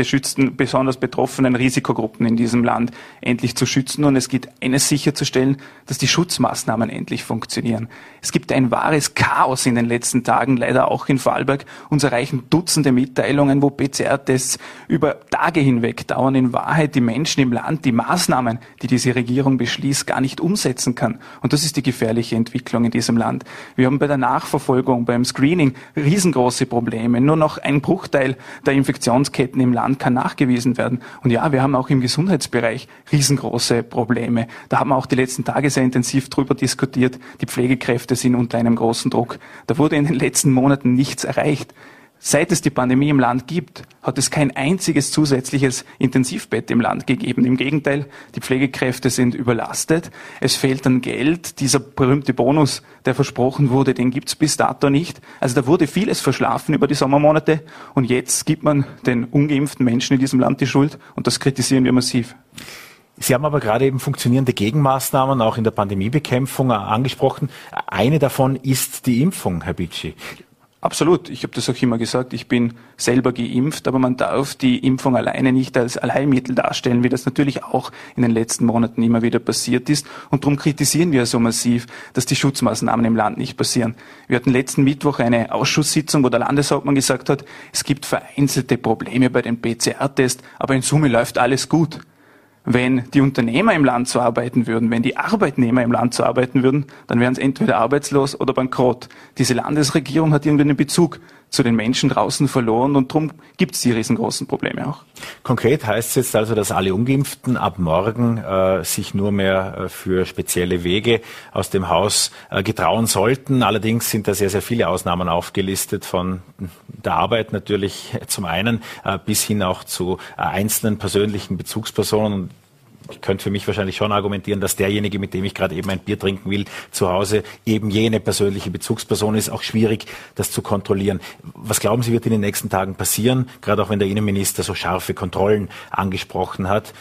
beschützten, besonders betroffenen Risikogruppen in diesem Land endlich zu schützen. Und es geht eines sicherzustellen, dass die Schutzmaßnahmen endlich funktionieren. Es gibt ein wahres Chaos in den letzten Tagen, leider auch in Vorarlberg. Uns erreichen Dutzende Mitteilungen, wo PCR-Tests über Tage hinweg dauern. In Wahrheit die Menschen im Land die Maßnahmen, die diese Regierung beschließt, gar nicht umsetzen kann. Und das ist die gefährliche Entwicklung in diesem Land. Wir haben bei der Nachverfolgung, beim Screening riesengroße Probleme. Nur noch ein Bruchteil der Infektionsketten im Land Land kann nachgewiesen werden. Und ja, wir haben auch im Gesundheitsbereich riesengroße Probleme. Da haben wir auch die letzten Tage sehr intensiv drüber diskutiert. Die Pflegekräfte sind unter einem großen Druck. Da wurde in den letzten Monaten nichts erreicht. Seit es die Pandemie im Land gibt, hat es kein einziges zusätzliches Intensivbett im Land gegeben. Im Gegenteil, die Pflegekräfte sind überlastet. Es fehlt an Geld. Dieser berühmte Bonus, der versprochen wurde, den gibt's bis dato nicht. Also da wurde vieles verschlafen über die Sommermonate und jetzt gibt man den ungeimpften Menschen in diesem Land die Schuld und das kritisieren wir massiv. Sie haben aber gerade eben funktionierende Gegenmaßnahmen auch in der Pandemiebekämpfung angesprochen. Eine davon ist die Impfung, Herr Bitschi. Absolut. Ich habe das auch immer gesagt. Ich bin selber geimpft, aber man darf die Impfung alleine nicht als Allheilmittel darstellen, wie das natürlich auch in den letzten Monaten immer wieder passiert ist. Und darum kritisieren wir so massiv, dass die Schutzmaßnahmen im Land nicht passieren. Wir hatten letzten Mittwoch eine Ausschusssitzung, wo der Landeshauptmann gesagt hat, es gibt vereinzelte Probleme bei den PCR-Tests, aber in Summe läuft alles gut wenn die Unternehmer im Land so arbeiten würden, wenn die Arbeitnehmer im Land so arbeiten würden, dann wären sie entweder arbeitslos oder bankrott. Diese Landesregierung hat irgendwie einen Bezug zu den Menschen draußen verloren und darum gibt es die riesengroßen Probleme auch. Konkret heißt es jetzt also, dass alle Ungeimpften ab morgen äh, sich nur mehr äh, für spezielle Wege aus dem Haus äh, getrauen sollten. Allerdings sind da sehr, sehr viele Ausnahmen aufgelistet von der Arbeit natürlich zum einen äh, bis hin auch zu äh, einzelnen persönlichen Bezugspersonen ich könnte für mich wahrscheinlich schon argumentieren, dass derjenige, mit dem ich gerade eben ein Bier trinken will, zu Hause eben jene persönliche Bezugsperson ist. Auch schwierig, das zu kontrollieren. Was glauben Sie, wird in den nächsten Tagen passieren? Gerade auch wenn der Innenminister so scharfe Kontrollen angesprochen hat.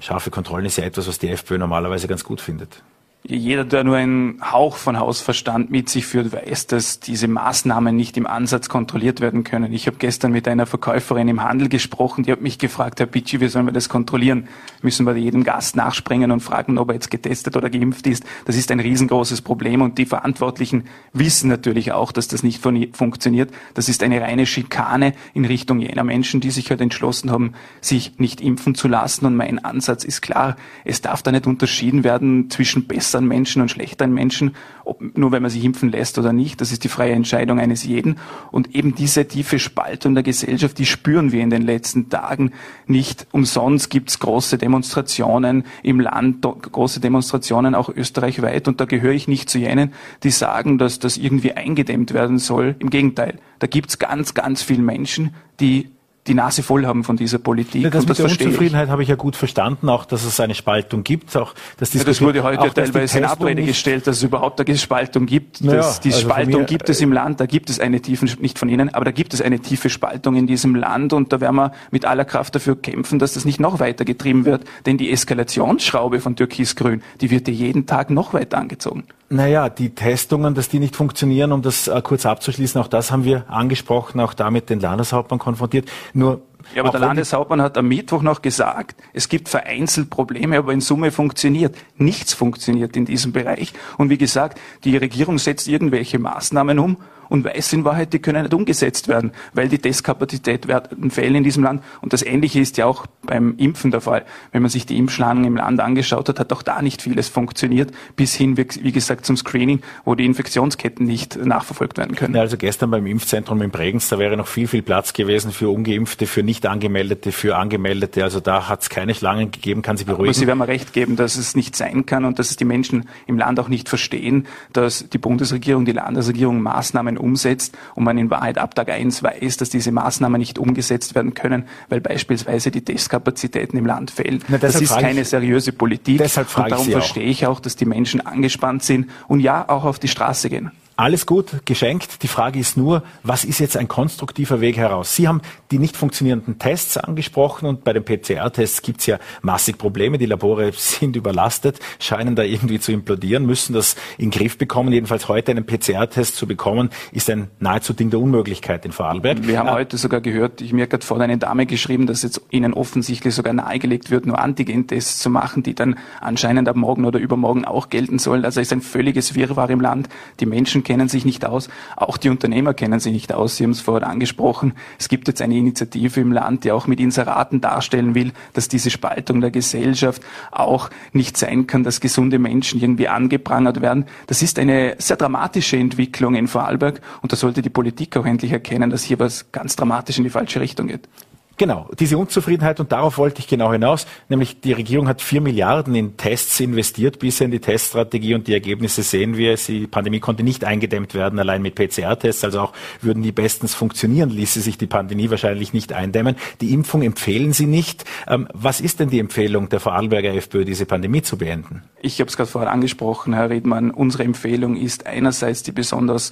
Scharfe Kontrollen ist ja etwas, was die FPÖ normalerweise ganz gut findet. Jeder, der nur einen Hauch von Hausverstand mit sich führt, weiß, dass diese Maßnahmen nicht im Ansatz kontrolliert werden können. Ich habe gestern mit einer Verkäuferin im Handel gesprochen, die hat mich gefragt, Herr Pitschi, wie sollen wir das kontrollieren? Müssen wir jedem Gast nachspringen und fragen, ob er jetzt getestet oder geimpft ist? Das ist ein riesengroßes Problem und die Verantwortlichen wissen natürlich auch, dass das nicht funktioniert. Das ist eine reine Schikane in Richtung jener Menschen, die sich halt entschlossen haben, sich nicht impfen zu lassen. Und mein Ansatz ist klar, es darf da nicht unterschieden werden zwischen besser besseren Menschen und schlechteren Menschen, ob, nur wenn man sich impfen lässt oder nicht. Das ist die freie Entscheidung eines jeden. Und eben diese tiefe Spaltung der Gesellschaft, die spüren wir in den letzten Tagen nicht. Umsonst gibt es große Demonstrationen im Land, große Demonstrationen auch österreichweit. Und da gehöre ich nicht zu jenen, die sagen, dass das irgendwie eingedämmt werden soll. Im Gegenteil, da gibt es ganz, ganz viele Menschen, die die Nase voll haben von dieser Politik. Ja, das mit das der Unzufriedenheit habe ich ja gut verstanden, auch dass es eine Spaltung gibt. Auch, dass ja, das wurde heute teilweise in Abrede gestellt, dass es überhaupt eine Spaltung gibt. Naja, das, die also Spaltung mir, gibt es im Land, da gibt es eine tiefe, nicht von Ihnen, aber da gibt es eine tiefe Spaltung in diesem Land und da werden wir mit aller Kraft dafür kämpfen, dass das nicht noch weiter getrieben wird. Denn die Eskalationsschraube von Türkisgrün, die wird ja jeden Tag noch weiter angezogen. Naja, die Testungen, dass die nicht funktionieren, um das äh, kurz abzuschließen, auch das haben wir angesprochen, auch damit den Landeshauptmann konfrontiert. Nur ja, aber der Landeshauptmann hat am Mittwoch noch gesagt, es gibt vereinzelt Probleme, aber in Summe funktioniert. Nichts funktioniert in diesem Bereich. Und wie gesagt, die Regierung setzt irgendwelche Maßnahmen um und weiß in Wahrheit, die können nicht umgesetzt werden, weil die Testkapazität werden fehlen in diesem Land. Und das Ähnliche ist ja auch beim Impfen der Fall. Wenn man sich die Impfschlangen im Land angeschaut hat, hat auch da nicht vieles funktioniert, bis hin, wie gesagt, zum Screening, wo die Infektionsketten nicht nachverfolgt werden können. Also gestern beim Impfzentrum in Bregenz, da wäre noch viel, viel Platz gewesen für Ungeimpfte, für nicht angemeldete, für Angemeldete. Also da hat es keine Schlangen gegeben, kann Sie beruhigen. Aber Sie werden mir recht geben, dass es nicht sein kann und dass es die Menschen im Land auch nicht verstehen, dass die Bundesregierung, die Landesregierung Maßnahmen umsetzt und man in Wahrheit ab Tag eins weiß, dass diese Maßnahmen nicht umgesetzt werden können, weil beispielsweise die Testkapazitäten im Land fehlen. Na, das ist keine seriöse Politik. Deshalb frage und darum ich verstehe ich auch, dass die Menschen angespannt sind und ja auch auf die Straße gehen. Alles gut, geschenkt. Die Frage ist nur, was ist jetzt ein konstruktiver Weg heraus? Sie haben die nicht funktionierenden Tests angesprochen und bei den PCR-Tests gibt es ja massig Probleme. Die Labore sind überlastet, scheinen da irgendwie zu implodieren, müssen das in den Griff bekommen. Jedenfalls heute einen PCR-Test zu bekommen, ist ein nahezu Ding der Unmöglichkeit in Vorarlberg. Wir haben äh, heute sogar gehört, ich mir gerade vorhin eine Dame geschrieben, dass jetzt ihnen offensichtlich sogar nahegelegt wird, nur Antigen-Tests zu machen, die dann anscheinend ab morgen oder übermorgen auch gelten sollen. Also es ist ein völliges Wirrwarr im Land. Die Menschen kennen sich nicht aus. Auch die Unternehmer kennen sich nicht aus. Sie haben es vorhin angesprochen. Es gibt jetzt eine Initiative im Land, die auch mit Inseraten darstellen will, dass diese Spaltung der Gesellschaft auch nicht sein kann, dass gesunde Menschen irgendwie angeprangert werden. Das ist eine sehr dramatische Entwicklung in Vorarlberg und da sollte die Politik auch endlich erkennen, dass hier was ganz dramatisch in die falsche Richtung geht. Genau, diese Unzufriedenheit und darauf wollte ich genau hinaus, nämlich die Regierung hat vier Milliarden in Tests investiert bisher in die Teststrategie und die Ergebnisse sehen wir. Die Pandemie konnte nicht eingedämmt werden, allein mit PCR-Tests, also auch würden die bestens funktionieren, ließe sich die Pandemie wahrscheinlich nicht eindämmen. Die Impfung empfehlen Sie nicht. Ähm, was ist denn die Empfehlung der Vorarlberger FPÖ, diese Pandemie zu beenden? Ich habe es gerade vorher angesprochen, Herr Redmann. Unsere Empfehlung ist einerseits die besonders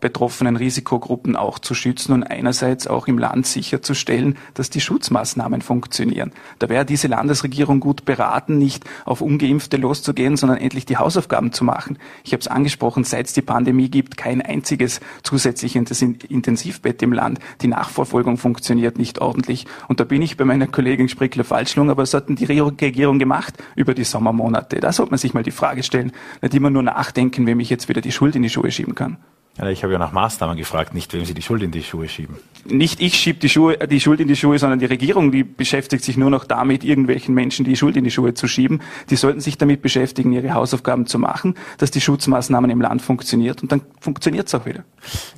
betroffenen Risikogruppen auch zu schützen und einerseits auch im Land sicherzustellen, dass die Schutzmaßnahmen funktionieren. Da wäre diese Landesregierung gut beraten, nicht auf Ungeimpfte loszugehen, sondern endlich die Hausaufgaben zu machen. Ich habe es angesprochen, seit es die Pandemie gibt, kein einziges zusätzliches Intensivbett im Land. Die Nachverfolgung funktioniert nicht ordentlich. Und da bin ich bei meiner Kollegin Sprickler-Falschlung, aber was hat die Regierung gemacht über die Sommermonate? Da sollte man sich mal die Frage stellen, nicht immer nur nachdenken, wem ich jetzt wieder die Schuld in die Schuhe schieben kann. Ich habe ja nach Maßnahmen gefragt, nicht wem Sie die Schuld in die Schuhe schieben. Nicht ich schiebe die, Schuhe, die Schuld in die Schuhe, sondern die Regierung, die beschäftigt sich nur noch damit, irgendwelchen Menschen die Schuld in die Schuhe zu schieben. Die sollten sich damit beschäftigen, ihre Hausaufgaben zu machen, dass die Schutzmaßnahmen im Land funktioniert und dann funktioniert es auch wieder.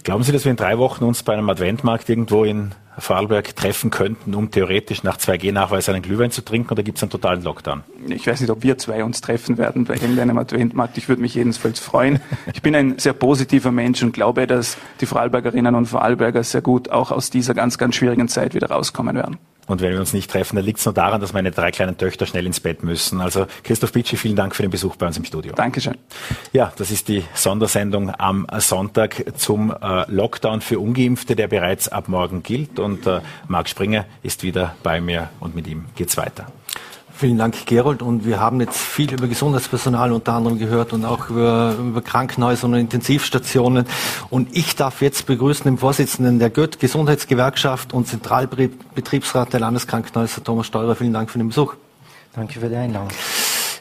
Glauben Sie, dass wir in drei Wochen uns bei einem Adventmarkt irgendwo in Vorarlberg treffen könnten, um theoretisch nach 2G-Nachweis einen Glühwein zu trinken oder gibt es einen totalen Lockdown? Ich weiß nicht, ob wir zwei uns treffen werden bei irgendeinem Adventmarkt. Ich würde mich jedenfalls freuen. Ich bin ein sehr positiver Mensch und glaube, dass die Vorarlbergerinnen und Vorarlberger sehr gut auch aus dieser ganz, ganz schwierigen Zeit wieder rauskommen werden. Und wenn wir uns nicht treffen, dann liegt es nur daran, dass meine drei kleinen Töchter schnell ins Bett müssen. Also Christoph Bitschi, vielen Dank für den Besuch bei uns im Studio. Dankeschön. Ja, das ist die Sondersendung am Sonntag zum äh, Lockdown für Ungeimpfte, der bereits ab morgen gilt. Und äh, Marc Springer ist wieder bei mir und mit ihm geht's weiter. Vielen Dank, Gerold. Und wir haben jetzt viel über Gesundheitspersonal unter anderem gehört und auch über, über Krankenhäuser und Intensivstationen. Und ich darf jetzt begrüßen den Vorsitzenden der Gött Gesundheitsgewerkschaft und Zentralbetriebsrat der Landeskrankenhäuser, Thomas Steurer. Vielen Dank für den Besuch. Danke für die Einladung.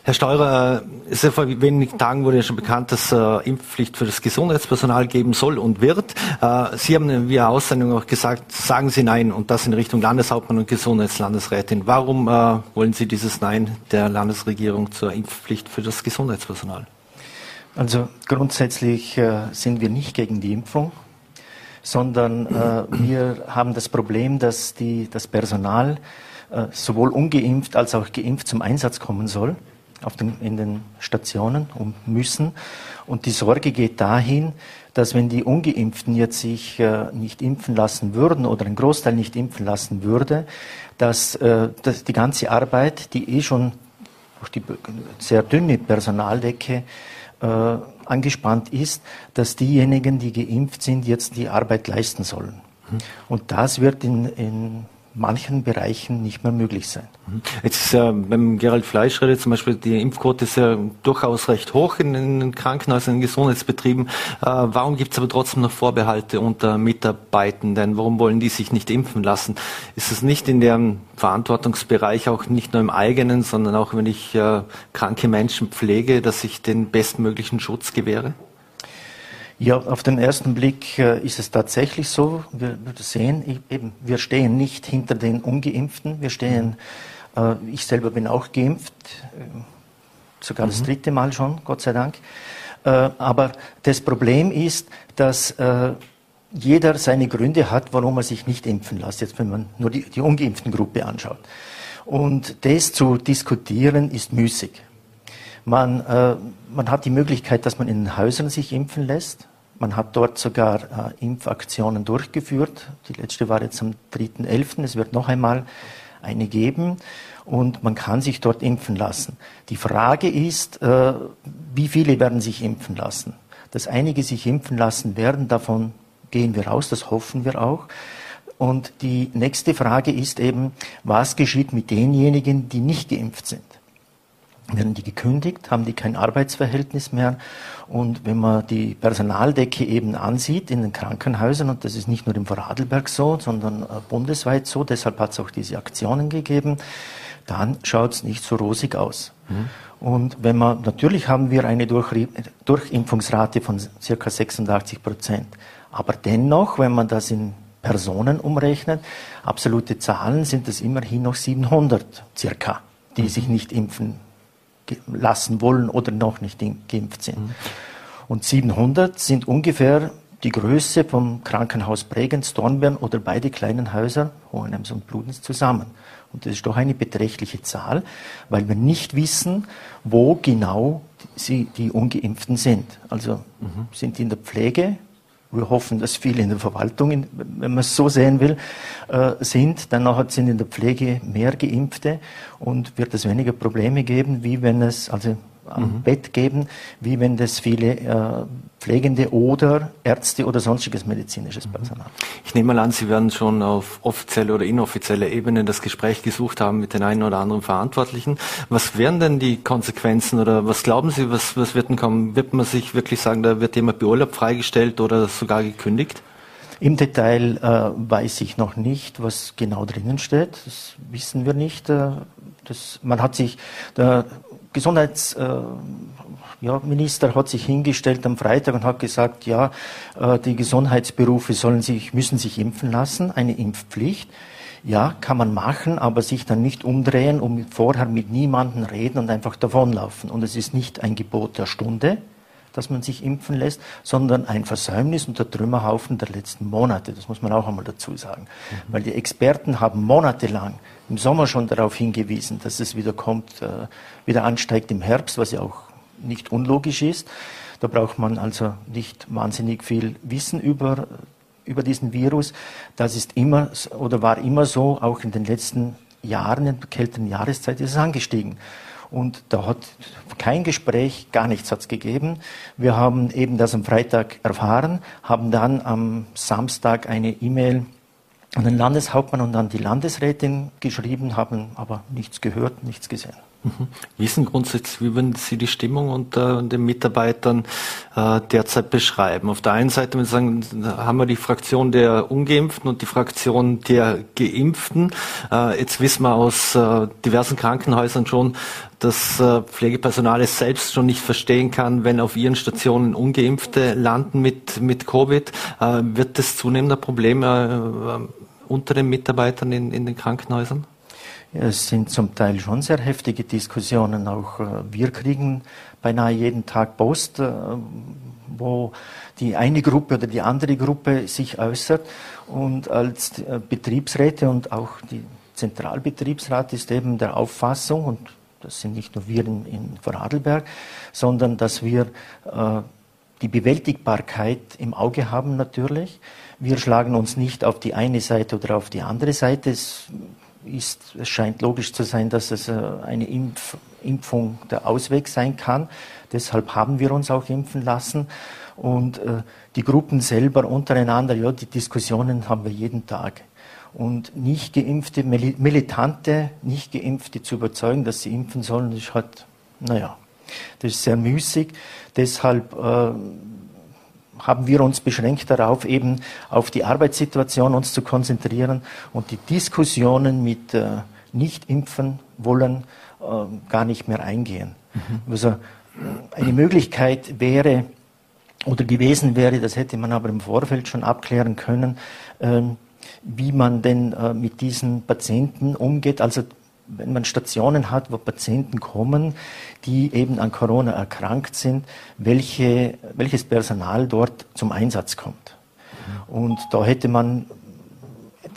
Herr Steurer, es ist vor wenigen Tagen wurde ja schon bekannt, dass äh, Impfpflicht für das Gesundheitspersonal geben soll und wird. Äh, Sie haben in Ihrer Aussendung auch gesagt, sagen Sie Nein und das in Richtung Landeshauptmann und Gesundheitslandesrätin. Warum äh, wollen Sie dieses Nein der Landesregierung zur Impfpflicht für das Gesundheitspersonal? Also grundsätzlich äh, sind wir nicht gegen die Impfung, sondern äh, wir haben das Problem, dass die, das Personal äh, sowohl ungeimpft als auch geimpft zum Einsatz kommen soll den, in den Stationen und müssen. Und die Sorge geht dahin, dass wenn die Ungeimpften jetzt sich äh, nicht impfen lassen würden oder ein Großteil nicht impfen lassen würde, dass, äh, dass die ganze Arbeit, die eh schon durch die sehr dünne Personaldecke äh, angespannt ist, dass diejenigen, die geimpft sind, jetzt die Arbeit leisten sollen. Mhm. Und das wird in, in manchen Bereichen nicht mehr möglich sein. Mhm. Jetzt ist ja beim Gerald Fleisch redet zum Beispiel, die Impfquote ist ja durchaus recht hoch in den Krankenhäusern, in Gesundheitsbetrieben. Äh, warum gibt es aber trotzdem noch Vorbehalte unter Mitarbeitenden? Warum wollen die sich nicht impfen lassen? Ist es nicht in deren Verantwortungsbereich, auch nicht nur im eigenen, sondern auch wenn ich äh, kranke Menschen pflege, dass ich den bestmöglichen Schutz gewähre? Ja, auf den ersten Blick äh, ist es tatsächlich so. Wir, sehen eben, wir stehen nicht hinter den Ungeimpften. Wir stehen, äh, ich selber bin auch geimpft, äh, sogar mhm. das dritte Mal schon, Gott sei Dank. Aber das Problem ist, dass jeder seine Gründe hat, warum er sich nicht impfen lässt. Jetzt, wenn man nur die, die ungeimpften Gruppe anschaut. Und das zu diskutieren ist müßig. Man, äh, man hat die Möglichkeit, dass man in den Häusern sich impfen lässt Man hat dort sogar äh, Impfaktionen durchgeführt. Die letzte war jetzt am 3.11. Es wird noch einmal eine geben und man kann sich dort impfen lassen. Die Frage ist, äh, wie viele werden sich impfen lassen? Dass einige sich impfen lassen werden, davon gehen wir aus, das hoffen wir auch. Und die nächste Frage ist eben, was geschieht mit denjenigen, die nicht geimpft sind? Werden die gekündigt? Haben die kein Arbeitsverhältnis mehr? Und wenn man die Personaldecke eben ansieht in den Krankenhäusern, und das ist nicht nur im Vorarlberg so, sondern äh, bundesweit so, deshalb hat es auch diese Aktionen gegeben, dann schaut es nicht so rosig aus. Mhm. Und wenn man, natürlich haben wir eine Durchimpfungsrate von circa 86 Prozent. Aber dennoch, wenn man das in Personen umrechnet, absolute Zahlen sind es immerhin noch 700 circa, die mhm. sich nicht impfen lassen wollen oder noch nicht geimpft sind. Mhm. Und 700 sind ungefähr die Größe vom Krankenhaus Bregenz, Dornbirn oder beide kleinen Häuser, Hohenems und Bludenz, zusammen. Und das ist doch eine beträchtliche Zahl, weil wir nicht wissen, wo genau sie, die Ungeimpften sind. Also mhm. sind die in der Pflege, wir hoffen, dass viele in der Verwaltung, wenn man es so sehen will, äh, sind. Dann sind in der Pflege mehr Geimpfte und wird es weniger Probleme geben, wie wenn es, also am mhm. Bett geben, wie wenn das viele äh, Pflegende oder Ärzte oder sonstiges medizinisches mhm. Personal. Ich nehme mal an, Sie werden schon auf offizielle oder inoffizielle Ebene das Gespräch gesucht haben mit den einen oder anderen Verantwortlichen. Was wären denn die Konsequenzen oder was glauben Sie, was, was wird denn kommen? Wird man sich wirklich sagen, da wird jemand beurlaubt freigestellt oder sogar gekündigt? Im Detail äh, weiß ich noch nicht, was genau drinnen steht. Das wissen wir nicht. Äh, das, man hat sich, der Gesundheitsminister äh, hat sich hingestellt am Freitag und hat gesagt, ja, äh, die Gesundheitsberufe sollen sich, müssen sich impfen lassen, eine Impfpflicht. Ja, kann man machen, aber sich dann nicht umdrehen und vorher mit niemandem reden und einfach davonlaufen. Und es ist nicht ein Gebot der Stunde, dass man sich impfen lässt, sondern ein Versäumnis und der Trümmerhaufen der letzten Monate. Das muss man auch einmal dazu sagen. Mhm. Weil die Experten haben monatelang im Sommer schon darauf hingewiesen, dass es wieder kommt, äh, wieder ansteigt im Herbst, was ja auch nicht unlogisch ist. Da braucht man also nicht wahnsinnig viel Wissen über, über diesen Virus. Das ist immer oder war immer so, auch in den letzten Jahren, in der kälteren Jahreszeit ist es angestiegen. Und da hat kein Gespräch, gar nichts hat's gegeben. Wir haben eben das am Freitag erfahren, haben dann am Samstag eine E-Mail an den Landeshauptmann und an die Landesrätin geschrieben, haben aber nichts gehört, nichts gesehen. Mhm. Wie grundsätzlich, wie würden Sie die Stimmung unter den Mitarbeitern äh, derzeit beschreiben? Auf der einen Seite wir sagen, haben wir die Fraktion der Ungeimpften und die Fraktion der Geimpften. Äh, jetzt wissen wir aus äh, diversen Krankenhäusern schon, dass äh, Pflegepersonal es selbst schon nicht verstehen kann, wenn auf ihren Stationen Ungeimpfte landen mit, mit Covid. Äh, wird das zunehmender Problem äh, unter den Mitarbeitern in, in den Krankenhäusern? Es sind zum Teil schon sehr heftige Diskussionen. Auch äh, wir kriegen beinahe jeden Tag Post, äh, wo die eine Gruppe oder die andere Gruppe sich äußert. Und als äh, Betriebsräte und auch die Zentralbetriebsrat ist eben der Auffassung, und das sind nicht nur wir in, in Vorarlberg, sondern dass wir die Bewältigbarkeit im Auge haben natürlich. Wir schlagen uns nicht auf die eine Seite oder auf die andere Seite. Es ist, es scheint logisch zu sein, dass es äh, eine Impf Impfung der Ausweg sein kann. Deshalb haben wir uns auch impfen lassen. Und äh, die Gruppen selber untereinander, ja, die Diskussionen haben wir jeden Tag. Und nicht geimpfte, militante, nicht geimpfte zu überzeugen, dass sie impfen sollen, ist halt, naja, das ist sehr müßig. Deshalb äh, haben wir uns beschränkt darauf, eben auf die Arbeitssituation uns zu konzentrieren und die Diskussionen mit äh, nicht impfen wollen äh, gar nicht mehr eingehen. Mhm. Also eine Möglichkeit wäre oder gewesen wäre, das hätte man aber im Vorfeld schon abklären können, äh, wie man denn äh, mit diesen Patienten umgeht. Also wenn man Stationen hat, wo Patienten kommen, die eben an Corona erkrankt sind, welche, welches Personal dort zum Einsatz kommt. Und da hätte man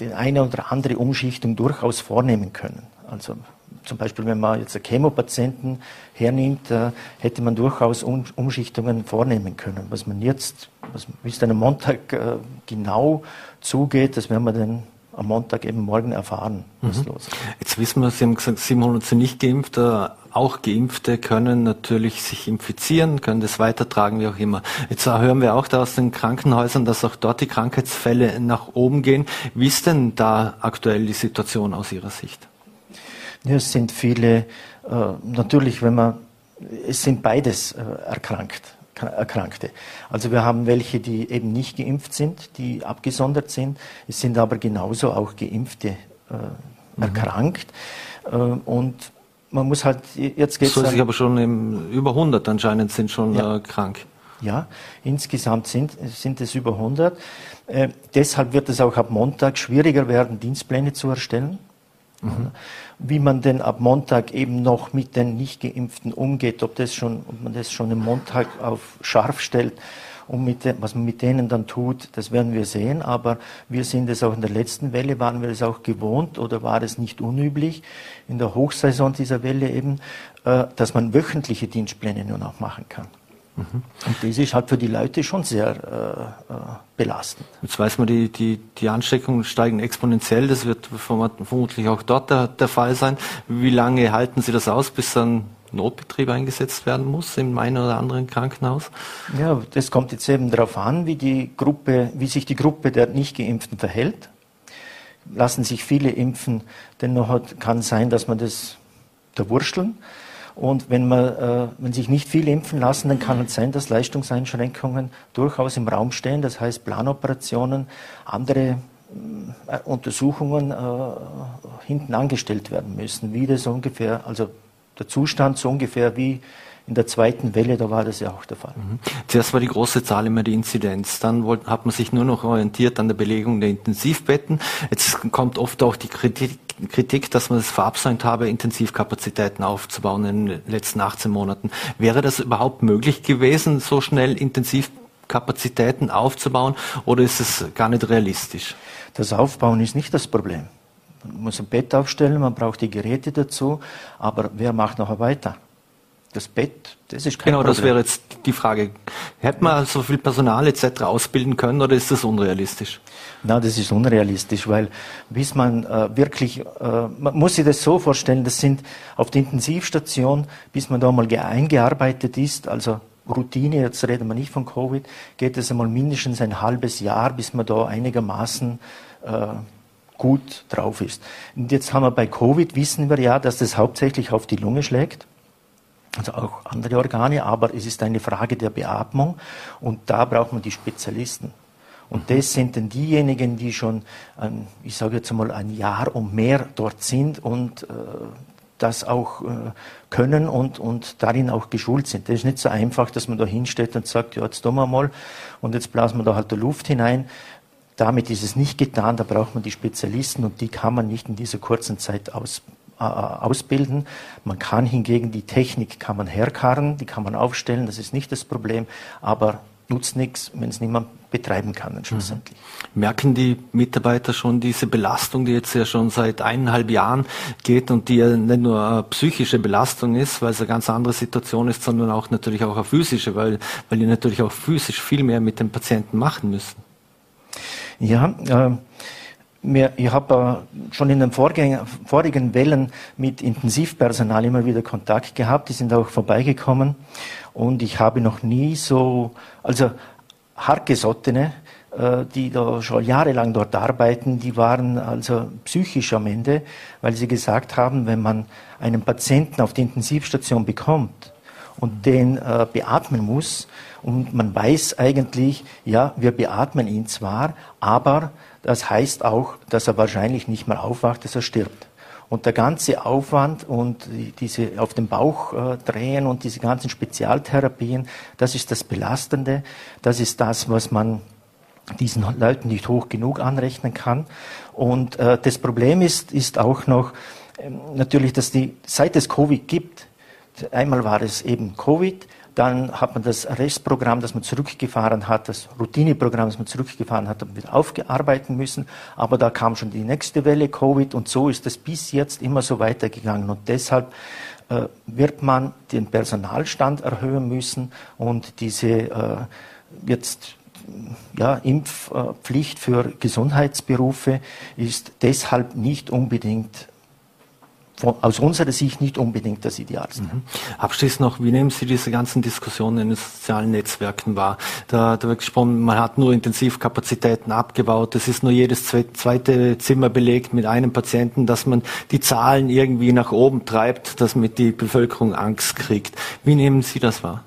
die eine oder andere Umschichtung durchaus vornehmen können. Also zum Beispiel, wenn man jetzt einen Chemopatienten hernimmt, äh, hätte man durchaus um, Umschichtungen vornehmen können. Was man jetzt, was, wie es dann am Montag äh, genau zugeht, das werden wir dann am Montag eben morgen erfahren, was mhm. los ist. Jetzt wissen wir, Sie haben gesagt, 700 sind nicht geimpft. Äh, auch Geimpfte können natürlich sich infizieren, können das weitertragen, wie auch immer. Jetzt hören wir auch da aus den Krankenhäusern, dass auch dort die Krankheitsfälle nach oben gehen. Wie ist denn da aktuell die Situation aus Ihrer Sicht? Ja, es sind viele, äh, natürlich, wenn man, es sind beides äh, erkrankt. Erkrankte. Also wir haben welche, die eben nicht geimpft sind, die abgesondert sind. Es sind aber genauso auch Geimpfte äh, mhm. erkrankt. Äh, und man muss halt, jetzt geht es. sich aber schon im, über 100 anscheinend sind schon ja. äh, krank. Ja, insgesamt sind, sind es über 100. Äh, deshalb wird es auch ab Montag schwieriger werden, Dienstpläne zu erstellen. Mhm. Wie man denn ab Montag eben noch mit den Nicht-Geimpften umgeht, ob, das schon, ob man das schon am Montag auf scharf stellt und mit was man mit denen dann tut, das werden wir sehen. Aber wir sind es auch in der letzten Welle, waren wir es auch gewohnt oder war es nicht unüblich, in der Hochsaison dieser Welle eben, äh, dass man wöchentliche Dienstpläne nur noch machen kann. Mhm. Und das ist halt für die Leute schon sehr äh, äh, belastend. Jetzt weiß man, die, die, die Ansteckungen steigen exponentiell. Das wird vermutlich auch dort der, der Fall sein. Wie lange halten Sie das aus, bis dann Notbetrieb eingesetzt werden muss im einen oder anderen Krankenhaus? Ja, das kommt jetzt eben darauf an, wie die Gruppe, wie sich die Gruppe der Nicht-Geimpften verhält. Lassen sich viele impfen, dennoch kann sein, dass man das da wursteln. Und wenn, man, äh, wenn sich nicht viele impfen lassen, dann kann es sein, dass Leistungseinschränkungen durchaus im Raum stehen. Das heißt, Planoperationen, andere äh, Untersuchungen äh, hinten angestellt werden müssen. Wie das ungefähr, also der Zustand so ungefähr wie in der zweiten Welle, da war das ja auch der Fall. Mhm. Zuerst war die große Zahl immer die Inzidenz. Dann wollt, hat man sich nur noch orientiert an der Belegung der Intensivbetten. Jetzt kommt oft auch die Kritik, Kritik, dass man es verabsäumt habe, Intensivkapazitäten aufzubauen in den letzten 18 Monaten. Wäre das überhaupt möglich gewesen, so schnell Intensivkapazitäten aufzubauen oder ist es gar nicht realistisch? Das Aufbauen ist nicht das Problem. Man muss ein Bett aufstellen, man braucht die Geräte dazu, aber wer macht nachher weiter? Das Bett, das ist kein Genau, Problem. das wäre jetzt die Frage. Hätte man so viel Personal etc. ausbilden können oder ist das unrealistisch? Na, das ist unrealistisch, weil bis man äh, wirklich, äh, man muss sich das so vorstellen, das sind auf der Intensivstation, bis man da mal eingearbeitet ist, also Routine, jetzt reden wir nicht von Covid, geht es einmal mindestens ein halbes Jahr, bis man da einigermaßen äh, gut drauf ist. Und jetzt haben wir bei Covid, wissen wir ja, dass das hauptsächlich auf die Lunge schlägt also auch andere Organe, aber es ist eine Frage der Beatmung und da braucht man die Spezialisten. Und das sind dann diejenigen, die schon, ein, ich sage jetzt mal, ein Jahr und mehr dort sind und äh, das auch äh, können und, und darin auch geschult sind. Das ist nicht so einfach, dass man da hinsteht und sagt, ja, jetzt tun wir mal und jetzt blasen wir da halt die Luft hinein. Damit ist es nicht getan, da braucht man die Spezialisten und die kann man nicht in dieser kurzen Zeit ausbilden ausbilden. Man kann hingegen die Technik kann man herkarren, die kann man aufstellen, das ist nicht das Problem, aber nutzt nichts, wenn es niemand betreiben kann schlussendlich. Mhm. Merken die Mitarbeiter schon diese Belastung, die jetzt ja schon seit eineinhalb Jahren geht und die ja nicht nur eine psychische Belastung ist, weil es eine ganz andere Situation ist, sondern auch natürlich auch eine physische, weil, weil die natürlich auch physisch viel mehr mit den Patienten machen müssen? Ja, äh, mir, ich habe äh, schon in den vorigen Wellen mit Intensivpersonal immer wieder Kontakt gehabt. Die sind auch vorbeigekommen. Und ich habe noch nie so, also hartgesottene, äh, die da schon jahrelang dort arbeiten, die waren also psychisch am Ende, weil sie gesagt haben, wenn man einen Patienten auf die Intensivstation bekommt und den äh, beatmen muss und man weiß eigentlich, ja, wir beatmen ihn zwar, aber das heißt auch, dass er wahrscheinlich nicht mehr aufwacht, dass er stirbt. Und der ganze Aufwand und diese auf dem Bauch äh, drehen und diese ganzen Spezialtherapien, das ist das Belastende. Das ist das, was man diesen Leuten nicht hoch genug anrechnen kann. Und äh, das Problem ist, ist auch noch äh, natürlich, dass die, seit es Covid gibt, einmal war es eben Covid, dann hat man das Restprogramm, das man zurückgefahren hat, das Routineprogramm, das man zurückgefahren hat, wieder aufgearbeiten müssen. Aber da kam schon die nächste Welle Covid und so ist es bis jetzt immer so weitergegangen. Und deshalb äh, wird man den Personalstand erhöhen müssen und diese äh, jetzt ja, Impfpflicht für Gesundheitsberufe ist deshalb nicht unbedingt aus unserer Sicht nicht unbedingt das Idealste. Mhm. Abschließend noch, wie nehmen Sie diese ganzen Diskussionen in den sozialen Netzwerken wahr? Da, da wird gesprochen, man hat nur Intensivkapazitäten abgebaut, es ist nur jedes zweite Zimmer belegt mit einem Patienten, dass man die Zahlen irgendwie nach oben treibt, dass mit die Bevölkerung Angst kriegt. Wie nehmen Sie das wahr?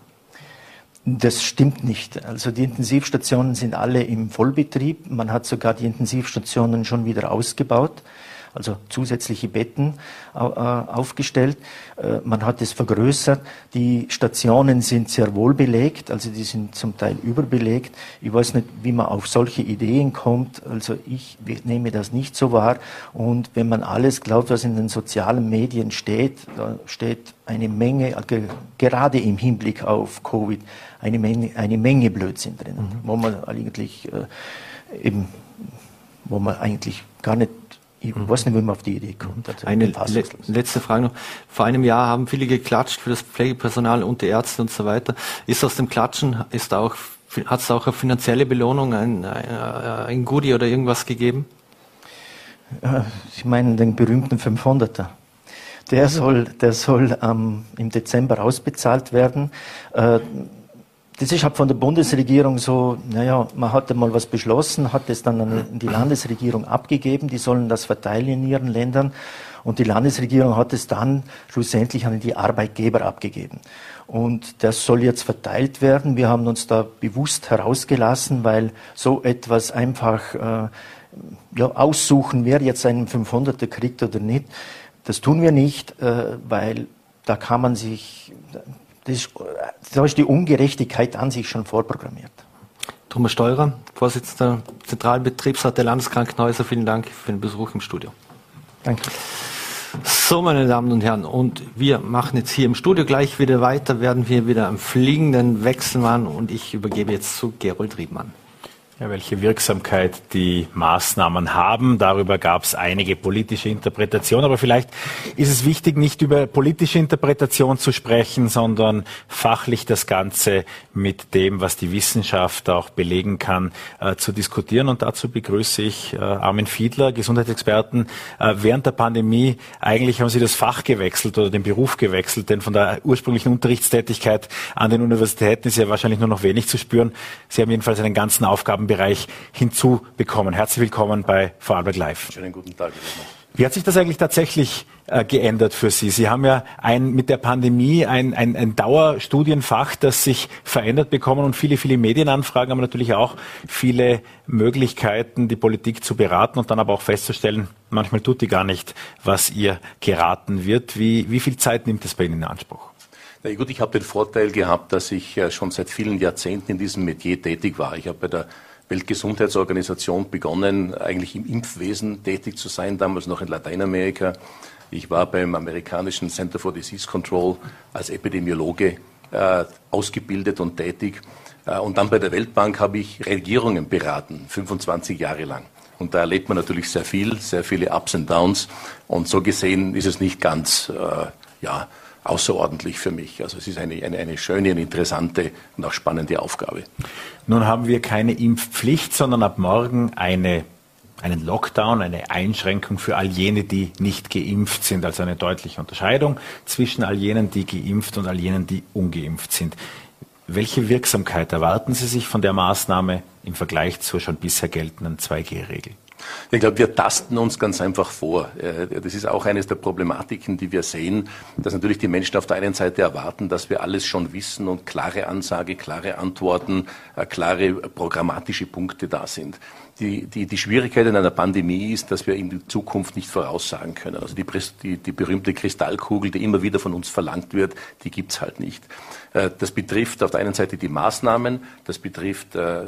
Das stimmt nicht. Also die Intensivstationen sind alle im Vollbetrieb. Man hat sogar die Intensivstationen schon wieder ausgebaut also zusätzliche Betten äh, aufgestellt. Äh, man hat es vergrößert. Die Stationen sind sehr wohl belegt, also die sind zum Teil überbelegt. Ich weiß nicht, wie man auf solche Ideen kommt. Also ich nehme das nicht so wahr. Und wenn man alles glaubt, was in den sozialen Medien steht, da steht eine Menge, gerade im Hinblick auf Covid, eine Menge, eine Menge Blödsinn drin, mhm. wo man eigentlich äh, eben, wo man eigentlich gar nicht ich mhm. weiß nicht, wie man auf die Idee kommt. Also Eine le letzte Frage noch. Vor einem Jahr haben viele geklatscht für das Pflegepersonal und die Ärzte und so weiter. Ist aus dem Klatschen, ist auch, hat es auch eine finanzielle Belohnung, ein, ein Goodie oder irgendwas gegeben? Ich meine den berühmten 500er. Der soll, der soll ähm, im Dezember ausbezahlt werden. Äh, das ist halt von der Bundesregierung so, naja, man hat mal was beschlossen, hat es dann an die Landesregierung abgegeben, die sollen das verteilen in ihren Ländern und die Landesregierung hat es dann schlussendlich an die Arbeitgeber abgegeben. Und das soll jetzt verteilt werden. Wir haben uns da bewusst herausgelassen, weil so etwas einfach äh, ja, aussuchen, wer jetzt einen 500er kriegt oder nicht, das tun wir nicht, äh, weil da kann man sich, das ist, da ist die Ungerechtigkeit an sich schon vorprogrammiert. Thomas Steurer, Vorsitzender Zentralbetriebsrat der Landeskrankenhäuser, vielen Dank für den Besuch im Studio. Danke. So, meine Damen und Herren, und wir machen jetzt hier im Studio gleich wieder weiter, werden wir wieder am fliegenden Wechsel machen und ich übergebe jetzt zu Gerold Riedmann. Ja, welche Wirksamkeit die Maßnahmen haben, darüber gab es einige politische Interpretationen. Aber vielleicht ist es wichtig, nicht über politische Interpretation zu sprechen, sondern fachlich das Ganze mit dem, was die Wissenschaft auch belegen kann, äh, zu diskutieren. Und dazu begrüße ich äh, Armin Fiedler, Gesundheitsexperten. Äh, während der Pandemie eigentlich haben Sie das Fach gewechselt oder den Beruf gewechselt, denn von der ursprünglichen Unterrichtstätigkeit an den Universitäten ist ja wahrscheinlich nur noch wenig zu spüren. Sie haben jedenfalls einen ganzen Aufgaben Aufgabenbereich hinzubekommen. Herzlich willkommen bei Vorarlberg Live. Schönen guten Tag. Wie hat sich das eigentlich tatsächlich äh, geändert für Sie? Sie haben ja ein, mit der Pandemie ein, ein, ein Dauerstudienfach, das sich verändert bekommen und viele, viele Medienanfragen, aber natürlich auch viele Möglichkeiten, die Politik zu beraten und dann aber auch festzustellen, manchmal tut die gar nicht, was ihr geraten wird. Wie, wie viel Zeit nimmt es bei Ihnen in Anspruch? Na gut, ich habe den Vorteil gehabt, dass ich äh, schon seit vielen Jahrzehnten in diesem Metier tätig war. Ich habe bei der Weltgesundheitsorganisation begonnen, eigentlich im Impfwesen tätig zu sein, damals noch in Lateinamerika. Ich war beim amerikanischen Center for Disease Control als Epidemiologe äh, ausgebildet und tätig. Äh, und dann bei der Weltbank habe ich Regierungen beraten, 25 Jahre lang. Und da erlebt man natürlich sehr viel, sehr viele Ups und Downs. Und so gesehen ist es nicht ganz, äh, ja, außerordentlich für mich. Also es ist eine, eine, eine schöne und interessante und auch spannende Aufgabe. Nun haben wir keine Impfpflicht, sondern ab morgen eine, einen Lockdown, eine Einschränkung für all jene, die nicht geimpft sind. Also eine deutliche Unterscheidung zwischen all jenen, die geimpft und all jenen, die ungeimpft sind. Welche Wirksamkeit erwarten Sie sich von der Maßnahme im Vergleich zur schon bisher geltenden 2G-Regel? Ich glaube, wir tasten uns ganz einfach vor. Äh, das ist auch eines der Problematiken, die wir sehen, dass natürlich die Menschen auf der einen Seite erwarten, dass wir alles schon wissen und klare Ansage, klare Antworten, äh, klare programmatische Punkte da sind. Die, die, die Schwierigkeit in einer Pandemie ist, dass wir in die Zukunft nicht voraussagen können. Also die, die, die berühmte Kristallkugel, die immer wieder von uns verlangt wird, die gibt's halt nicht. Äh, das betrifft auf der einen Seite die Maßnahmen, das betrifft äh, äh,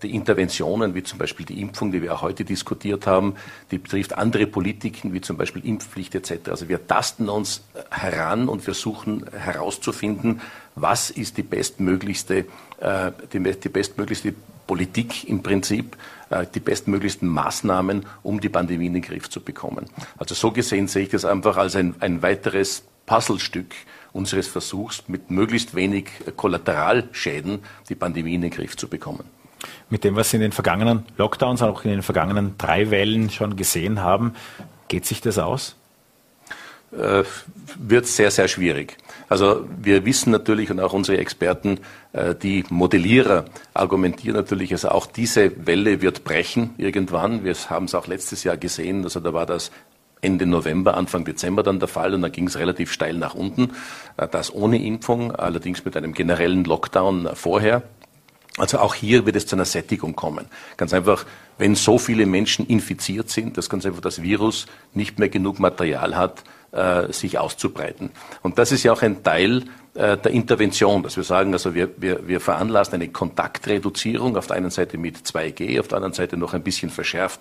die Interventionen, wie zum Beispiel die Impfung, die wir auch heute diskutiert haben, die betrifft andere Politiken, wie zum Beispiel Impfpflicht etc. Also wir tasten uns heran und versuchen herauszufinden, was ist die bestmöglichste, die, die bestmöglichste Politik im Prinzip, die bestmöglichsten Maßnahmen, um die Pandemie in den Griff zu bekommen. Also so gesehen sehe ich das einfach als ein, ein weiteres Puzzlestück unseres Versuchs, mit möglichst wenig Kollateralschäden die Pandemie in den Griff zu bekommen. Mit dem, was Sie in den vergangenen Lockdowns, auch in den vergangenen drei Wellen schon gesehen haben, geht sich das aus? Äh, wird sehr, sehr schwierig. Also wir wissen natürlich und auch unsere Experten, äh, die Modellierer argumentieren natürlich, also auch diese Welle wird brechen irgendwann. Wir haben es auch letztes Jahr gesehen, also da war das Ende November, Anfang Dezember dann der Fall und dann ging es relativ steil nach unten. Äh, das ohne Impfung, allerdings mit einem generellen Lockdown vorher. Also auch hier wird es zu einer Sättigung kommen. Ganz einfach, wenn so viele Menschen infiziert sind, dass ganz einfach das Virus nicht mehr genug Material hat, äh, sich auszubreiten. Und das ist ja auch ein Teil äh, der Intervention, dass wir sagen, also wir, wir, wir veranlassen eine Kontaktreduzierung auf der einen Seite mit 2G, auf der anderen Seite noch ein bisschen verschärft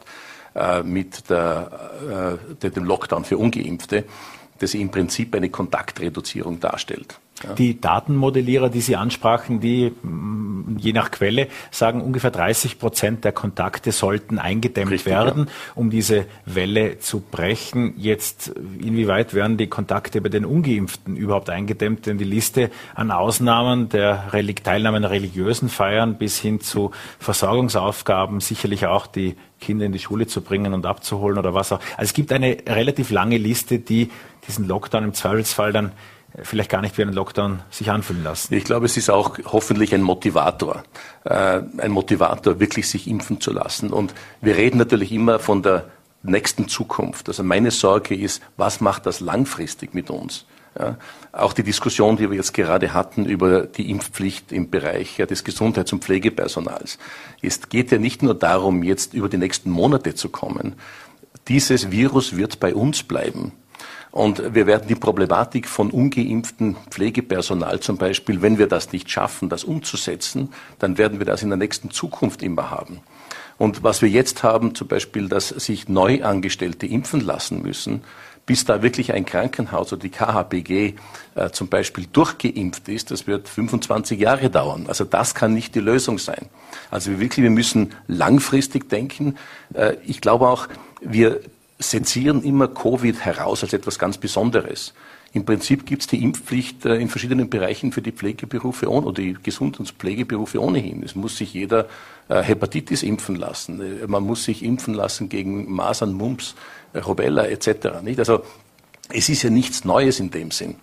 äh, mit der, äh, dem Lockdown für Ungeimpfte, das im Prinzip eine Kontaktreduzierung darstellt. Die Datenmodellierer, die Sie ansprachen, die je nach Quelle sagen, ungefähr 30 Prozent der Kontakte sollten eingedämmt Richtig, werden, ja. um diese Welle zu brechen. Jetzt, inwieweit werden die Kontakte bei den Ungeimpften überhaupt eingedämmt? Denn die Liste an Ausnahmen der Teilnahme an religiösen Feiern bis hin zu Versorgungsaufgaben, sicherlich auch die Kinder in die Schule zu bringen und abzuholen oder was auch. Also es gibt eine relativ lange Liste, die diesen Lockdown im Zweifelsfall dann vielleicht gar nicht wie einen Lockdown sich anfühlen lassen. Ich glaube, es ist auch hoffentlich ein Motivator, äh, ein Motivator, wirklich sich impfen zu lassen. Und wir reden natürlich immer von der nächsten Zukunft. Also meine Sorge ist, was macht das langfristig mit uns? Ja, auch die Diskussion, die wir jetzt gerade hatten über die Impfpflicht im Bereich ja, des Gesundheits- und Pflegepersonals, ist, geht ja nicht nur darum, jetzt über die nächsten Monate zu kommen. Dieses Virus wird bei uns bleiben. Und wir werden die Problematik von ungeimpften Pflegepersonal zum Beispiel, wenn wir das nicht schaffen, das umzusetzen, dann werden wir das in der nächsten Zukunft immer haben. Und was wir jetzt haben, zum Beispiel, dass sich Neuangestellte impfen lassen müssen, bis da wirklich ein Krankenhaus oder die KHBG äh, zum Beispiel durchgeimpft ist, das wird 25 Jahre dauern. Also das kann nicht die Lösung sein. Also wir wirklich, wir müssen langfristig denken. Äh, ich glaube auch, wir sezieren immer Covid heraus als etwas ganz Besonderes. Im Prinzip gibt es die Impfpflicht äh, in verschiedenen Bereichen für die Pflegeberufe oder die Gesund- und Pflegeberufe ohnehin. Es muss sich jeder äh, Hepatitis impfen lassen. Äh, man muss sich impfen lassen gegen Masern, Mumps, Rubella etc. Nicht? Also es ist ja nichts Neues in dem Sinn.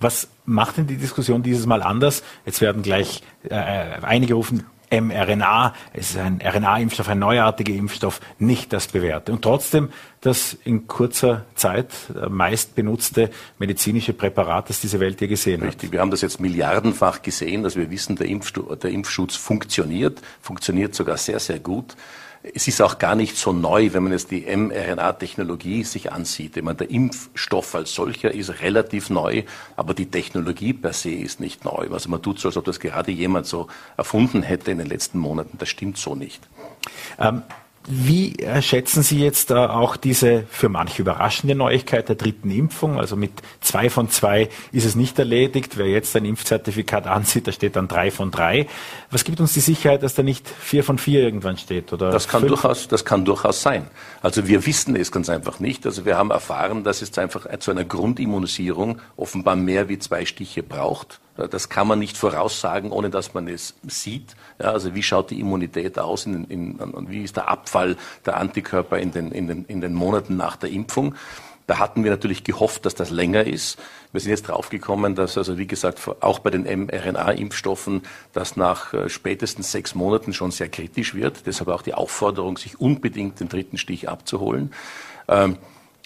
Was macht denn die Diskussion dieses Mal anders? Jetzt werden gleich äh, einige rufen, mRNA, es ist ein RNA-Impfstoff, ein neuartiger Impfstoff, nicht das bewährte. Und trotzdem das in kurzer Zeit äh, meist benutzte medizinische Präparat, das diese Welt je gesehen hat. Richtig, wir haben das jetzt milliardenfach gesehen, dass wir wissen, der, der Impfschutz funktioniert, funktioniert sogar sehr, sehr gut. Es ist auch gar nicht so neu, wenn man jetzt die mRNA-Technologie sich ansieht. Ich meine, der Impfstoff als solcher ist relativ neu, aber die Technologie per se ist nicht neu. Also man tut so, als ob das gerade jemand so erfunden hätte in den letzten Monaten. Das stimmt so nicht. Ähm, wie schätzen Sie jetzt äh, auch diese für manche überraschende Neuigkeit der dritten Impfung? Also mit zwei von zwei ist es nicht erledigt. Wer jetzt ein Impfzertifikat ansieht, da steht dann drei von drei. Was gibt uns die Sicherheit, dass da nicht vier von vier irgendwann steht? Oder das kann durchaus, das kann durchaus sein. Also wir wissen es ganz einfach nicht. Also wir haben erfahren, dass es einfach zu einer Grundimmunisierung offenbar mehr wie zwei Stiche braucht. Das kann man nicht voraussagen, ohne dass man es sieht. Ja, also wie schaut die Immunität aus, in, in, in, wie ist der Abfall der Antikörper in den, in, den, in den Monaten nach der Impfung. Da hatten wir natürlich gehofft, dass das länger ist. Wir sind jetzt draufgekommen, dass also wie gesagt auch bei den mRNA-Impfstoffen das nach äh, spätestens sechs Monaten schon sehr kritisch wird. Deshalb auch die Aufforderung, sich unbedingt den dritten Stich abzuholen. Ähm,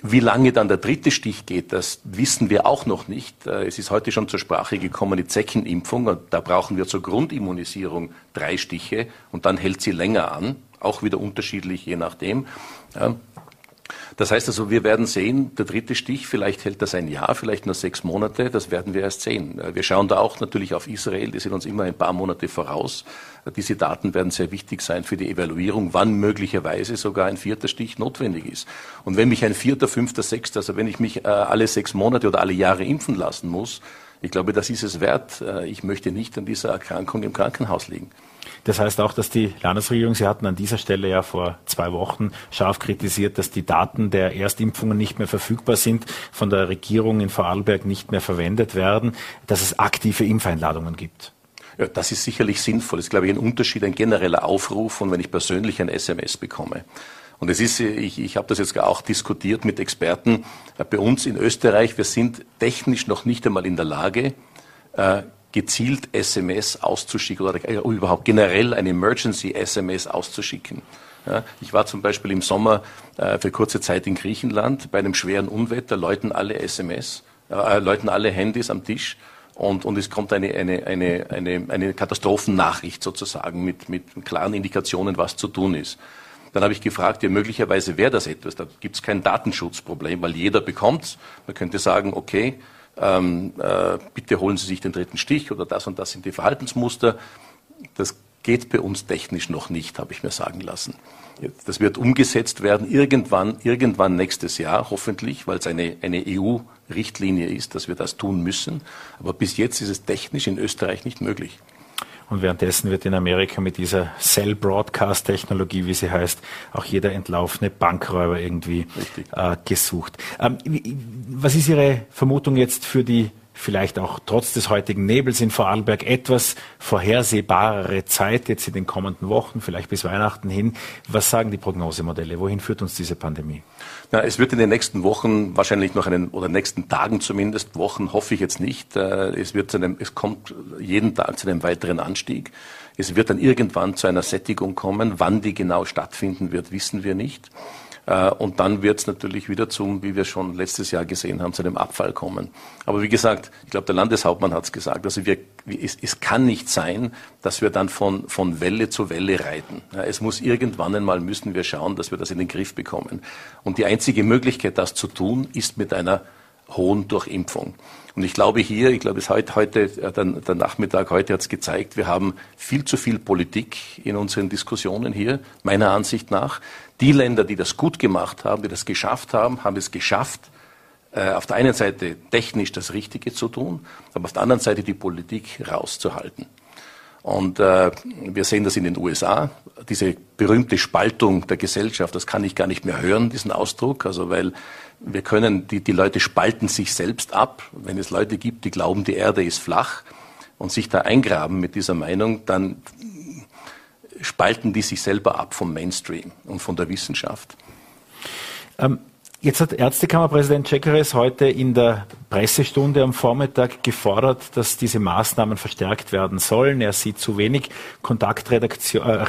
wie lange dann der dritte Stich geht, das wissen wir auch noch nicht. Äh, es ist heute schon zur Sprache gekommen, die Zeckenimpfung. Und da brauchen wir zur Grundimmunisierung drei Stiche und dann hält sie länger an. auch wieder unterschiedlich, je nachdem. Ja. Das heißt also, wir werden sehen, der dritte Stich, vielleicht hält das ein Jahr, vielleicht nur sechs Monate, das werden wir erst sehen. Wir schauen da auch natürlich auf Israel, die sind uns immer ein paar Monate voraus. Diese Daten werden sehr wichtig sein für die Evaluierung, wann möglicherweise sogar ein vierter Stich notwendig ist. Und wenn mich ein vierter, fünfter, sechster, also wenn ich mich äh, alle sechs Monate oder alle Jahre impfen lassen muss, ich glaube, das ist es wert. Äh, ich möchte nicht an dieser Erkrankung im Krankenhaus liegen. Das heißt auch, dass die Landesregierung, Sie hatten an dieser Stelle ja vor zwei Wochen scharf kritisiert, dass die Daten der Erstimpfungen nicht mehr verfügbar sind, von der Regierung in Vorarlberg nicht mehr verwendet werden, dass es aktive Impfeinladungen gibt. Das ist sicherlich sinnvoll. Das ist, glaube ich, ein Unterschied, ein genereller Aufruf und wenn ich persönlich ein SMS bekomme. Und es ist, ich, ich habe das jetzt auch diskutiert mit Experten äh, bei uns in Österreich. Wir sind technisch noch nicht einmal in der Lage, äh, gezielt SMS auszuschicken oder überhaupt generell eine Emergency-SMS auszuschicken. Ich war zum Beispiel im Sommer äh, für kurze Zeit in Griechenland bei einem schweren Unwetter, läuten alle SMS, äh, läuten alle Handys am Tisch und, und es kommt eine, eine, eine, eine, eine Katastrophennachricht sozusagen mit, mit klaren Indikationen, was zu tun ist. Dann habe ich gefragt, ja, möglicherweise wäre das etwas. Da gibt es kein Datenschutzproblem, weil jeder bekommt Man könnte sagen, okay, ähm, äh, bitte holen Sie sich den dritten Stich oder das und das sind die Verhaltensmuster. Das geht bei uns technisch noch nicht, habe ich mir sagen lassen. Das wird umgesetzt werden irgendwann, irgendwann nächstes Jahr, hoffentlich, weil es eine, eine EU-Richtlinie ist, dass wir das tun müssen. Aber bis jetzt ist es technisch in Österreich nicht möglich. Und währenddessen wird in Amerika mit dieser Cell Broadcast Technologie, wie sie heißt, auch jeder entlaufene Bankräuber irgendwie äh, gesucht. Ähm, was ist Ihre Vermutung jetzt für die vielleicht auch trotz des heutigen Nebels in Vorarlberg etwas vorhersehbarere Zeit jetzt in den kommenden Wochen, vielleicht bis Weihnachten hin. Was sagen die Prognosemodelle? Wohin führt uns diese Pandemie? Ja, es wird in den nächsten Wochen wahrscheinlich noch einen oder nächsten Tagen zumindest Wochen hoffe ich jetzt nicht. Äh, es wird zu einem, es kommt jeden Tag zu einem weiteren Anstieg. Es wird dann irgendwann zu einer Sättigung kommen. Wann die genau stattfinden wird, wissen wir nicht. Äh, und dann wird es natürlich wieder zum, wie wir schon letztes Jahr gesehen haben, zu einem Abfall kommen. Aber wie gesagt, ich glaube, der Landeshauptmann hat es gesagt, also wir, es, es, kann nicht sein, dass wir dann von, von Welle zu Welle reiten. Ja, es muss irgendwann einmal, müssen wir schauen, dass wir das in den Griff bekommen. Und die einzige Möglichkeit, das zu tun, ist mit einer hohen Durchimpfung. Und ich glaube hier, ich glaube, es heute, heute äh, der, der Nachmittag heute hat es gezeigt, wir haben viel zu viel Politik in unseren Diskussionen hier, meiner Ansicht nach. Die Länder, die das gut gemacht haben, die das geschafft haben, haben es geschafft, äh, auf der einen Seite technisch das Richtige zu tun, aber auf der anderen Seite die Politik rauszuhalten. Und äh, wir sehen das in den USA, diese berühmte Spaltung der Gesellschaft, das kann ich gar nicht mehr hören, diesen Ausdruck, also weil wir können, die, die Leute spalten sich selbst ab. Wenn es Leute gibt, die glauben, die Erde ist flach und sich da eingraben mit dieser Meinung, dann spalten die sich selber ab vom Mainstream und von der Wissenschaft. Ähm, Jetzt hat Ärztekammerpräsident Czekeres heute in der Pressestunde am Vormittag gefordert, dass diese Maßnahmen verstärkt werden sollen. Er sieht zu wenig Kontaktreduktion,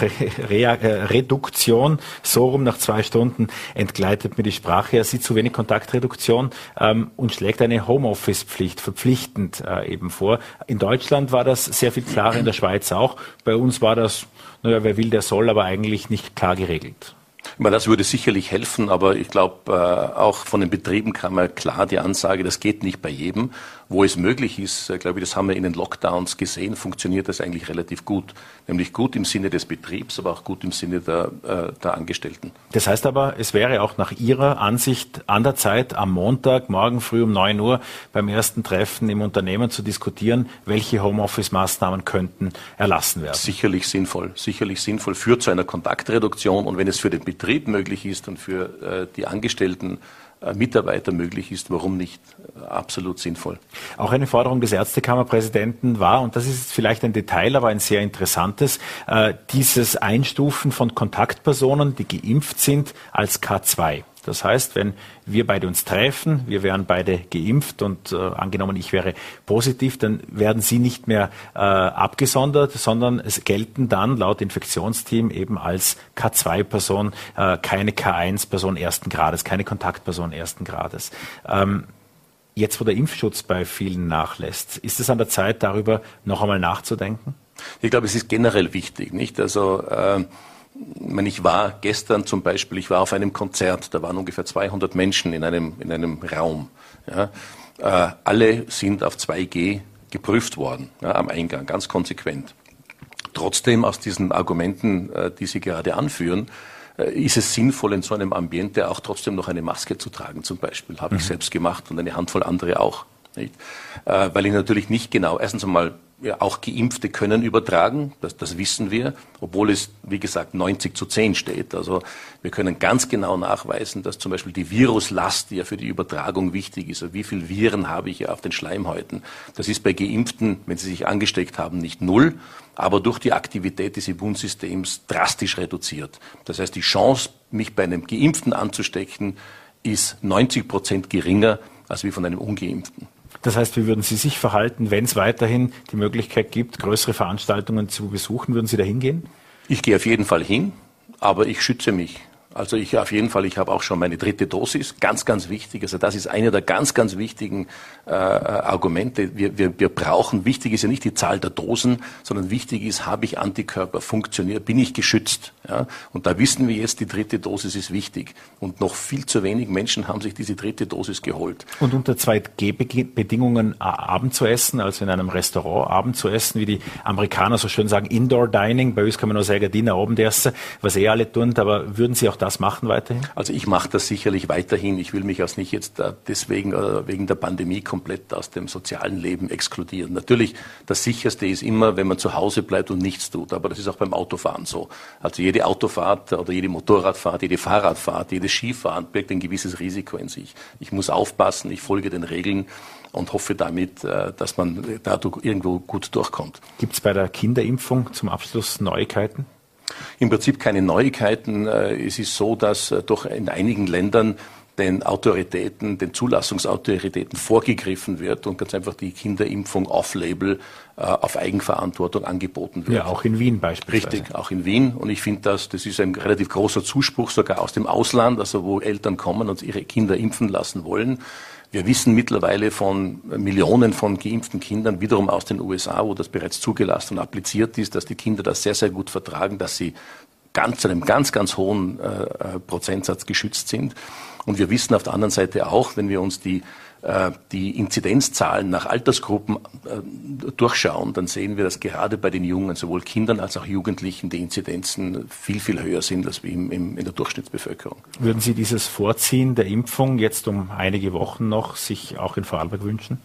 äh, äh, so rum nach zwei Stunden entgleitet mir die Sprache. Er sieht zu wenig Kontaktreduktion ähm, und schlägt eine Homeoffice-Pflicht verpflichtend äh, eben vor. In Deutschland war das sehr viel klarer, in der Schweiz auch. Bei uns war das, naja, wer will, der soll, aber eigentlich nicht klar geregelt. Ich meine, das würde sicherlich helfen, aber ich glaube, äh, auch von den Betrieben kam ja klar die Ansage, das geht nicht bei jedem. Wo es möglich ist, äh, glaube ich, das haben wir in den Lockdowns gesehen, funktioniert das eigentlich relativ gut. Nämlich gut im Sinne des Betriebs, aber auch gut im Sinne der, äh, der Angestellten. Das heißt aber, es wäre auch nach Ihrer Ansicht an der Zeit, am Montag, morgen früh um 9 Uhr beim ersten Treffen im Unternehmen zu diskutieren, welche Homeoffice-Maßnahmen könnten erlassen werden. Sicherlich sinnvoll, sicherlich sinnvoll, führt zu einer Kontaktreduktion und wenn es für den Betrieb möglich ist und für äh, die Angestellten Mitarbeiter möglich ist, warum nicht? Absolut sinnvoll. Auch eine Forderung des Ärztekammerpräsidenten war, und das ist vielleicht ein Detail, aber ein sehr interessantes, äh, dieses Einstufen von Kontaktpersonen, die geimpft sind, als K2. Das heißt, wenn wir beide uns treffen, wir wären beide geimpft und äh, angenommen, ich wäre positiv, dann werden Sie nicht mehr äh, abgesondert, sondern es gelten dann laut Infektionsteam eben als K2-Person, äh, keine K1-Person ersten Grades, keine Kontaktperson ersten Grades. Ähm, jetzt, wo der Impfschutz bei vielen nachlässt, ist es an der Zeit, darüber noch einmal nachzudenken? Ich glaube, es ist generell wichtig, nicht? Also äh ich war gestern zum Beispiel, ich war auf einem Konzert, da waren ungefähr 200 Menschen in einem, in einem Raum. Ja. Äh, alle sind auf 2G geprüft worden ja, am Eingang, ganz konsequent. Trotzdem aus diesen Argumenten, äh, die Sie gerade anführen, äh, ist es sinnvoll, in so einem Ambiente auch trotzdem noch eine Maske zu tragen, zum Beispiel. Habe mhm. ich selbst gemacht und eine Handvoll andere auch. Nicht? Äh, weil ich natürlich nicht genau, erstens einmal ja, auch Geimpfte können übertragen, das, das wissen wir, obwohl es, wie gesagt, 90 zu 10 steht. Also wir können ganz genau nachweisen, dass zum Beispiel die Viruslast, die ja für die Übertragung wichtig ist, also wie viel Viren habe ich ja auf den Schleimhäuten, das ist bei Geimpften, wenn sie sich angesteckt haben, nicht null, aber durch die Aktivität des Immunsystems drastisch reduziert. Das heißt, die Chance, mich bei einem Geimpften anzustecken, ist 90 Prozent geringer als wie von einem Ungeimpften. Das heißt, wie würden Sie sich verhalten, wenn es weiterhin die Möglichkeit gibt, größere Veranstaltungen zu besuchen? Würden Sie da hingehen? Ich gehe auf jeden Fall hin, aber ich schütze mich. Also ich auf jeden Fall, ich habe auch schon meine dritte Dosis, ganz, ganz wichtig. Also das ist einer der ganz, ganz wichtigen äh, Argumente. Wir, wir, wir brauchen, wichtig ist ja nicht die Zahl der Dosen, sondern wichtig ist, habe ich Antikörper, funktioniert, bin ich geschützt. Ja? Und da wissen wir jetzt, die dritte Dosis ist wichtig. Und noch viel zu wenig Menschen haben sich diese dritte Dosis geholt. Und unter 2G-Bedingungen Abend zu essen, also in einem Restaurant Abend zu essen, wie die Amerikaner so schön sagen, Indoor Dining. Bei uns kann man nur sagen, Dinner Abendessen, was eh alle tun. Aber würden Sie auch das machen weiterhin? Also ich mache das sicherlich weiterhin. Ich will mich auch nicht jetzt deswegen äh, wegen der Pandemie komplett aus dem sozialen Leben exkludieren. Natürlich, das sicherste ist immer, wenn man zu Hause bleibt und nichts tut. Aber das ist auch beim Autofahren so. Also jede Autofahrt oder jede Motorradfahrt, jede Fahrradfahrt, jedes Skifahren birgt ein gewisses Risiko in sich. Ich muss aufpassen, ich folge den Regeln und hoffe damit, äh, dass man dadurch irgendwo gut durchkommt. Gibt es bei der Kinderimpfung zum Abschluss Neuigkeiten? Im Prinzip keine Neuigkeiten. Äh, es ist so, dass äh, doch in einigen Ländern den Autoritäten, den Zulassungsautoritäten vorgegriffen wird und ganz einfach die Kinderimpfung off-label äh, auf Eigenverantwortung angeboten wird. Ja, auch in Wien beispielsweise. Richtig, auch in Wien. Und ich finde das, das ist ein relativ großer Zuspruch sogar aus dem Ausland, also wo Eltern kommen und ihre Kinder impfen lassen wollen. Wir wissen mittlerweile von Millionen von geimpften Kindern, wiederum aus den USA, wo das bereits zugelassen und appliziert ist, dass die Kinder das sehr, sehr gut vertragen, dass sie ganz, einem ganz, ganz hohen äh, äh, Prozentsatz geschützt sind. Und wir wissen auf der anderen Seite auch, wenn wir uns die die Inzidenzzahlen nach Altersgruppen äh, durchschauen, dann sehen wir, dass gerade bei den Jungen, sowohl Kindern als auch Jugendlichen, die Inzidenzen viel, viel höher sind als im, im, in der Durchschnittsbevölkerung. Würden Sie dieses Vorziehen der Impfung jetzt um einige Wochen noch sich auch in Vorarlberg wünschen?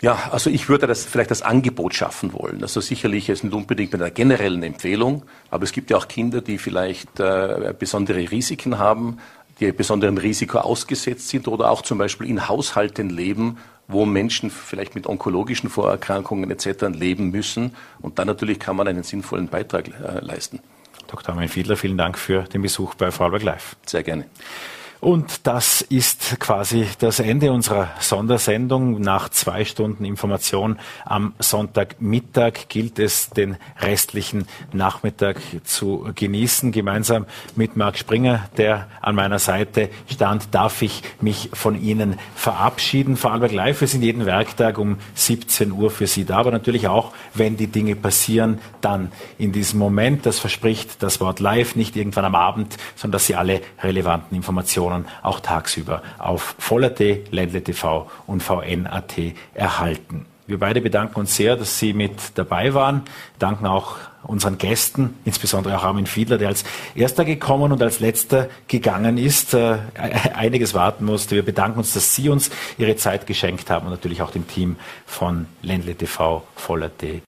Ja, also ich würde das vielleicht das Angebot schaffen wollen. Also sicherlich ist nicht unbedingt mit einer generellen Empfehlung, aber es gibt ja auch Kinder, die vielleicht äh, besondere Risiken haben, die besonderem Risiko ausgesetzt sind oder auch zum Beispiel in Haushalten leben, wo Menschen vielleicht mit onkologischen Vorerkrankungen etc. leben müssen. Und dann natürlich kann man einen sinnvollen Beitrag äh, leisten. Dr. Armin Fiedler, vielen Dank für den Besuch bei Vorarlberg Live. Sehr gerne. Und das ist quasi das Ende unserer Sondersendung. Nach zwei Stunden Information am Sonntagmittag gilt es, den restlichen Nachmittag zu genießen. Gemeinsam mit Marc Springer, der an meiner Seite stand, darf ich mich von Ihnen verabschieden. Vorarlberg Live, wir sind jeden Werktag um 17 Uhr für Sie da, aber natürlich auch, wenn die Dinge passieren, dann in diesem Moment. Das verspricht das Wort live, nicht irgendwann am Abend, sondern dass Sie alle relevanten Informationen Informationen auch tagsüber auf Voller.at, Ländle TV und VN.at erhalten. Wir beide bedanken uns sehr, dass Sie mit dabei waren. Danken auch unseren Gästen, insbesondere auch Armin Fiedler, der als erster gekommen und als letzter gegangen ist, äh, einiges warten musste. Wir bedanken uns, dass Sie uns Ihre Zeit geschenkt haben und natürlich auch dem Team von Ländle TV, Voller.at